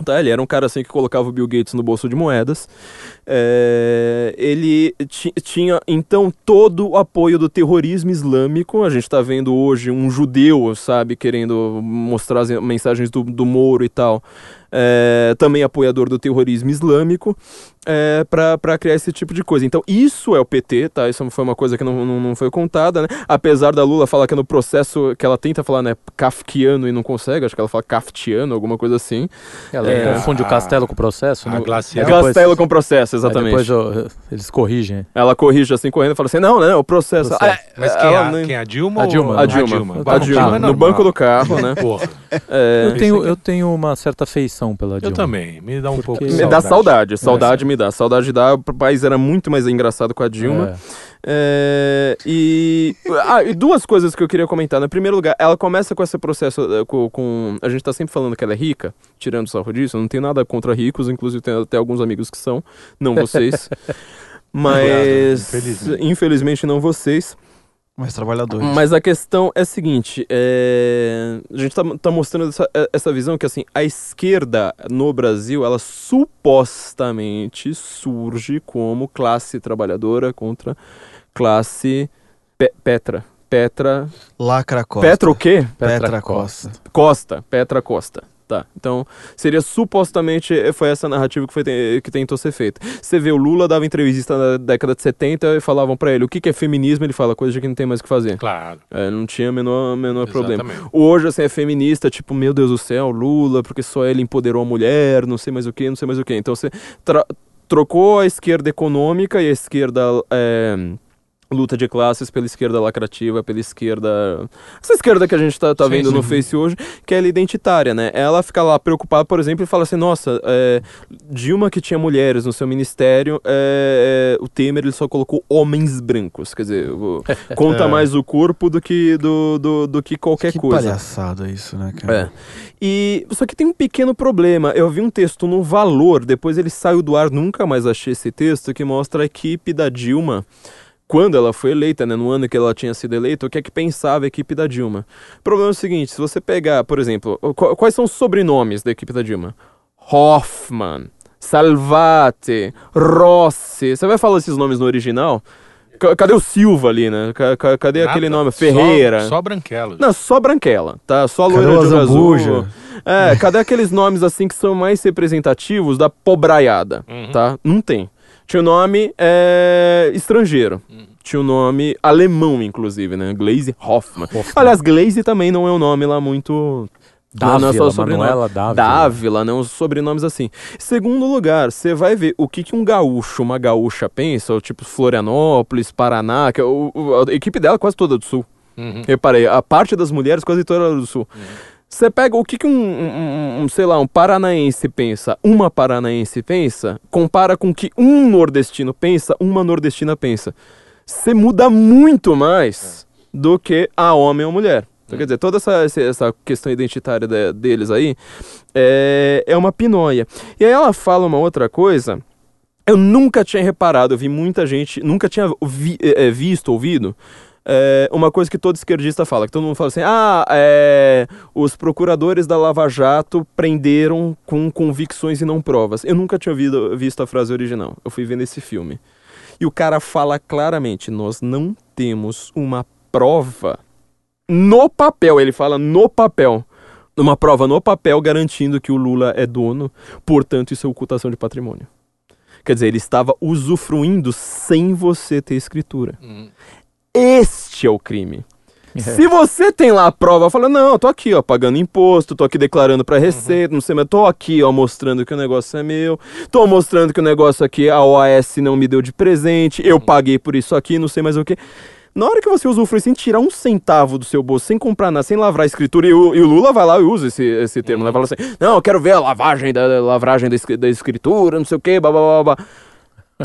Speaker 1: Tá, ele era um cara assim que colocava o Bill Gates no bolso de moedas. É, ele tinha então todo o apoio do terrorismo islâmico. A gente está vendo hoje um judeu, sabe, querendo mostrar as mensagens do, do Moro e tal é, também apoiador do terrorismo islâmico, é, para criar esse tipo de coisa. Então, isso é o PT, tá? Isso foi uma coisa que não, não, não, foi contada, né? Apesar da Lula falar que é no processo, que ela tenta falar, né, kafkiano e não consegue, acho que ela fala kaftiano, alguma coisa assim.
Speaker 4: Ela é, confunde a, o castelo com o processo, né?
Speaker 1: Glacial. Castelo com o processo, exatamente.
Speaker 4: depois eu, eles corrigem.
Speaker 1: Ela corrige assim, correndo, e fala assim, não, né, o processo... processo.
Speaker 2: Ah, Mas quem, ela, é, quem é a Dilma?
Speaker 1: A Dilma. A Dilma. A Dilma. A Dilma. No banco do carro, né? Porra.
Speaker 4: É, eu, tenho, eu tenho uma certa feição pela Dilma.
Speaker 2: Eu também, me dá um Porque... pouco de
Speaker 1: Me dá saudade, saudade é, me dá. Saudade dá, o país era muito mais engraçado com a Dilma. É. É, e, ah, e duas coisas que eu queria comentar. No primeiro lugar, ela começa com esse processo eh, com, com, A gente tá sempre falando que ela é rica, tirando sarro disso. Eu não tenho nada contra ricos, inclusive tenho até alguns amigos que são, não vocês. Mas, infelizmente. infelizmente, não vocês.
Speaker 3: Mais trabalhadores.
Speaker 1: Mas a questão é a seguinte: é... a gente está tá mostrando essa, é, essa visão que assim, a esquerda no Brasil, ela supostamente surge como classe trabalhadora contra classe pe Petra. Petra.
Speaker 3: Lacra Costa.
Speaker 1: Petra o quê?
Speaker 3: Petra, Petra Costa.
Speaker 1: Costa. Petra Costa. Tá. Então, seria supostamente foi essa narrativa que, foi, que tentou ser feita. Você vê, o Lula dava entrevista na década de 70 e falavam para ele o que, que é feminismo, ele fala coisa de que não tem mais o que fazer.
Speaker 2: Claro.
Speaker 1: É, não tinha menor, menor problema. Hoje, assim, é feminista, tipo, meu Deus do céu, Lula, porque só ele empoderou a mulher, não sei mais o que, não sei mais o que. Então, você trocou a esquerda econômica e a esquerda. É, luta de classes pela esquerda lacrativa, pela esquerda. Essa esquerda que a gente tá, tá sim, vendo sim. no Face hoje, que é ela identitária, né? Ela fica lá preocupada, por exemplo, e fala assim: nossa, é, Dilma que tinha mulheres no seu ministério, é, é, o Temer ele só colocou homens brancos. Quer dizer, conta é. mais o corpo do que, do, do, do que qualquer
Speaker 3: que
Speaker 1: coisa.
Speaker 3: Que palhaçada isso, né, cara?
Speaker 1: É. E, só que tem um pequeno problema. Eu vi um texto no Valor, depois ele saiu do ar, nunca mais achei esse texto, que mostra a equipe da Dilma quando ela foi eleita, né, no ano que ela tinha sido eleita, o que é que pensava a equipe da Dilma. O problema é o seguinte, se você pegar, por exemplo, quais são os sobrenomes da equipe da Dilma? Hoffman, Salvati, Rossi. Você vai falar esses nomes no original? Cadê o Silva ali, né? Cadê Nada, aquele nome? Ferreira.
Speaker 2: Só, só Branquela.
Speaker 1: Não, só Branquela, tá? Só Loira de Azul. É, cadê aqueles nomes assim que são mais representativos da pobraiada, uhum. tá? Não tem. Tinha o nome é, estrangeiro. Uhum. Tinha o nome alemão, inclusive, né? Glaze Hoffman. Hoffman. Aliás, Glaze também não é um nome lá muito...
Speaker 4: Dávila, não é só sobrenome. Manuela
Speaker 1: Dávila. Dávila, né? Uns sobrenomes assim. Segundo lugar, você vai ver o que, que um gaúcho, uma gaúcha pensa, tipo Florianópolis, Paraná, que é o, a equipe dela é quase toda do sul. Uhum. Reparei, a parte das mulheres quase toda do sul. Uhum. Você pega o que, que um, um, um, sei lá, um paranaense pensa, uma paranaense pensa, compara com o que um nordestino pensa, uma nordestina pensa. Você muda muito mais é. do que a homem ou mulher. Então, quer dizer, toda essa, essa questão identitária de, deles aí é, é uma pinóia. E aí ela fala uma outra coisa. Eu nunca tinha reparado, eu vi muita gente, nunca tinha vi, é, visto, ouvido é, uma coisa que todo esquerdista fala, que todo mundo fala assim, ah, é, os procuradores da Lava Jato prenderam com convicções e não provas. Eu nunca tinha ouvido, visto a frase original, eu fui vendo esse filme. E o cara fala claramente, nós não temos uma prova no papel, ele fala no papel, uma prova no papel garantindo que o Lula é dono, portanto isso é ocultação de patrimônio. Quer dizer, ele estava usufruindo sem você ter escritura. Hum. Este é o crime. É. Se você tem lá a prova, fala, não, tô aqui, ó, pagando imposto, tô aqui declarando pra receita, uhum. não sei, mas tô aqui, ó, mostrando que o negócio é meu, tô mostrando que o negócio aqui, a OAS não me deu de presente, eu uhum. paguei por isso aqui, não sei mais o que. Na hora que você usufrui sem tirar um centavo do seu bolso, sem comprar nada, sem lavrar a escritura, e o, e o Lula vai lá e usa esse, esse termo, né? Fala assim, não, eu quero ver a lavagem da, da lavragem da, da escritura, não sei o que, blá, blá, blá, blá.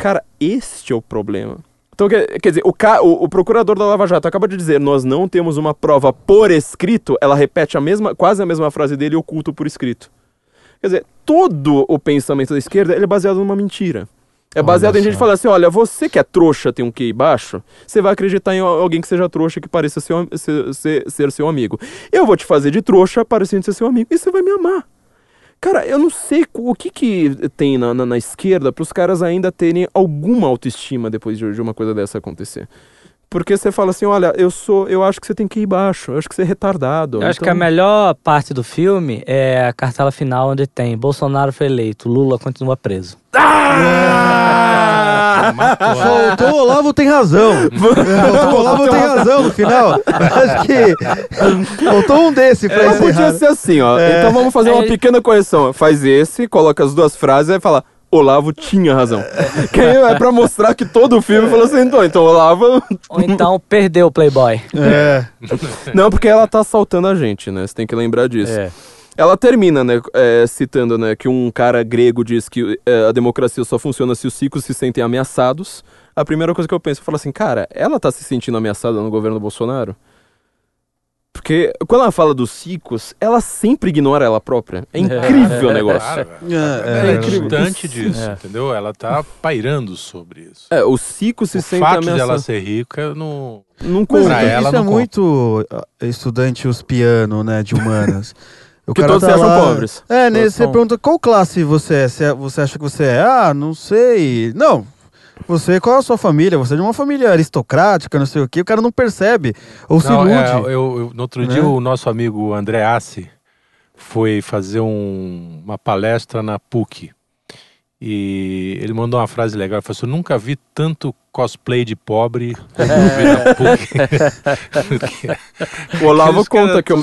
Speaker 1: Cara, este é o problema. Então, quer, quer dizer, o, o, o, procurador da Lava Jato acaba de dizer, nós não temos uma prova por escrito, ela repete a mesma, quase a mesma frase dele oculto por escrito. Quer dizer, todo o pensamento da esquerda é baseado numa mentira. É baseado olha em gente falar assim, olha, você que é trouxa, tem um QI baixo, você vai acreditar em alguém que seja trouxa, que pareça ser, ser, ser, ser seu amigo. Eu vou te fazer de trouxa, parecendo ser seu amigo, e você vai me amar. Cara, eu não sei o que que tem na, na, na esquerda para os caras ainda terem alguma autoestima depois de, de uma coisa dessa acontecer. Porque você fala assim, olha, eu sou, eu acho que você tem que ir baixo, eu acho que você é retardado.
Speaker 5: Eu então... acho que a então melhor parte do filme é a cartela final onde tem Bolsonaro foi eleito, Lula continua preso.
Speaker 3: Ah! Faltou o Olavo tem razão. Faltou o Olavo tem razão no final. Acho que faltou um desse pra é,
Speaker 1: Podia ser assim, ó. É. Então vamos fazer uma é. pequena correção. Faz esse, coloca as duas frases e fala Olavo tinha razão. que é pra mostrar que todo o filme falou assim, então, então Olavo...
Speaker 5: Ou então perdeu o Playboy.
Speaker 1: É. Não, porque ela tá assaltando a gente, né? Você tem que lembrar disso. É. Ela termina, né, é, citando, né, que um cara grego diz que é, a democracia só funciona se os ricos se sentem ameaçados. A primeira coisa que eu penso, eu falo assim, cara, ela tá se sentindo ameaçada no governo Bolsonaro? Porque quando ela fala dos ciclos, ela sempre ignora ela própria. É incrível é, o negócio.
Speaker 2: É, é, é, é incrível. disso, é. entendeu? Ela tá pairando sobre isso.
Speaker 1: É, o ciclo se
Speaker 2: o
Speaker 1: sente
Speaker 2: fato ameaçado. dela ser rica não...
Speaker 3: Não conta. ela, isso não é conta. muito ah, estudante uspiano, né, de humanas.
Speaker 1: O que todos tá acham lá... pobres.
Speaker 3: É, né, você pergunta qual classe você é? Você acha que você é? Ah, não sei. Não, você, qual é a sua família? Você é de uma família aristocrática, não sei o quê. O cara não percebe ou não, se ilude. É,
Speaker 2: eu, eu, no outro né? dia, o nosso amigo André Assi foi fazer um, uma palestra na PUC. E ele mandou uma frase legal. Ele falou assim, eu nunca vi tanto cosplay de pobre na
Speaker 1: PUC. o Olavo conta que eu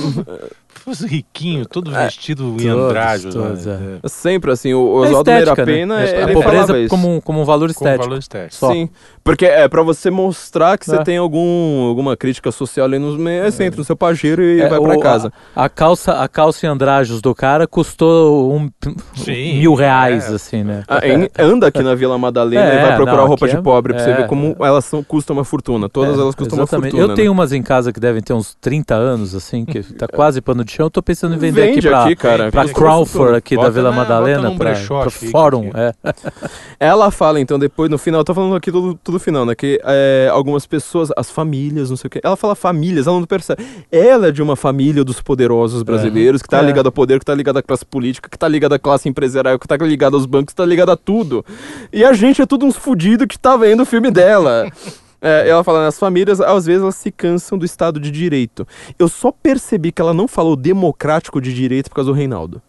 Speaker 2: fosse riquinho, todo é, vestido em andrajos.
Speaker 1: Né? É. Sempre assim, o Oswaldo é Meira Pena,
Speaker 4: né? a pobreza como, como um valor estético. Como
Speaker 2: valor estético.
Speaker 1: Só. Sim, porque é para você mostrar que você é. tem algum, alguma crítica social ali nos meios, é sempre no seu pajeiro e é, vai para casa.
Speaker 4: A, a, calça, a calça em andrajos do cara custou um, Sim, mil reais, é. assim, né?
Speaker 1: Ah, anda aqui na Vila Madalena e vai procurar não, roupa de pobre pra você ver como elas são, custam uma fortuna. Todas elas custam exatamente. uma fortuna.
Speaker 4: Eu né? tenho umas em casa que devem ter uns 30 anos, assim, que tá quase pano de chão. Eu tô pensando em vender Vende aqui pra, aqui, cara. pra Crawford aqui da Vila Madalena, pra, pra fórum. É.
Speaker 1: Ela fala, então, depois, no final, eu tô falando aqui tudo, tudo final, né? Que é, algumas pessoas, as famílias, não sei o quê. Ela fala famílias, ela não percebe. Ela é de uma família dos poderosos brasileiros, que tá é. ligada ao poder, que tá ligada à classe política, que tá ligada à classe empresarial, que tá ligada aos bancos, que tá ligada a tudo. E a gente é tudo uns fudidos que tá vendo o filme dela. É, ela fala, as famílias, às vezes, elas se cansam do Estado de Direito. Eu só percebi que ela não falou democrático de direito por causa do Reinaldo.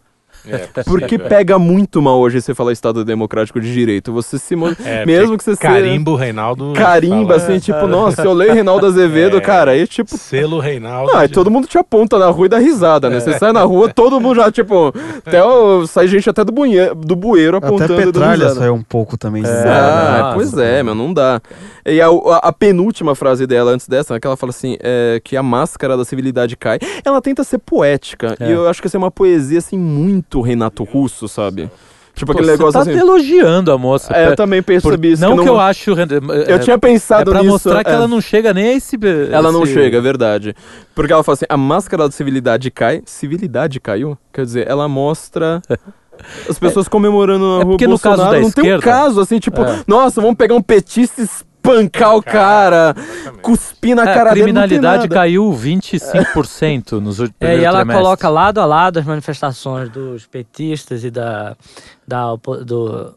Speaker 1: É, Porque pega muito mal hoje você falar Estado Democrático de Direito. Você se. É, mesmo que você
Speaker 2: Carimbo seja... Reinaldo.
Speaker 1: Carimba, fala, assim, é, tipo, nossa, eu leio Reinaldo Azevedo, é, cara, aí tipo.
Speaker 2: Selo Reinaldo.
Speaker 1: Não, aí todo mundo te aponta na rua e dá risada, né? Você é. sai na rua, todo mundo já, tipo. Até o... sai gente até do, bunhe... do bueiro apontando.
Speaker 3: Até Petralha saiu um pouco também.
Speaker 1: É, ah, pois é, meu, não dá. E a, a, a, penúltima frase dela antes dessa, né, que ela fala assim, é, que a máscara da civilidade cai. Ela tenta ser poética. E eu acho que essa é uma poesia, assim, muito Renato Russo sabe?
Speaker 4: Tipo Pô, aquele negócio tá assim. elogiando a moça.
Speaker 1: É, eu também percebi isso.
Speaker 4: Não que, não... que eu acho.
Speaker 1: Eu tinha pensado
Speaker 4: é pra
Speaker 1: nisso.
Speaker 4: mostrar que é. ela não chega nem a esse.
Speaker 1: Ela não chega, é verdade. Porque ela fala assim: a máscara da civilidade cai. Civilidade caiu? Quer dizer, ela mostra. As pessoas comemorando na é rua
Speaker 4: porque
Speaker 1: Bolsonaro,
Speaker 4: no caso da
Speaker 1: não
Speaker 4: esquerda,
Speaker 1: tem um caso assim, tipo, é. nossa, vamos pegar um petista espancar o cara, cuspir na é, cara
Speaker 4: dele. A criminalidade caiu 25% nos últimos
Speaker 5: É, e ela trimestre. coloca lado a lado as manifestações dos petistas e da, da do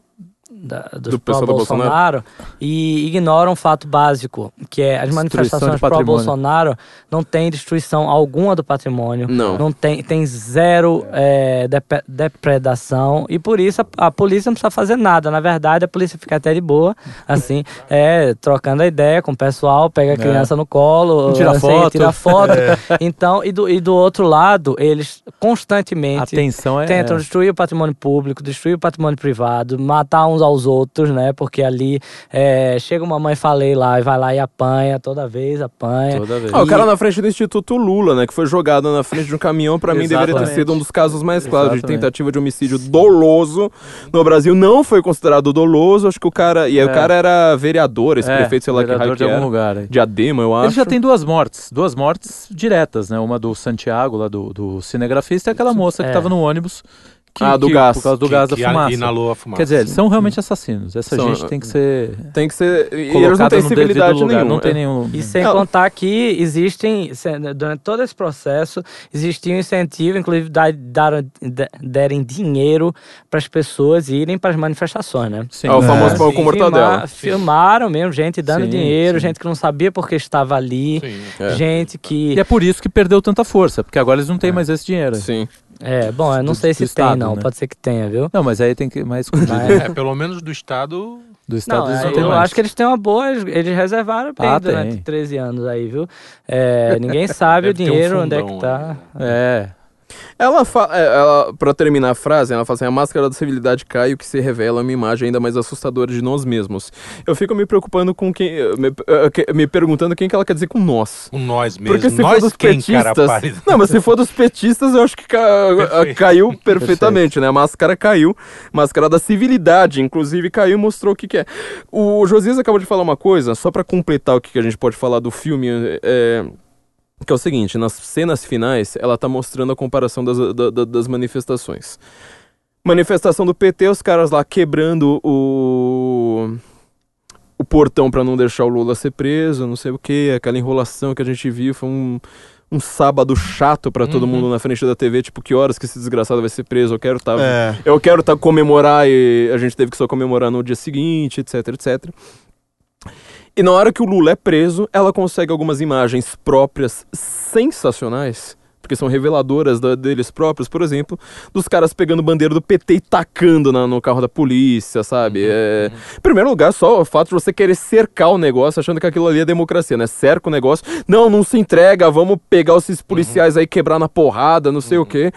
Speaker 5: da, do, do Bolsonaro, Bolsonaro e ignoram um fato básico, que é as manifestações pró-Bolsonaro não tem destruição alguma do patrimônio,
Speaker 1: não,
Speaker 5: não tem, tem zero é, depredação e por isso a, a, polícia não precisa fazer nada. Na verdade, a polícia fica até de boa, assim, é, trocando a ideia com o pessoal, pega a é. criança é. no colo,
Speaker 4: tira assim, foto,
Speaker 5: tira foto. É. Então, e do, e do outro lado, eles constantemente
Speaker 4: Atenção é,
Speaker 5: tentam destruir o patrimônio público, destruir o patrimônio privado, matar uns aos outros, né? Porque ali é, chega uma mãe falei lá e vai lá e apanha, toda vez apanha.
Speaker 1: Toda vez. Ah, o cara na frente do Instituto Lula, né? Que foi jogado na frente de um caminhão, para mim deveria ter sido um dos casos mais claros Exatamente. de tentativa de homicídio doloso. No Brasil não foi considerado doloso, acho que o cara. E aí é. o cara era vereador, esse é, prefeito, sei lá que raio
Speaker 4: de algum lugar. Aí.
Speaker 1: Diadema, eu acho.
Speaker 4: Ele já tem duas mortes, duas mortes diretas, né? Uma do Santiago, lá do, do cinegrafista, e aquela moça que é. tava no ônibus
Speaker 1: que, ah, do que, gás.
Speaker 4: Por causa do que, gás da fumaça.
Speaker 2: Inalou a fumaça.
Speaker 4: Quer dizer, eles são realmente assassinos. Essa são, gente tem que ser.
Speaker 1: Tem que ser. E eles não têm civilidade
Speaker 4: lugar,
Speaker 1: nenhuma.
Speaker 4: Não tem nenhum.
Speaker 5: E sem contar que existem, durante todo esse processo, existia um incentivo, inclusive, dar, dar, derem dinheiro para as pessoas irem para as manifestações, né?
Speaker 1: Sim. É o famoso é. pão com mortadela.
Speaker 5: filmaram mesmo, gente dando sim, dinheiro, sim. gente que não sabia porque estava ali, é. gente que.
Speaker 4: E é por isso que perdeu tanta força, porque agora eles não têm é. mais esse dinheiro.
Speaker 1: Sim.
Speaker 5: É, bom, eu não do, sei se tem, não. Né? Pode ser que tenha, viu?
Speaker 4: Não, mas aí tem que mais
Speaker 2: É, pelo menos do Estado.
Speaker 5: Do Estado não, não eu mais. acho que eles têm uma boa. Eles reservaram bem ah, durante tem. 13 anos aí, viu? É, ninguém sabe o dinheiro, um onde é que tá.
Speaker 4: É.
Speaker 1: Ela fala, é, ela, pra terminar a frase, ela fala assim: a máscara da civilidade cai, o que se revela é uma imagem ainda mais assustadora de nós mesmos. Eu fico me preocupando com quem. Me, eh, me perguntando quem que ela quer dizer com nós.
Speaker 2: Com nós mesmo.
Speaker 1: Porque se
Speaker 2: nós
Speaker 1: for dos petistas. Não, mas se for dos petistas, eu acho que ca, caiu perfeitamente, Perfeito. né? A máscara caiu. Máscara da civilidade, inclusive, caiu e mostrou o que, que é. O Josias acabou de falar uma coisa, só para completar o que, que a gente pode falar do filme. É, que é o seguinte, nas cenas finais, ela tá mostrando a comparação das, da, das manifestações. Manifestação do PT, os caras lá quebrando o o portão para não deixar o Lula ser preso, não sei o que, aquela enrolação que a gente viu, foi um, um sábado chato para todo uhum. mundo na frente da TV, tipo, que horas que esse desgraçado vai ser preso, eu quero tá, é. eu quero tá comemorar e a gente teve que só comemorar no dia seguinte, etc, etc. E na hora que o Lula é preso, ela consegue algumas imagens próprias sensacionais, porque são reveladoras da, deles próprios, por exemplo, dos caras pegando bandeira do PT e tacando na, no carro da polícia, sabe? Uhum, é... uhum. Em primeiro lugar, só o fato de você querer cercar o negócio, achando que aquilo ali é democracia, né? Cerca o negócio, não, não se entrega, vamos pegar esses policiais uhum. aí, quebrar na porrada, não sei o uhum. quê.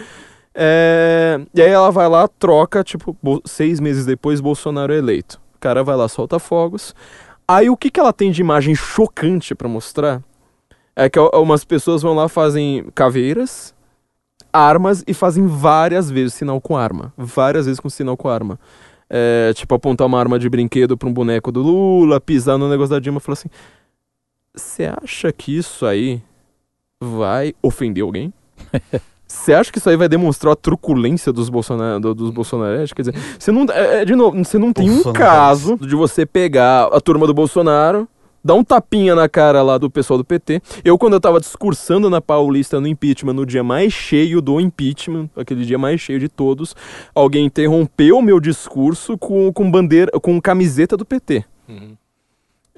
Speaker 1: É... E aí ela vai lá, troca, tipo, seis meses depois, Bolsonaro é eleito. O cara vai lá, solta fogos. Aí o que, que ela tem de imagem chocante para mostrar é que umas pessoas vão lá fazem caveiras, armas e fazem várias vezes sinal com arma. Várias vezes com sinal com arma. É, tipo, apontar uma arma de brinquedo pra um boneco do Lula, pisar no negócio da Dilma falar assim: Você acha que isso aí vai ofender alguém? Você acha que isso aí vai demonstrar a truculência dos, Bolsonar, dos bolsonaristas? Quer dizer, você não, é, é, de novo, você não tem um caso de você pegar a turma do Bolsonaro, dar um tapinha na cara lá do pessoal do PT. Eu, quando eu tava discursando na Paulista no impeachment, no dia mais cheio do impeachment, aquele dia mais cheio de todos, alguém interrompeu o meu discurso com, com bandeira, com camiseta do PT. Uhum.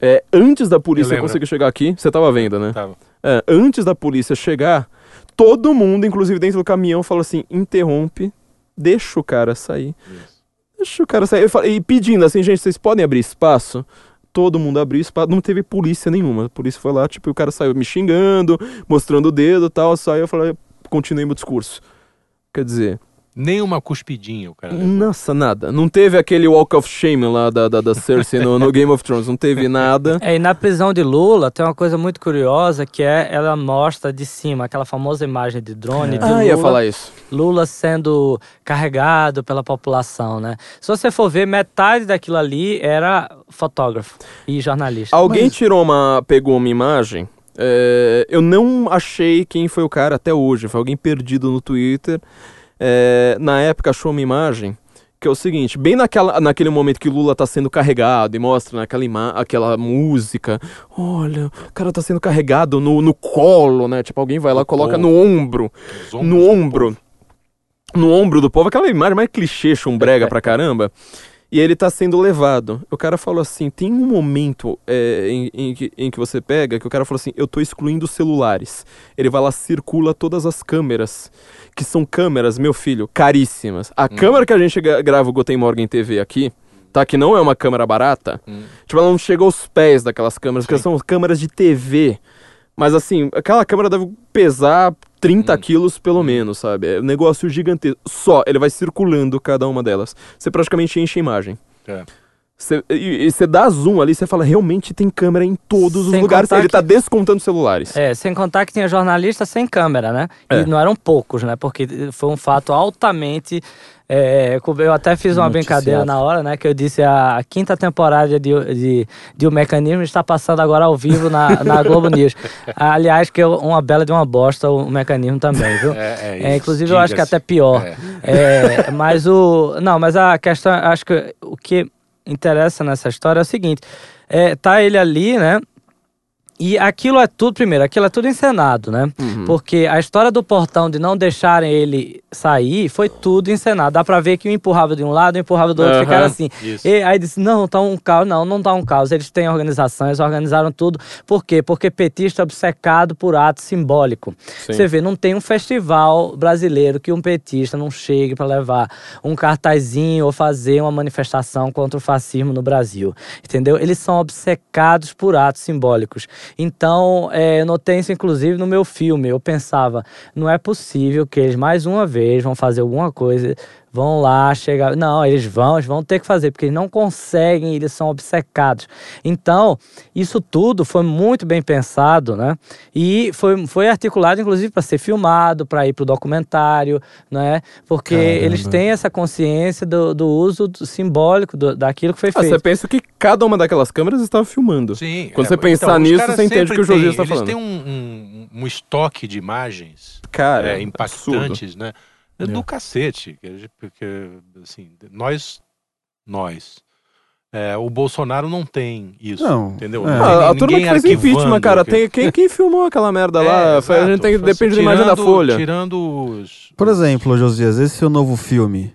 Speaker 1: É, antes da polícia conseguir chegar aqui, você tava vendo, né?
Speaker 2: Tava.
Speaker 1: É, antes da polícia chegar, todo mundo, inclusive dentro do caminhão, falou assim: interrompe, deixa o cara sair. Isso. Deixa o cara sair. Falei, e pedindo assim, gente, vocês podem abrir espaço? Todo mundo abriu espaço, não teve polícia nenhuma. A polícia foi lá, tipo, o cara saiu me xingando, mostrando o dedo e tal, saiu, eu falei, continuei meu discurso. Quer dizer,
Speaker 2: nem uma cuspidinha o cara. Levou.
Speaker 1: Nossa, nada. Não teve aquele walk of shame lá da, da, da Cersei no, no, Game of Thrones. Não teve nada.
Speaker 5: É, e na prisão de Lula tem uma coisa muito curiosa que é ela mostra de cima aquela famosa imagem de drone é. de ah, Lula.
Speaker 1: ia falar isso.
Speaker 5: Lula sendo carregado pela população, né? Se você for ver, metade daquilo ali era fotógrafo e jornalista.
Speaker 1: Alguém Mas... tirou uma. pegou uma imagem. É, eu não achei quem foi o cara até hoje. Foi alguém perdido no Twitter é, na época achou uma imagem que é o seguinte, bem naquela, naquele momento que Lula tá sendo carregado e mostra naquela ima aquela música, olha, o cara tá sendo carregado no, no colo, né? Tipo, alguém vai lá, coloca no ombro, no ombro, no ombro do povo, aquela imagem mais clichê, chumbrega pra caramba. E ele tá sendo levado. O cara falou assim: tem um momento é, em, em, que, em que você pega que o cara falou assim: eu tô excluindo os celulares. Ele vai lá, circula todas as câmeras. Que são câmeras, meu filho, caríssimas. A hum. câmera que a gente grava o Goten Morgan TV aqui, tá? Que não é uma câmera barata. Hum. Tipo, ela não chega aos pés daquelas câmeras, Sim. que são câmeras de TV. Mas assim, aquela câmera deve pesar 30 hum. quilos pelo hum. menos, sabe? É um negócio gigantesco. Só, ele vai circulando cada uma delas. Você praticamente enche a imagem. É. Cê, você dá zoom ali, você fala, realmente tem câmera em todos sem os lugares. Ele tá descontando celulares.
Speaker 5: É, sem contar que tinha jornalista sem câmera, né? É. E não eram poucos, né? Porque foi um fato altamente. É, eu até fiz uma brincadeira na hora, né? Que eu disse a, a quinta temporada de, de, de O Mecanismo está passando agora ao vivo na, na Globo News. Aliás, que é uma bela de uma bosta o Mecanismo também, viu? É, é, é inclusive, eu acho que até pior. É. é. mas o. Não, mas a questão, acho que o que interessa nessa história é o seguinte: é, tá ele ali, né? E aquilo é tudo, primeiro, aquilo é tudo encenado, né? Uhum. Porque a história do portão de não deixarem ele sair foi tudo encenado. Dá pra ver que um empurrava de um lado, um empurrava do outro, uhum. ficaram assim. Isso. E aí disse: não, tá um caos. Não, não tá um caos. Eles têm organização, eles organizaram tudo. Por quê? Porque petista é obcecado por ato simbólico. Sim. Você vê, não tem um festival brasileiro que um petista não chegue para levar um cartazinho ou fazer uma manifestação contra o fascismo no Brasil. Entendeu? Eles são obcecados por atos simbólicos. Então, é, eu notei isso inclusive no meu filme. Eu pensava, não é possível que eles mais uma vez vão fazer alguma coisa vão lá, chegar. Não, eles vão, eles vão ter que fazer, porque eles não conseguem, eles são obcecados. Então, isso tudo foi muito bem pensado, né? E foi, foi articulado, inclusive, para ser filmado, para ir para o documentário, né? Porque Caramba. eles têm essa consciência do, do uso do, simbólico do, daquilo que foi ah, feito.
Speaker 1: Você pensa que cada uma daquelas câmeras estava filmando. Sim. Quando é, você pensar então, nisso, você entende o que o Josias está falando.
Speaker 2: Eles têm um, um, um, estoque de imagens
Speaker 1: Cara,
Speaker 2: é, impactantes, absurdo. né? É do cacete. Porque, assim, nós, nós, é, o Bolsonaro não tem isso, não, entendeu? É.
Speaker 1: Ah, a turma que fez impeachment, cara, tem, quem, quem filmou aquela merda lá? É, exato, a gente tem, depende tirando, da imagem da Folha.
Speaker 2: Tirando os...
Speaker 3: Por exemplo, Josias, esse seu novo filme,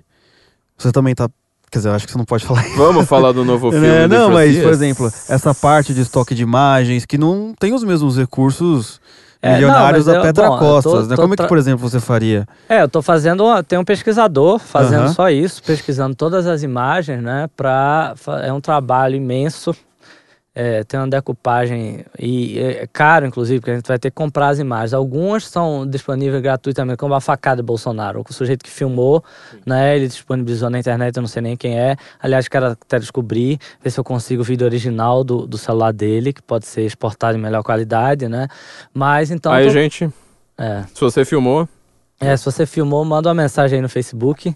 Speaker 3: você também tá... Quer dizer, eu acho que você não pode falar
Speaker 1: Vamos falar do novo filme.
Speaker 3: É, não, mas, por exemplo, essa parte de estoque de imagens, que não tem os mesmos recursos é, Milionários não, da Pedra eu, bom, Costas, tô, né? Como é que, por exemplo, você faria?
Speaker 5: É, eu tô fazendo, tem um pesquisador fazendo só isso, pesquisando todas as imagens, né? Pra, é um trabalho imenso é, tem uma decupagem e é caro, inclusive, porque a gente vai ter que comprar as imagens. Algumas são disponíveis gratuitamente, como a facada Bolsonaro. O sujeito que filmou, né, ele disponibilizou na internet, eu não sei nem quem é. Aliás, quero até descobrir, ver se eu consigo o vídeo original do, do celular dele, que pode ser exportado em melhor qualidade, né? Mas então.
Speaker 1: Aí, tô... gente. É. Se você filmou.
Speaker 5: É, se você filmou, manda uma mensagem aí no Facebook.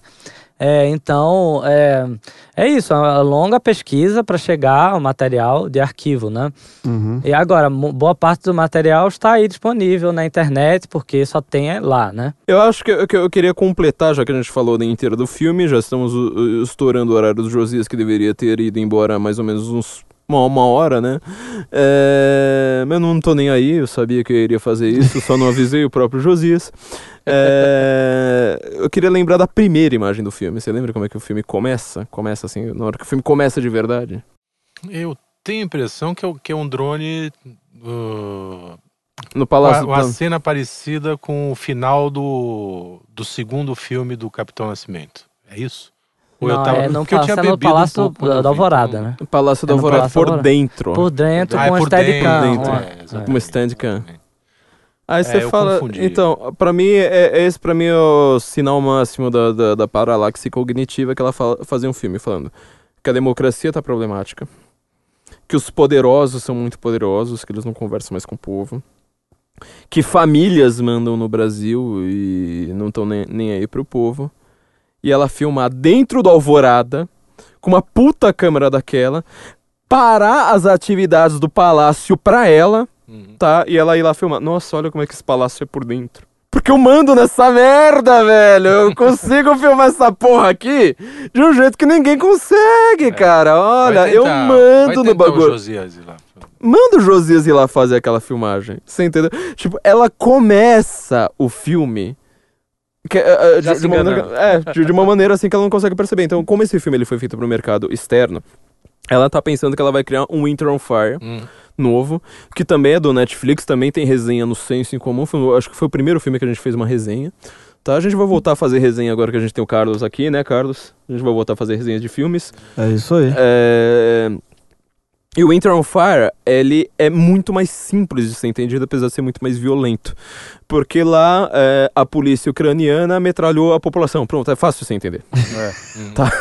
Speaker 5: É, então, é, é isso, é uma longa pesquisa para chegar ao material de arquivo, né? Uhum. E agora, boa parte do material está aí disponível na internet, porque só tem lá, né?
Speaker 1: Eu acho que, que eu queria completar, já que a gente falou da inteira do filme, já estamos uh, estourando o horário dos Josias, que deveria ter ido embora mais ou menos uns uma, uma hora, né? É, eu não tô nem aí, eu sabia que eu iria fazer isso, só não avisei o próprio Josias. É, eu queria lembrar da primeira imagem do filme. Você lembra como é que o filme começa? Começa assim, na hora que o filme começa de verdade?
Speaker 2: Eu tenho a impressão que é, que é um drone. Uh,
Speaker 1: no Palácio
Speaker 2: uma, uma cena parecida com o final do, do segundo filme do Capitão Nascimento. É isso?
Speaker 5: Ou não, eu tava, é, não porque eu tinha bebido no Palácio um da, da Alvorada, né?
Speaker 1: O Palácio da é Alvorada por dentro.
Speaker 5: Por dentro, ah, com é um steadicam.
Speaker 1: É, com uma steadicam. Aí é, você fala. Então, para mim, é, é esse para mim é o sinal máximo da, da, da paralaxe cognitiva que ela fala, fazia um filme falando que a democracia tá problemática, que os poderosos são muito poderosos, que eles não conversam mais com o povo, que famílias mandam no Brasil e não estão nem, nem aí pro povo. E ela filmar dentro do Alvorada, com uma puta câmera daquela, parar as atividades do palácio pra ela Uhum. Tá? E ela ir lá filmar. Nossa, olha como é que esse palácio é por dentro. Porque eu mando nessa merda, velho. Eu consigo filmar essa porra aqui de um jeito que ninguém consegue, é. cara. Olha, tentar, eu mando no bagulho. O Josias ir lá. Manda o Josias ir lá fazer aquela filmagem. Você entendeu? Tipo, ela começa o filme. Que, uh, de, de, uma maneira, é, de, de, uma maneira assim que ela não consegue perceber. Então, como esse filme ele foi feito para o mercado externo, ela tá pensando que ela vai criar um Winter on Fire. Hum novo, que também é do Netflix, também tem resenha no Senso em Comum. Foi, acho que foi o primeiro filme que a gente fez uma resenha. Tá, a gente vai voltar a fazer resenha agora que a gente tem o Carlos aqui, né, Carlos? A gente vai voltar a fazer resenhas de filmes.
Speaker 3: É isso aí.
Speaker 1: É... E o Winter on Fire, ele é muito mais simples de ser entendido, apesar de ser muito mais violento. Porque lá é, a polícia ucraniana metralhou a população. Pronto, é fácil você entender. É, tá?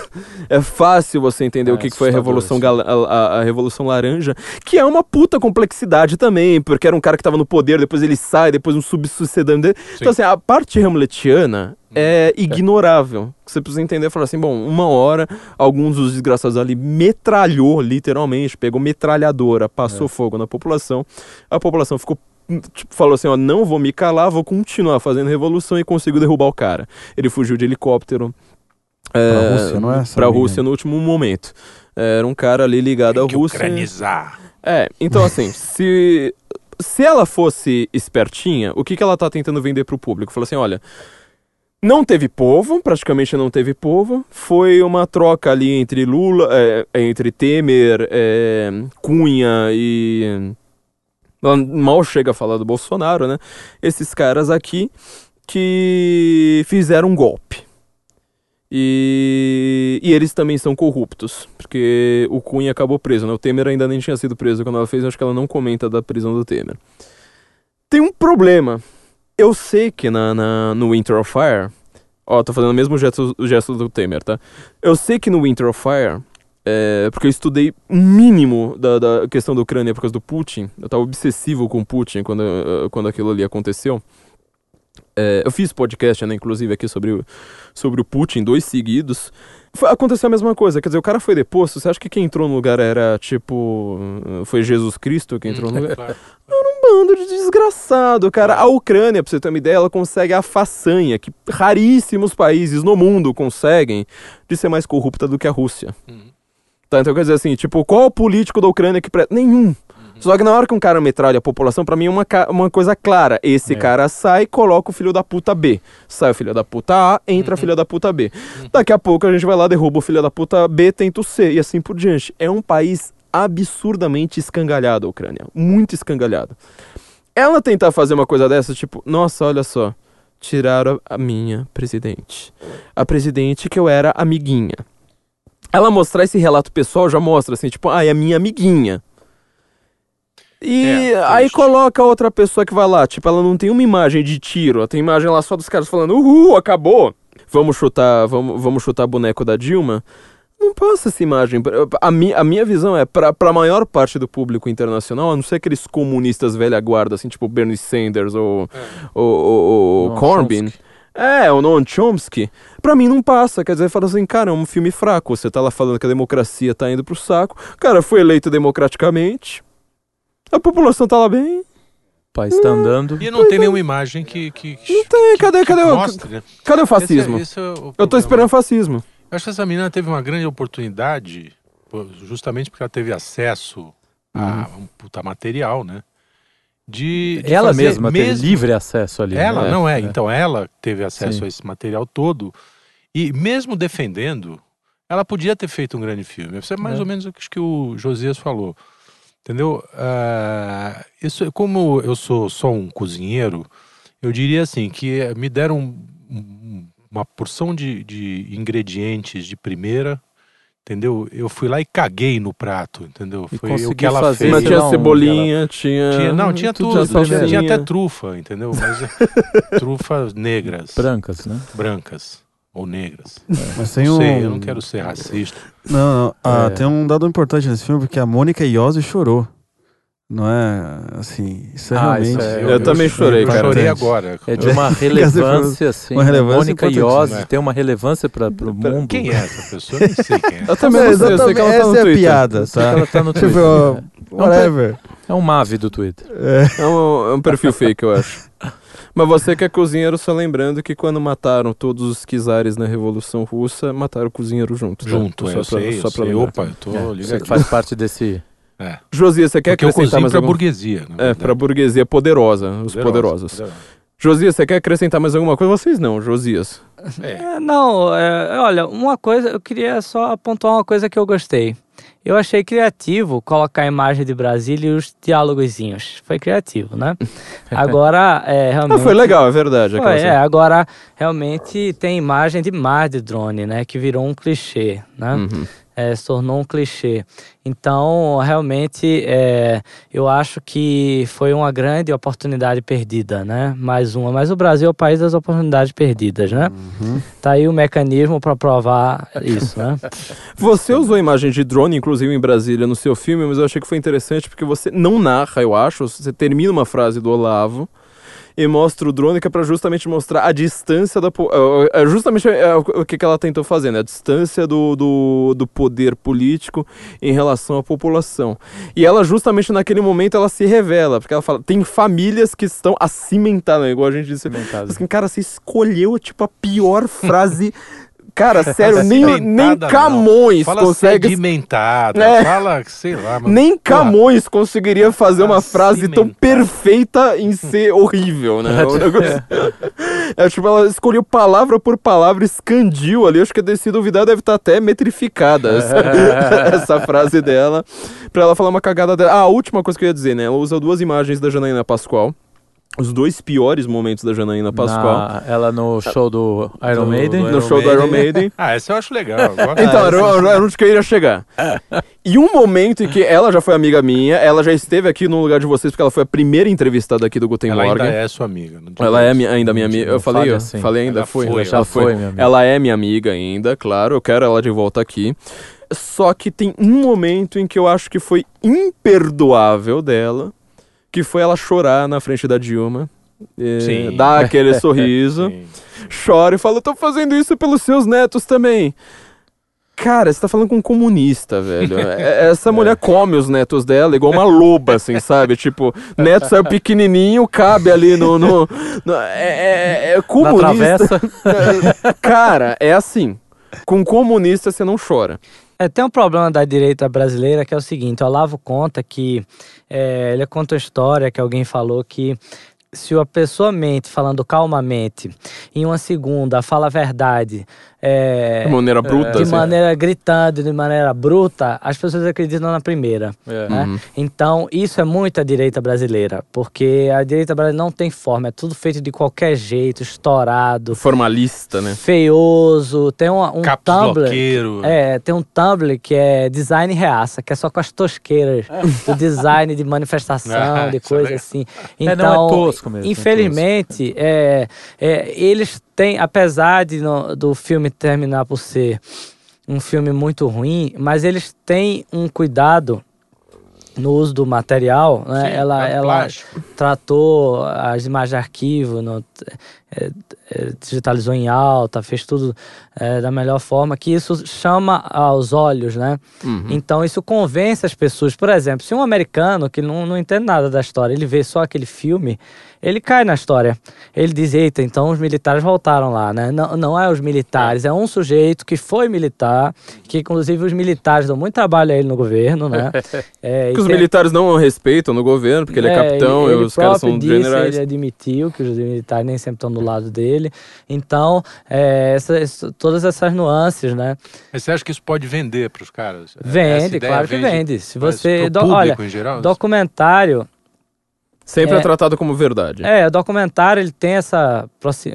Speaker 1: é fácil você entender é, o que, que foi a Revolução, a, a, a, Revolução Laranja, que é uma puta complexidade também, porque era um cara que tava no poder, depois ele sai, depois um subsucedendo dele. Então, assim, a parte hamletiana é ignorável. Você precisa entender, falar assim, bom, uma hora, alguns dos desgraçados ali metralhou, literalmente, pegou metralhadora, passou é. fogo na população, a população ficou tipo, falou assim, ó, não vou me calar, vou continuar fazendo revolução e conseguiu derrubar o cara. Ele fugiu de helicóptero
Speaker 3: é, pra Rússia, não é?
Speaker 1: Pra Rússia no último momento. Era um cara ali ligado Tem à Rússia.
Speaker 2: Ucranizar.
Speaker 1: É, então assim, se se ela fosse espertinha, o que, que ela tá tentando vender pro público? Falou assim, olha, não teve povo, praticamente não teve povo. Foi uma troca ali entre Lula, é, entre Temer, é, Cunha e. Mal chega a falar do Bolsonaro, né? Esses caras aqui que fizeram um golpe. E, e eles também são corruptos, porque o Cunha acabou preso, né? O Temer ainda nem tinha sido preso quando ela fez, acho que ela não comenta da prisão do Temer. Tem um problema eu sei que na, na, no Winter of Fire. Ó, tô fazendo o mesmo gesto, o gesto do Temer, tá? Eu sei que no Winter of Fire. É, porque eu estudei mínimo da, da questão da Ucrânia por causa do Putin. Eu tava obsessivo com o Putin quando, quando aquilo ali aconteceu. É, eu fiz podcast, né, inclusive, aqui sobre o, sobre o Putin, dois seguidos. Foi, aconteceu a mesma coisa, quer dizer, o cara foi deposto, você acha que quem entrou no lugar era, tipo, foi Jesus Cristo que entrou no lugar? Claro. Era um bando de desgraçado, cara. A Ucrânia, pra você ter uma ideia, ela consegue a façanha que raríssimos países no mundo conseguem de ser mais corrupta do que a Rússia. Uhum. Tá, então quer dizer assim, tipo, qual político da Ucrânia que... Pre... Nenhum. Só que na hora que um cara metralha a população, para mim é uma, uma coisa clara. Esse é. cara sai, coloca o filho da puta B. Sai o filho da puta A, entra uhum. filho da puta B. Uhum. Daqui a pouco a gente vai lá, derruba o filho da puta B, tenta o C, e assim por diante. É um país absurdamente escangalhado, a Ucrânia. Muito escangalhado. Ela tentar fazer uma coisa dessa, tipo, nossa, olha só. Tiraram a minha presidente. A presidente que eu era amiguinha. Ela mostrar esse relato pessoal já mostra assim, tipo, ah, é a minha amiguinha. E é, aí coloca outra pessoa que vai lá, tipo, ela não tem uma imagem de tiro, ela tem imagem lá só dos caras falando, uhul, acabou. Vamos chutar, vamos, vamos chutar boneco da Dilma. Não passa essa imagem. A, mi, a minha visão é, para a maior parte do público internacional, a não ser aqueles comunistas velha guarda, assim, tipo Bernie Sanders ou, é. ou, ou, ou Corbyn. Chomsky. É, o Noam Chomsky. Pra mim não passa, quer dizer, fala assim, cara, é um filme fraco. Você tá lá falando que a democracia tá indo pro saco. Cara, foi eleito democraticamente a população tá lá bem. O
Speaker 4: país tá andando.
Speaker 2: E não tem nenhuma imagem que. que
Speaker 1: não tem, cadê, que cadê, mostre, o, né? cadê o fascismo? Esse é, esse é o eu tô esperando fascismo.
Speaker 2: Acho que essa menina teve uma grande oportunidade, justamente porque ela teve acesso a uhum. um puta material, né? De,
Speaker 4: de ela mesma mesmo... teve livre acesso ali.
Speaker 2: Ela, né? não é. é. Então ela teve acesso Sim. a esse material todo. E mesmo defendendo, ela podia ter feito um grande filme. Isso é mais é. ou menos o que o Josias falou. Entendeu? Uh, isso, como eu sou só um cozinheiro, eu diria assim, que me deram um, uma porção de, de ingredientes de primeira, entendeu? Eu fui lá e caguei no prato, entendeu?
Speaker 1: E Foi o que ela fazer, fez. Mas tinha cebolinha, ela... tinha...
Speaker 2: tinha... Não, tinha tudo, tudo tinha, tinha, até trufa, entendeu? Mas trufas negras.
Speaker 4: Brancas, né?
Speaker 2: Brancas ou negras.
Speaker 3: É. Mas tem não
Speaker 2: um...
Speaker 3: sei,
Speaker 2: eu não quero ser racista.
Speaker 3: Não, não. Ah, é. tem um dado importante nesse filme, porque a Mônica Iose chorou. Não é assim, isso é ah, realmente. Isso é,
Speaker 1: eu, eu, também chorei, cara.
Speaker 2: chorei agora.
Speaker 4: É de uma relevância, assim. Uma relevância Mônica Iose né? tem uma relevância para o mundo.
Speaker 2: Quem é essa pessoa? Eu não sei quem é.
Speaker 3: Eu também não sei, eu sei que ela tá no Essa é a piada, tá?
Speaker 4: Ela tá no Twitter. Tipo, whatever. É um Mave do Twitter.
Speaker 1: É, é um, é um perfil fake, eu acho. Mas você que é cozinheiro, só lembrando que quando mataram todos os czares na Revolução Russa, mataram o cozinheiro junto.
Speaker 2: Tá? Junto, tá? é, só eu pra, sei, só eu pra sei. Opa, eu tô é, ligado.
Speaker 4: Faz parte desse...
Speaker 1: É. Josias, você quer
Speaker 2: Porque acrescentar mais pra algum... burguesia.
Speaker 1: É, pra burguesia poderosa, os poderosos. Poderosa. Josias, você quer acrescentar mais alguma coisa? Vocês não, Josias.
Speaker 5: É. É, não, é, olha, uma coisa, eu queria só pontuar uma coisa que eu gostei. Eu achei criativo colocar a imagem de Brasília e os diálogozinhos. Foi criativo, né? Agora, é, realmente...
Speaker 1: Ah, foi legal, é verdade.
Speaker 5: Foi, é, agora, realmente tem imagem demais de drone, né? Que virou um clichê, né? Uhum é, se tornou um clichê. Então, realmente, é, eu acho que foi uma grande oportunidade perdida, né? Mais uma. Mas o Brasil é o país das oportunidades perdidas, né? Uhum. Tá aí o mecanismo para provar isso, né?
Speaker 1: Você usou imagem de drone, inclusive em Brasília, no seu filme, mas eu achei que foi interessante porque você não narra, eu acho. Você termina uma frase do Olavo e mostra o drone que é para justamente mostrar a distância da é, é justamente é o que ela tentou fazer, né? A distância do, do, do poder político em relação à população. E ela justamente naquele momento ela se revela, porque ela fala, tem famílias que estão acimentadas, igual a gente disse. Assim, cara, você escolheu tipo a pior frase Cara, sério, nem, nem Camões
Speaker 2: fala
Speaker 1: consegue.
Speaker 2: Sedimentada, é. fala, sei lá. Mas...
Speaker 1: Nem Camões conseguiria fazer uma frase tão perfeita em ser horrível, né? negócio... é, tipo, ela escolheu palavra por palavra, escandiu ali. Acho que a Desi Duvidar deve estar até metrificada essa, essa frase dela. Pra ela falar uma cagada dela. Ah, a última coisa que eu ia dizer, né? Ela usa duas imagens da Janaína Pascoal os dois piores momentos da Janaína Pascoal. Na,
Speaker 4: ela no show do Iron do, Maiden?
Speaker 1: Do no show
Speaker 2: Maiden.
Speaker 1: do Iron Maiden.
Speaker 2: ah, esse eu acho legal. Eu
Speaker 1: então, era, era onde que eu iria chegar. e um momento em que ela já foi amiga minha, ela já esteve aqui no lugar de vocês, porque ela foi a primeira entrevistada aqui do Guten
Speaker 2: ela
Speaker 1: Morgen.
Speaker 2: Ela ainda é sua amiga.
Speaker 1: ela é minha, ainda minha amiga. Eu falei, eu assim. falei ainda,
Speaker 2: ela
Speaker 1: foi.
Speaker 2: foi
Speaker 1: ela, foi. foi minha amiga. ela é minha amiga ainda, claro. Eu quero ela de volta aqui. Só que tem um momento em que eu acho que foi imperdoável dela, que foi ela chorar na frente da Dilma é, dá aquele sorriso, chora e fala: tô fazendo isso pelos seus netos também. Cara, você tá falando com um comunista, velho. É, essa é. mulher come os netos dela igual uma loba, assim, sabe? Tipo, neto saiu pequenininho, cabe ali no. no, no é, é, é comunista. Cara, é assim. Com comunista você não chora.
Speaker 5: É, tem um problema da direita brasileira que é o seguinte: o Olavo conta que. É, ele conta a história que alguém falou que se a pessoa mente falando calmamente, em uma segunda fala a verdade, é,
Speaker 1: de maneira bruta.
Speaker 5: De assim. maneira gritando, de maneira bruta, as pessoas acreditam na primeira. É. Né? Uhum. Então, isso é muito a direita brasileira, porque a direita brasileira não tem forma, é tudo feito de qualquer jeito, estourado.
Speaker 1: Formalista, né?
Speaker 5: Feioso. Tem um, um Tumblr.
Speaker 2: Bloqueiro.
Speaker 5: É, tem um Tumblr que é design reaça, que é só com as tosqueiras do design de manifestação, ah, de coisa é assim.
Speaker 4: Então, é, não, é então, tosco mesmo.
Speaker 5: Infelizmente, é, é, eles tem, apesar de no, do filme terminar por ser um filme muito ruim, mas eles têm um cuidado no uso do material, né? Sim, ela, é ela tratou as imagens de arquivo, no, é, é, digitalizou em alta, fez tudo é, da melhor forma, que isso chama aos olhos, né? Uhum. Então isso convence as pessoas. Por exemplo, se um americano que não, não entende nada da história, ele vê só aquele filme, ele cai na história. Ele diz, eita, então os militares voltaram lá, né? Não, não é os militares, é um sujeito que foi militar, que inclusive os militares dão muito trabalho a ele no governo, né?
Speaker 1: É, que os militares não respeitam no governo, porque ele é, é capitão ele, e os caras são disse, generais.
Speaker 5: Ele admitiu que os militares nem sempre estão do lado dele. Então, é, essa, essa, todas essas nuances, né?
Speaker 2: Mas você acha que isso pode vender para os caras?
Speaker 5: Vende, claro que vende. Se você. Do, olha, geral, documentário.
Speaker 1: Sempre é, é, tratado como verdade.
Speaker 5: É, o documentário ele tem essa,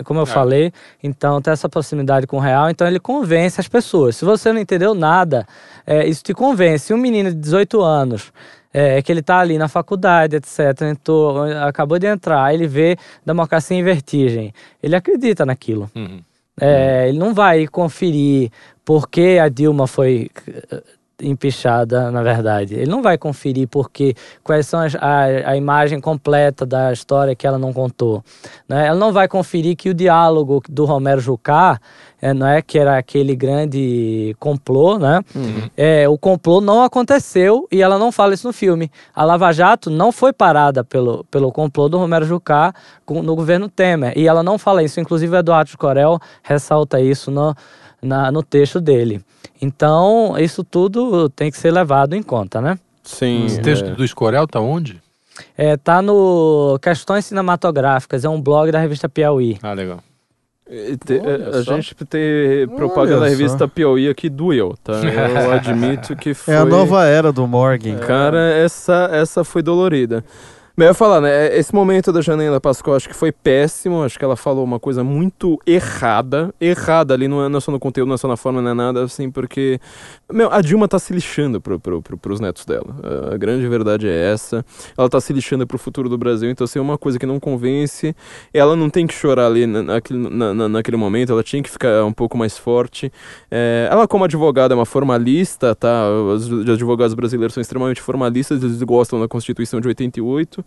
Speaker 5: como eu é. falei, então tem essa proximidade com o real, então ele convence as pessoas. Se você não entendeu nada, é, isso te convence. Um menino de 18 anos é, que ele está ali na faculdade, etc., entrou, acabou de entrar, ele vê democracia em vertigem, ele acredita naquilo. Uhum. É, ele não vai conferir por que a Dilma foi empichada, na verdade. Ele não vai conferir porque quais são as, a, a imagem completa da história que ela não contou. Né? Ela não vai conferir que o diálogo do Romero Jucá, é, não é, que era aquele grande complô, né? Uhum. É, o complô não aconteceu e ela não fala isso no filme. A Lava Jato não foi parada pelo, pelo complô do Romero Jucá no governo Temer. E ela não fala isso. Inclusive, o Eduardo Corel ressalta isso no, na, no texto dele. Então, isso tudo tem que ser levado em conta, né?
Speaker 2: Sim. Esse texto é... do Escorel tá onde?
Speaker 5: É, tá no Questões Cinematográficas, é um blog da revista Piauí.
Speaker 2: Ah, legal.
Speaker 1: Te, a só. gente ter propaganda da revista Piauí aqui doeu, tá? Eu admito que foi...
Speaker 3: É a nova era do Morgan.
Speaker 1: Cara, essa, essa foi dolorida. Mas eu ia falar, né? Esse momento da Janela Pascoal acho que foi péssimo. Acho que ela falou uma coisa muito errada. Errada ali, não é, não é só no conteúdo, não é só na forma, não é nada assim, porque. Meu, a Dilma tá se lixando pro, pro, pro, pros netos dela. A grande verdade é essa. Ela tá se lixando pro futuro do Brasil. Então, assim, é uma coisa que não convence. Ela não tem que chorar ali naquele, na, na, naquele momento, ela tinha que ficar um pouco mais forte. É, ela, como advogada, é uma formalista, tá? Os advogados brasileiros são extremamente formalistas, eles gostam da Constituição de 88.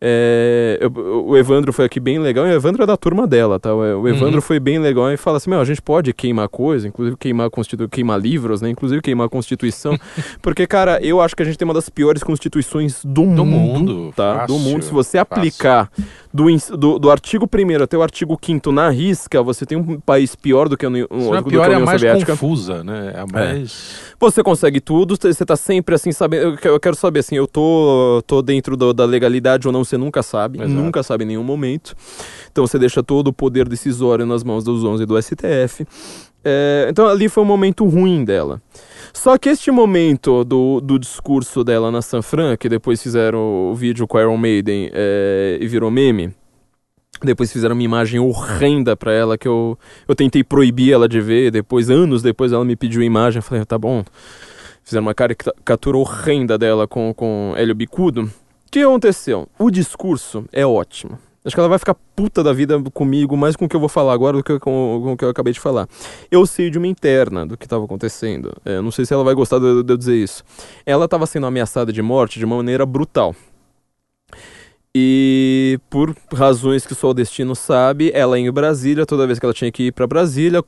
Speaker 1: É, eu, o Evandro foi aqui bem legal, e o Evandro é da turma dela, tá? O Evandro uhum. foi bem legal e fala assim: meu, a gente pode queimar coisa, inclusive queimar, Constitu queimar livros, né? Inclusive queimar a Constituição. porque, cara, eu acho que a gente tem uma das piores constituições do, do mundo, mundo, tá? Fácil, do mundo. Se você aplicar do, do, do artigo 1 até o artigo 5 na risca, você tem um país pior do que, o, um,
Speaker 2: a, pior, a União é a mais Soviética. confusa, né? É a é. mais.
Speaker 1: É. Você consegue tudo, você tá sempre assim, sabendo. Eu quero saber assim, eu tô, tô dentro do, da legalidade ou não, você nunca sabe. Exato. Nunca sabe em nenhum momento. Então você deixa todo o poder decisório nas mãos dos 11 do STF. É, então ali foi um momento ruim dela. Só que este momento do, do discurso dela na San Fran, que depois fizeram o vídeo com a Iron Maiden é, e virou meme, depois fizeram uma imagem horrenda para ela que eu, eu tentei proibir ela de ver. Depois, anos depois, ela me pediu a imagem. Eu falei, tá bom. Fizeram uma caricatura horrenda dela com, com Hélio Bicudo. O que aconteceu? O discurso é ótimo. Acho que ela vai ficar puta da vida comigo, mais com o que eu vou falar agora do que com, com o que eu acabei de falar. Eu sei de uma interna do que estava acontecendo. É, não sei se ela vai gostar de, de eu dizer isso. Ela estava sendo ameaçada de morte de uma maneira brutal. E por razões que só o destino sabe, ela em Brasília, toda vez que ela tinha que ir para Brasília,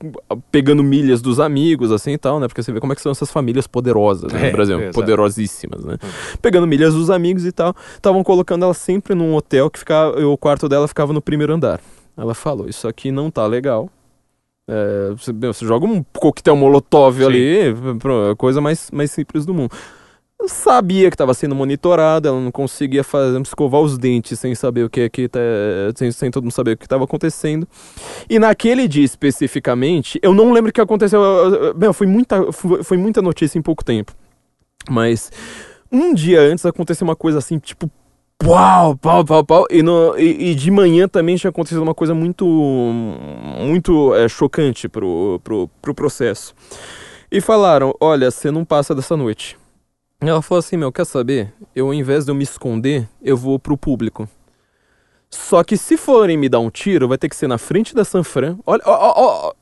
Speaker 1: pegando milhas dos amigos, assim e tal, né? Porque você vê como é que são essas famílias poderosas né, no é, Brasil, é, poderosíssimas, né? Hum. Pegando milhas dos amigos e tal, estavam colocando ela sempre num hotel que ficava, o quarto dela ficava no primeiro andar. Ela falou: Isso aqui não tá legal. É, você, você, joga um coquetel molotov Sim. ali, a coisa mais, mais simples do mundo sabia que estava sendo monitorada, ela não conseguia fazer, escovar os dentes sem saber o que, que tá, sem, sem todo mundo saber o que estava acontecendo. E naquele dia especificamente, eu não lembro o que aconteceu. Meu, foi muita, foi, foi muita notícia em pouco tempo. Mas um dia antes aconteceu uma coisa assim, tipo, pau, pau, pau, pau. E, no, e, e, de manhã também tinha acontecido uma coisa muito, muito é, chocante pro, pro, pro processo. E falaram: olha, você não passa dessa noite. Ela falou assim, meu, quer saber? Eu, ao invés de eu me esconder, eu vou pro público. Só que se forem me dar um tiro, vai ter que ser na frente da Sanfran. Olha, ó, ó, ó,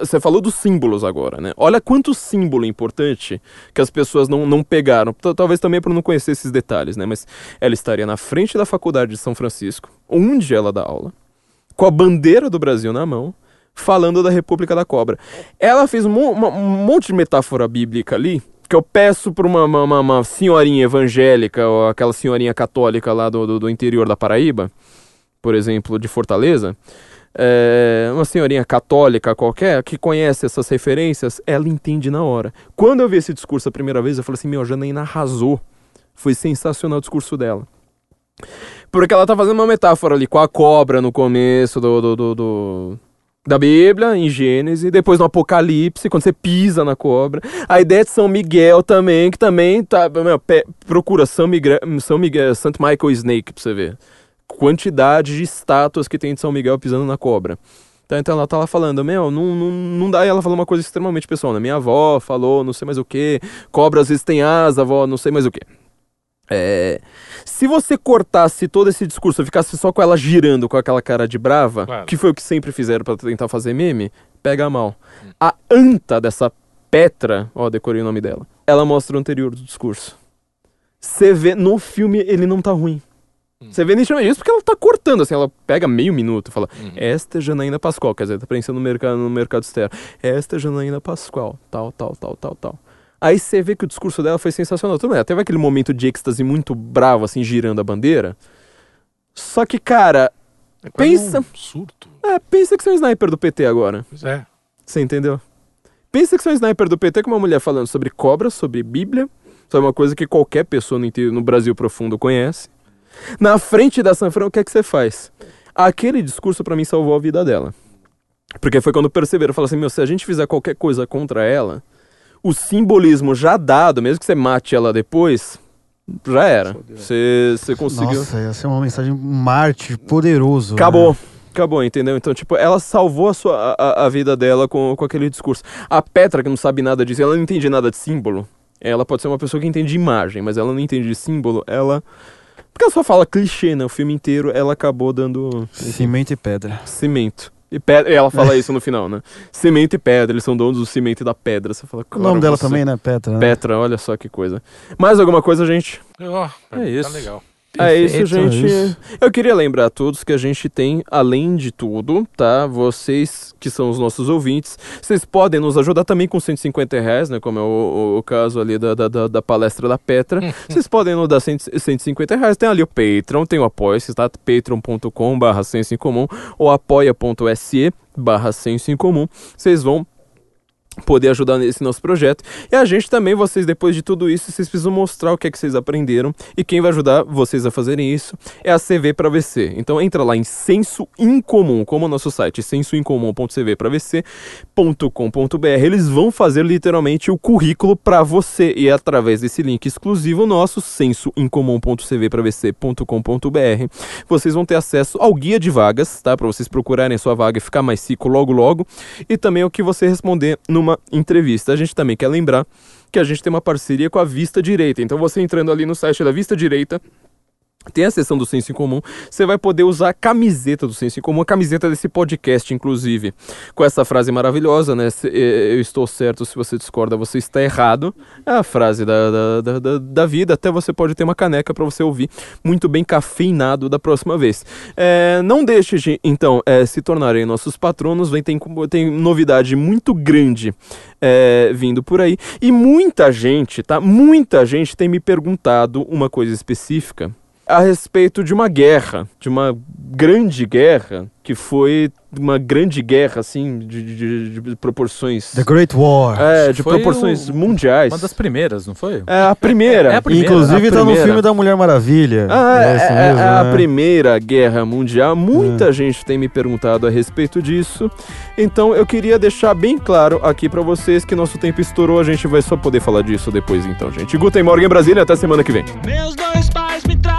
Speaker 1: você falou dos símbolos agora, né? Olha quanto símbolo importante que as pessoas não, não pegaram. Talvez também por não conhecer esses detalhes, né? Mas ela estaria na frente da faculdade de São Francisco, onde ela dá aula, com a bandeira do Brasil na mão, falando da República da Cobra. Ela fez um, uma, um monte de metáfora bíblica ali, que eu peço para uma, uma, uma, senhorinha evangélica ou aquela senhorinha católica lá do, do, do interior da Paraíba, por exemplo, de Fortaleza, é, uma senhorinha católica qualquer que conhece essas referências, ela entende na hora. Quando eu vi esse discurso a primeira vez, eu falei assim: meu, a Janaína arrasou. Foi sensacional o discurso dela. Porque ela tá fazendo uma metáfora ali com a cobra no começo do, do, do, do da Bíblia, em Gênesis, depois no Apocalipse, quando você pisa na cobra. A ideia de São Miguel também, que também tá. Meu, procura São Miguel, São Miguel, Santo Michael Snake pra você ver. Quantidade de estátuas que tem de São Miguel pisando na cobra. Então, então ela tá lá falando, meu, não, não, não dá. E ela falou uma coisa extremamente pessoal, né? Minha avó falou, não sei mais o que. Cobra às vezes tem asa, avó, não sei mais o que. É, se você cortasse todo esse discurso, ficasse só com ela girando com aquela cara de brava, claro. que foi o que sempre fizeram para tentar fazer meme, pega mal. Hum. A anta dessa Petra, ó, decorei o nome dela. ela mostra o anterior do discurso. Você vê, no filme ele não tá ruim. Hum. Você vê nitidamente isso porque ela tá cortando, assim, ela pega meio minuto e fala, uhum. esta é Janaína Pascoal, quer dizer, tá pensando no mercado, no mercado externo. Esta é Janaína Pascoal, tal, tal, tal, tal, tal. Aí você vê que o discurso dela foi sensacional. Tudo bem, teve aquele momento de êxtase muito bravo, assim, girando a bandeira. Só que, cara, é pensa. Um
Speaker 2: surto.
Speaker 1: É, pensa que você é um sniper do PT agora.
Speaker 2: Pois é.
Speaker 1: Você entendeu? Pensa que você é um sniper do PT com uma mulher falando sobre cobra, sobre Bíblia, sobre uma coisa que qualquer pessoa no, no Brasil profundo conhece. Na frente da Sanfrão, o que é que você faz? Aquele discurso para mim salvou a vida dela. Porque foi quando perceberam, falaram assim, meu, se a gente fizer qualquer coisa contra ela, o simbolismo já dado, mesmo que você mate ela depois, já era. Você, você conseguiu.
Speaker 3: Nossa, ia ser uma mensagem Marte poderoso.
Speaker 1: Acabou. Né? Acabou, entendeu? Então, tipo, ela salvou a, sua, a, a vida dela com, com aquele discurso. A Petra, que não sabe nada disso, ela não entende nada de símbolo. Ela pode ser uma pessoa que entende de imagem, mas ela não entende de símbolo. Ela. Porque ela só fala clichê, né? O filme inteiro ela acabou dando.
Speaker 3: Cimento e pedra.
Speaker 1: Cimento. E pedra, ela fala isso no final, né? Cimento e pedra, eles são donos do cimento e da pedra. Você fala,
Speaker 3: o nome dela você... também, né? Petra. Né?
Speaker 1: Petra, olha só que coisa. Mais alguma coisa, gente?
Speaker 2: Oh, é tá isso. Tá legal.
Speaker 1: É isso, gente. É isso. Eu queria lembrar a todos que a gente tem, além de tudo, tá? Vocês que são os nossos ouvintes, vocês podem nos ajudar também com 150 reais, né? Como é o, o, caso ali da, da, da, palestra da Petra. vocês podem nos dar 100, 150 reais. Tem ali o Patreon, tem o apoia tá? patreon.com barra senso em comum ou apoia.se barra senso em comum. Vocês vão poder ajudar nesse nosso projeto. E a gente também, vocês, depois de tudo isso, vocês precisam mostrar o que é que vocês aprenderam. E quem vai ajudar vocês a fazerem isso é a CV para VC. Então entra lá em Senso Incomum, como o nosso site, sensoincomum.cvpravc.com.br. Eles vão fazer literalmente o currículo para você. E é através desse link exclusivo nosso, sensoincomum.cvpravc.com.br, vocês vão ter acesso ao guia de vagas, tá? Para vocês procurarem a sua vaga e ficar mais rico logo logo. E também o que você responder no uma entrevista. A gente também quer lembrar que a gente tem uma parceria com a Vista Direita. Então você entrando ali no site da Vista Direita, tem a seção do Senso em Comum, você vai poder usar a camiseta do Senso em Comum, a camiseta desse podcast, inclusive, com essa frase maravilhosa, né? Eu estou certo, se você discorda, você está errado. É a frase da, da, da, da vida, até você pode ter uma caneca para você ouvir muito bem cafeinado da próxima vez. É, não deixe de, então, é, se tornarem nossos patronos, vem, tem, tem novidade muito grande é, vindo por aí. E muita gente, tá? Muita gente tem me perguntado uma coisa específica a respeito de uma guerra, de uma grande guerra, que foi uma grande guerra, assim, de, de, de proporções.
Speaker 3: The Great War.
Speaker 1: É, de foi proporções o, mundiais.
Speaker 4: Uma das primeiras, não foi?
Speaker 1: É a primeira.
Speaker 3: É a primeira. Inclusive está no filme da Mulher Maravilha.
Speaker 1: Ah, é, é, é, mesmo, é a né? primeira guerra mundial. Muita é. gente tem me perguntado a respeito disso. Então eu queria deixar bem claro aqui para vocês que nosso tempo estourou. A gente vai só poder falar disso depois, então, gente. Guten Morgen, Brasília. Até semana que vem. Meus dois pais me tratam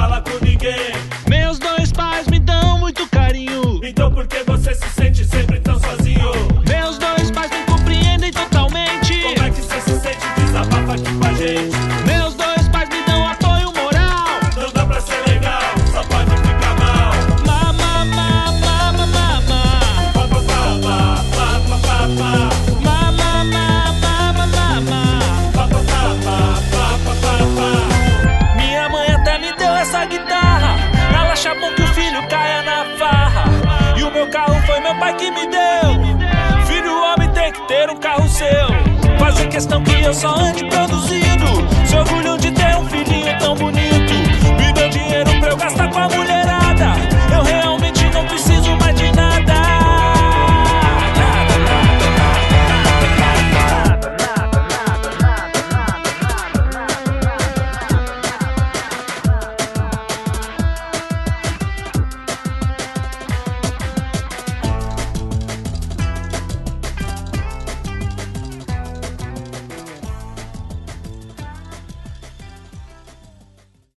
Speaker 1: fala com ninguém? Meus dois pais me dão muito carinho. Então por que você se sente sempre questão que eu só ande produzindo. Seu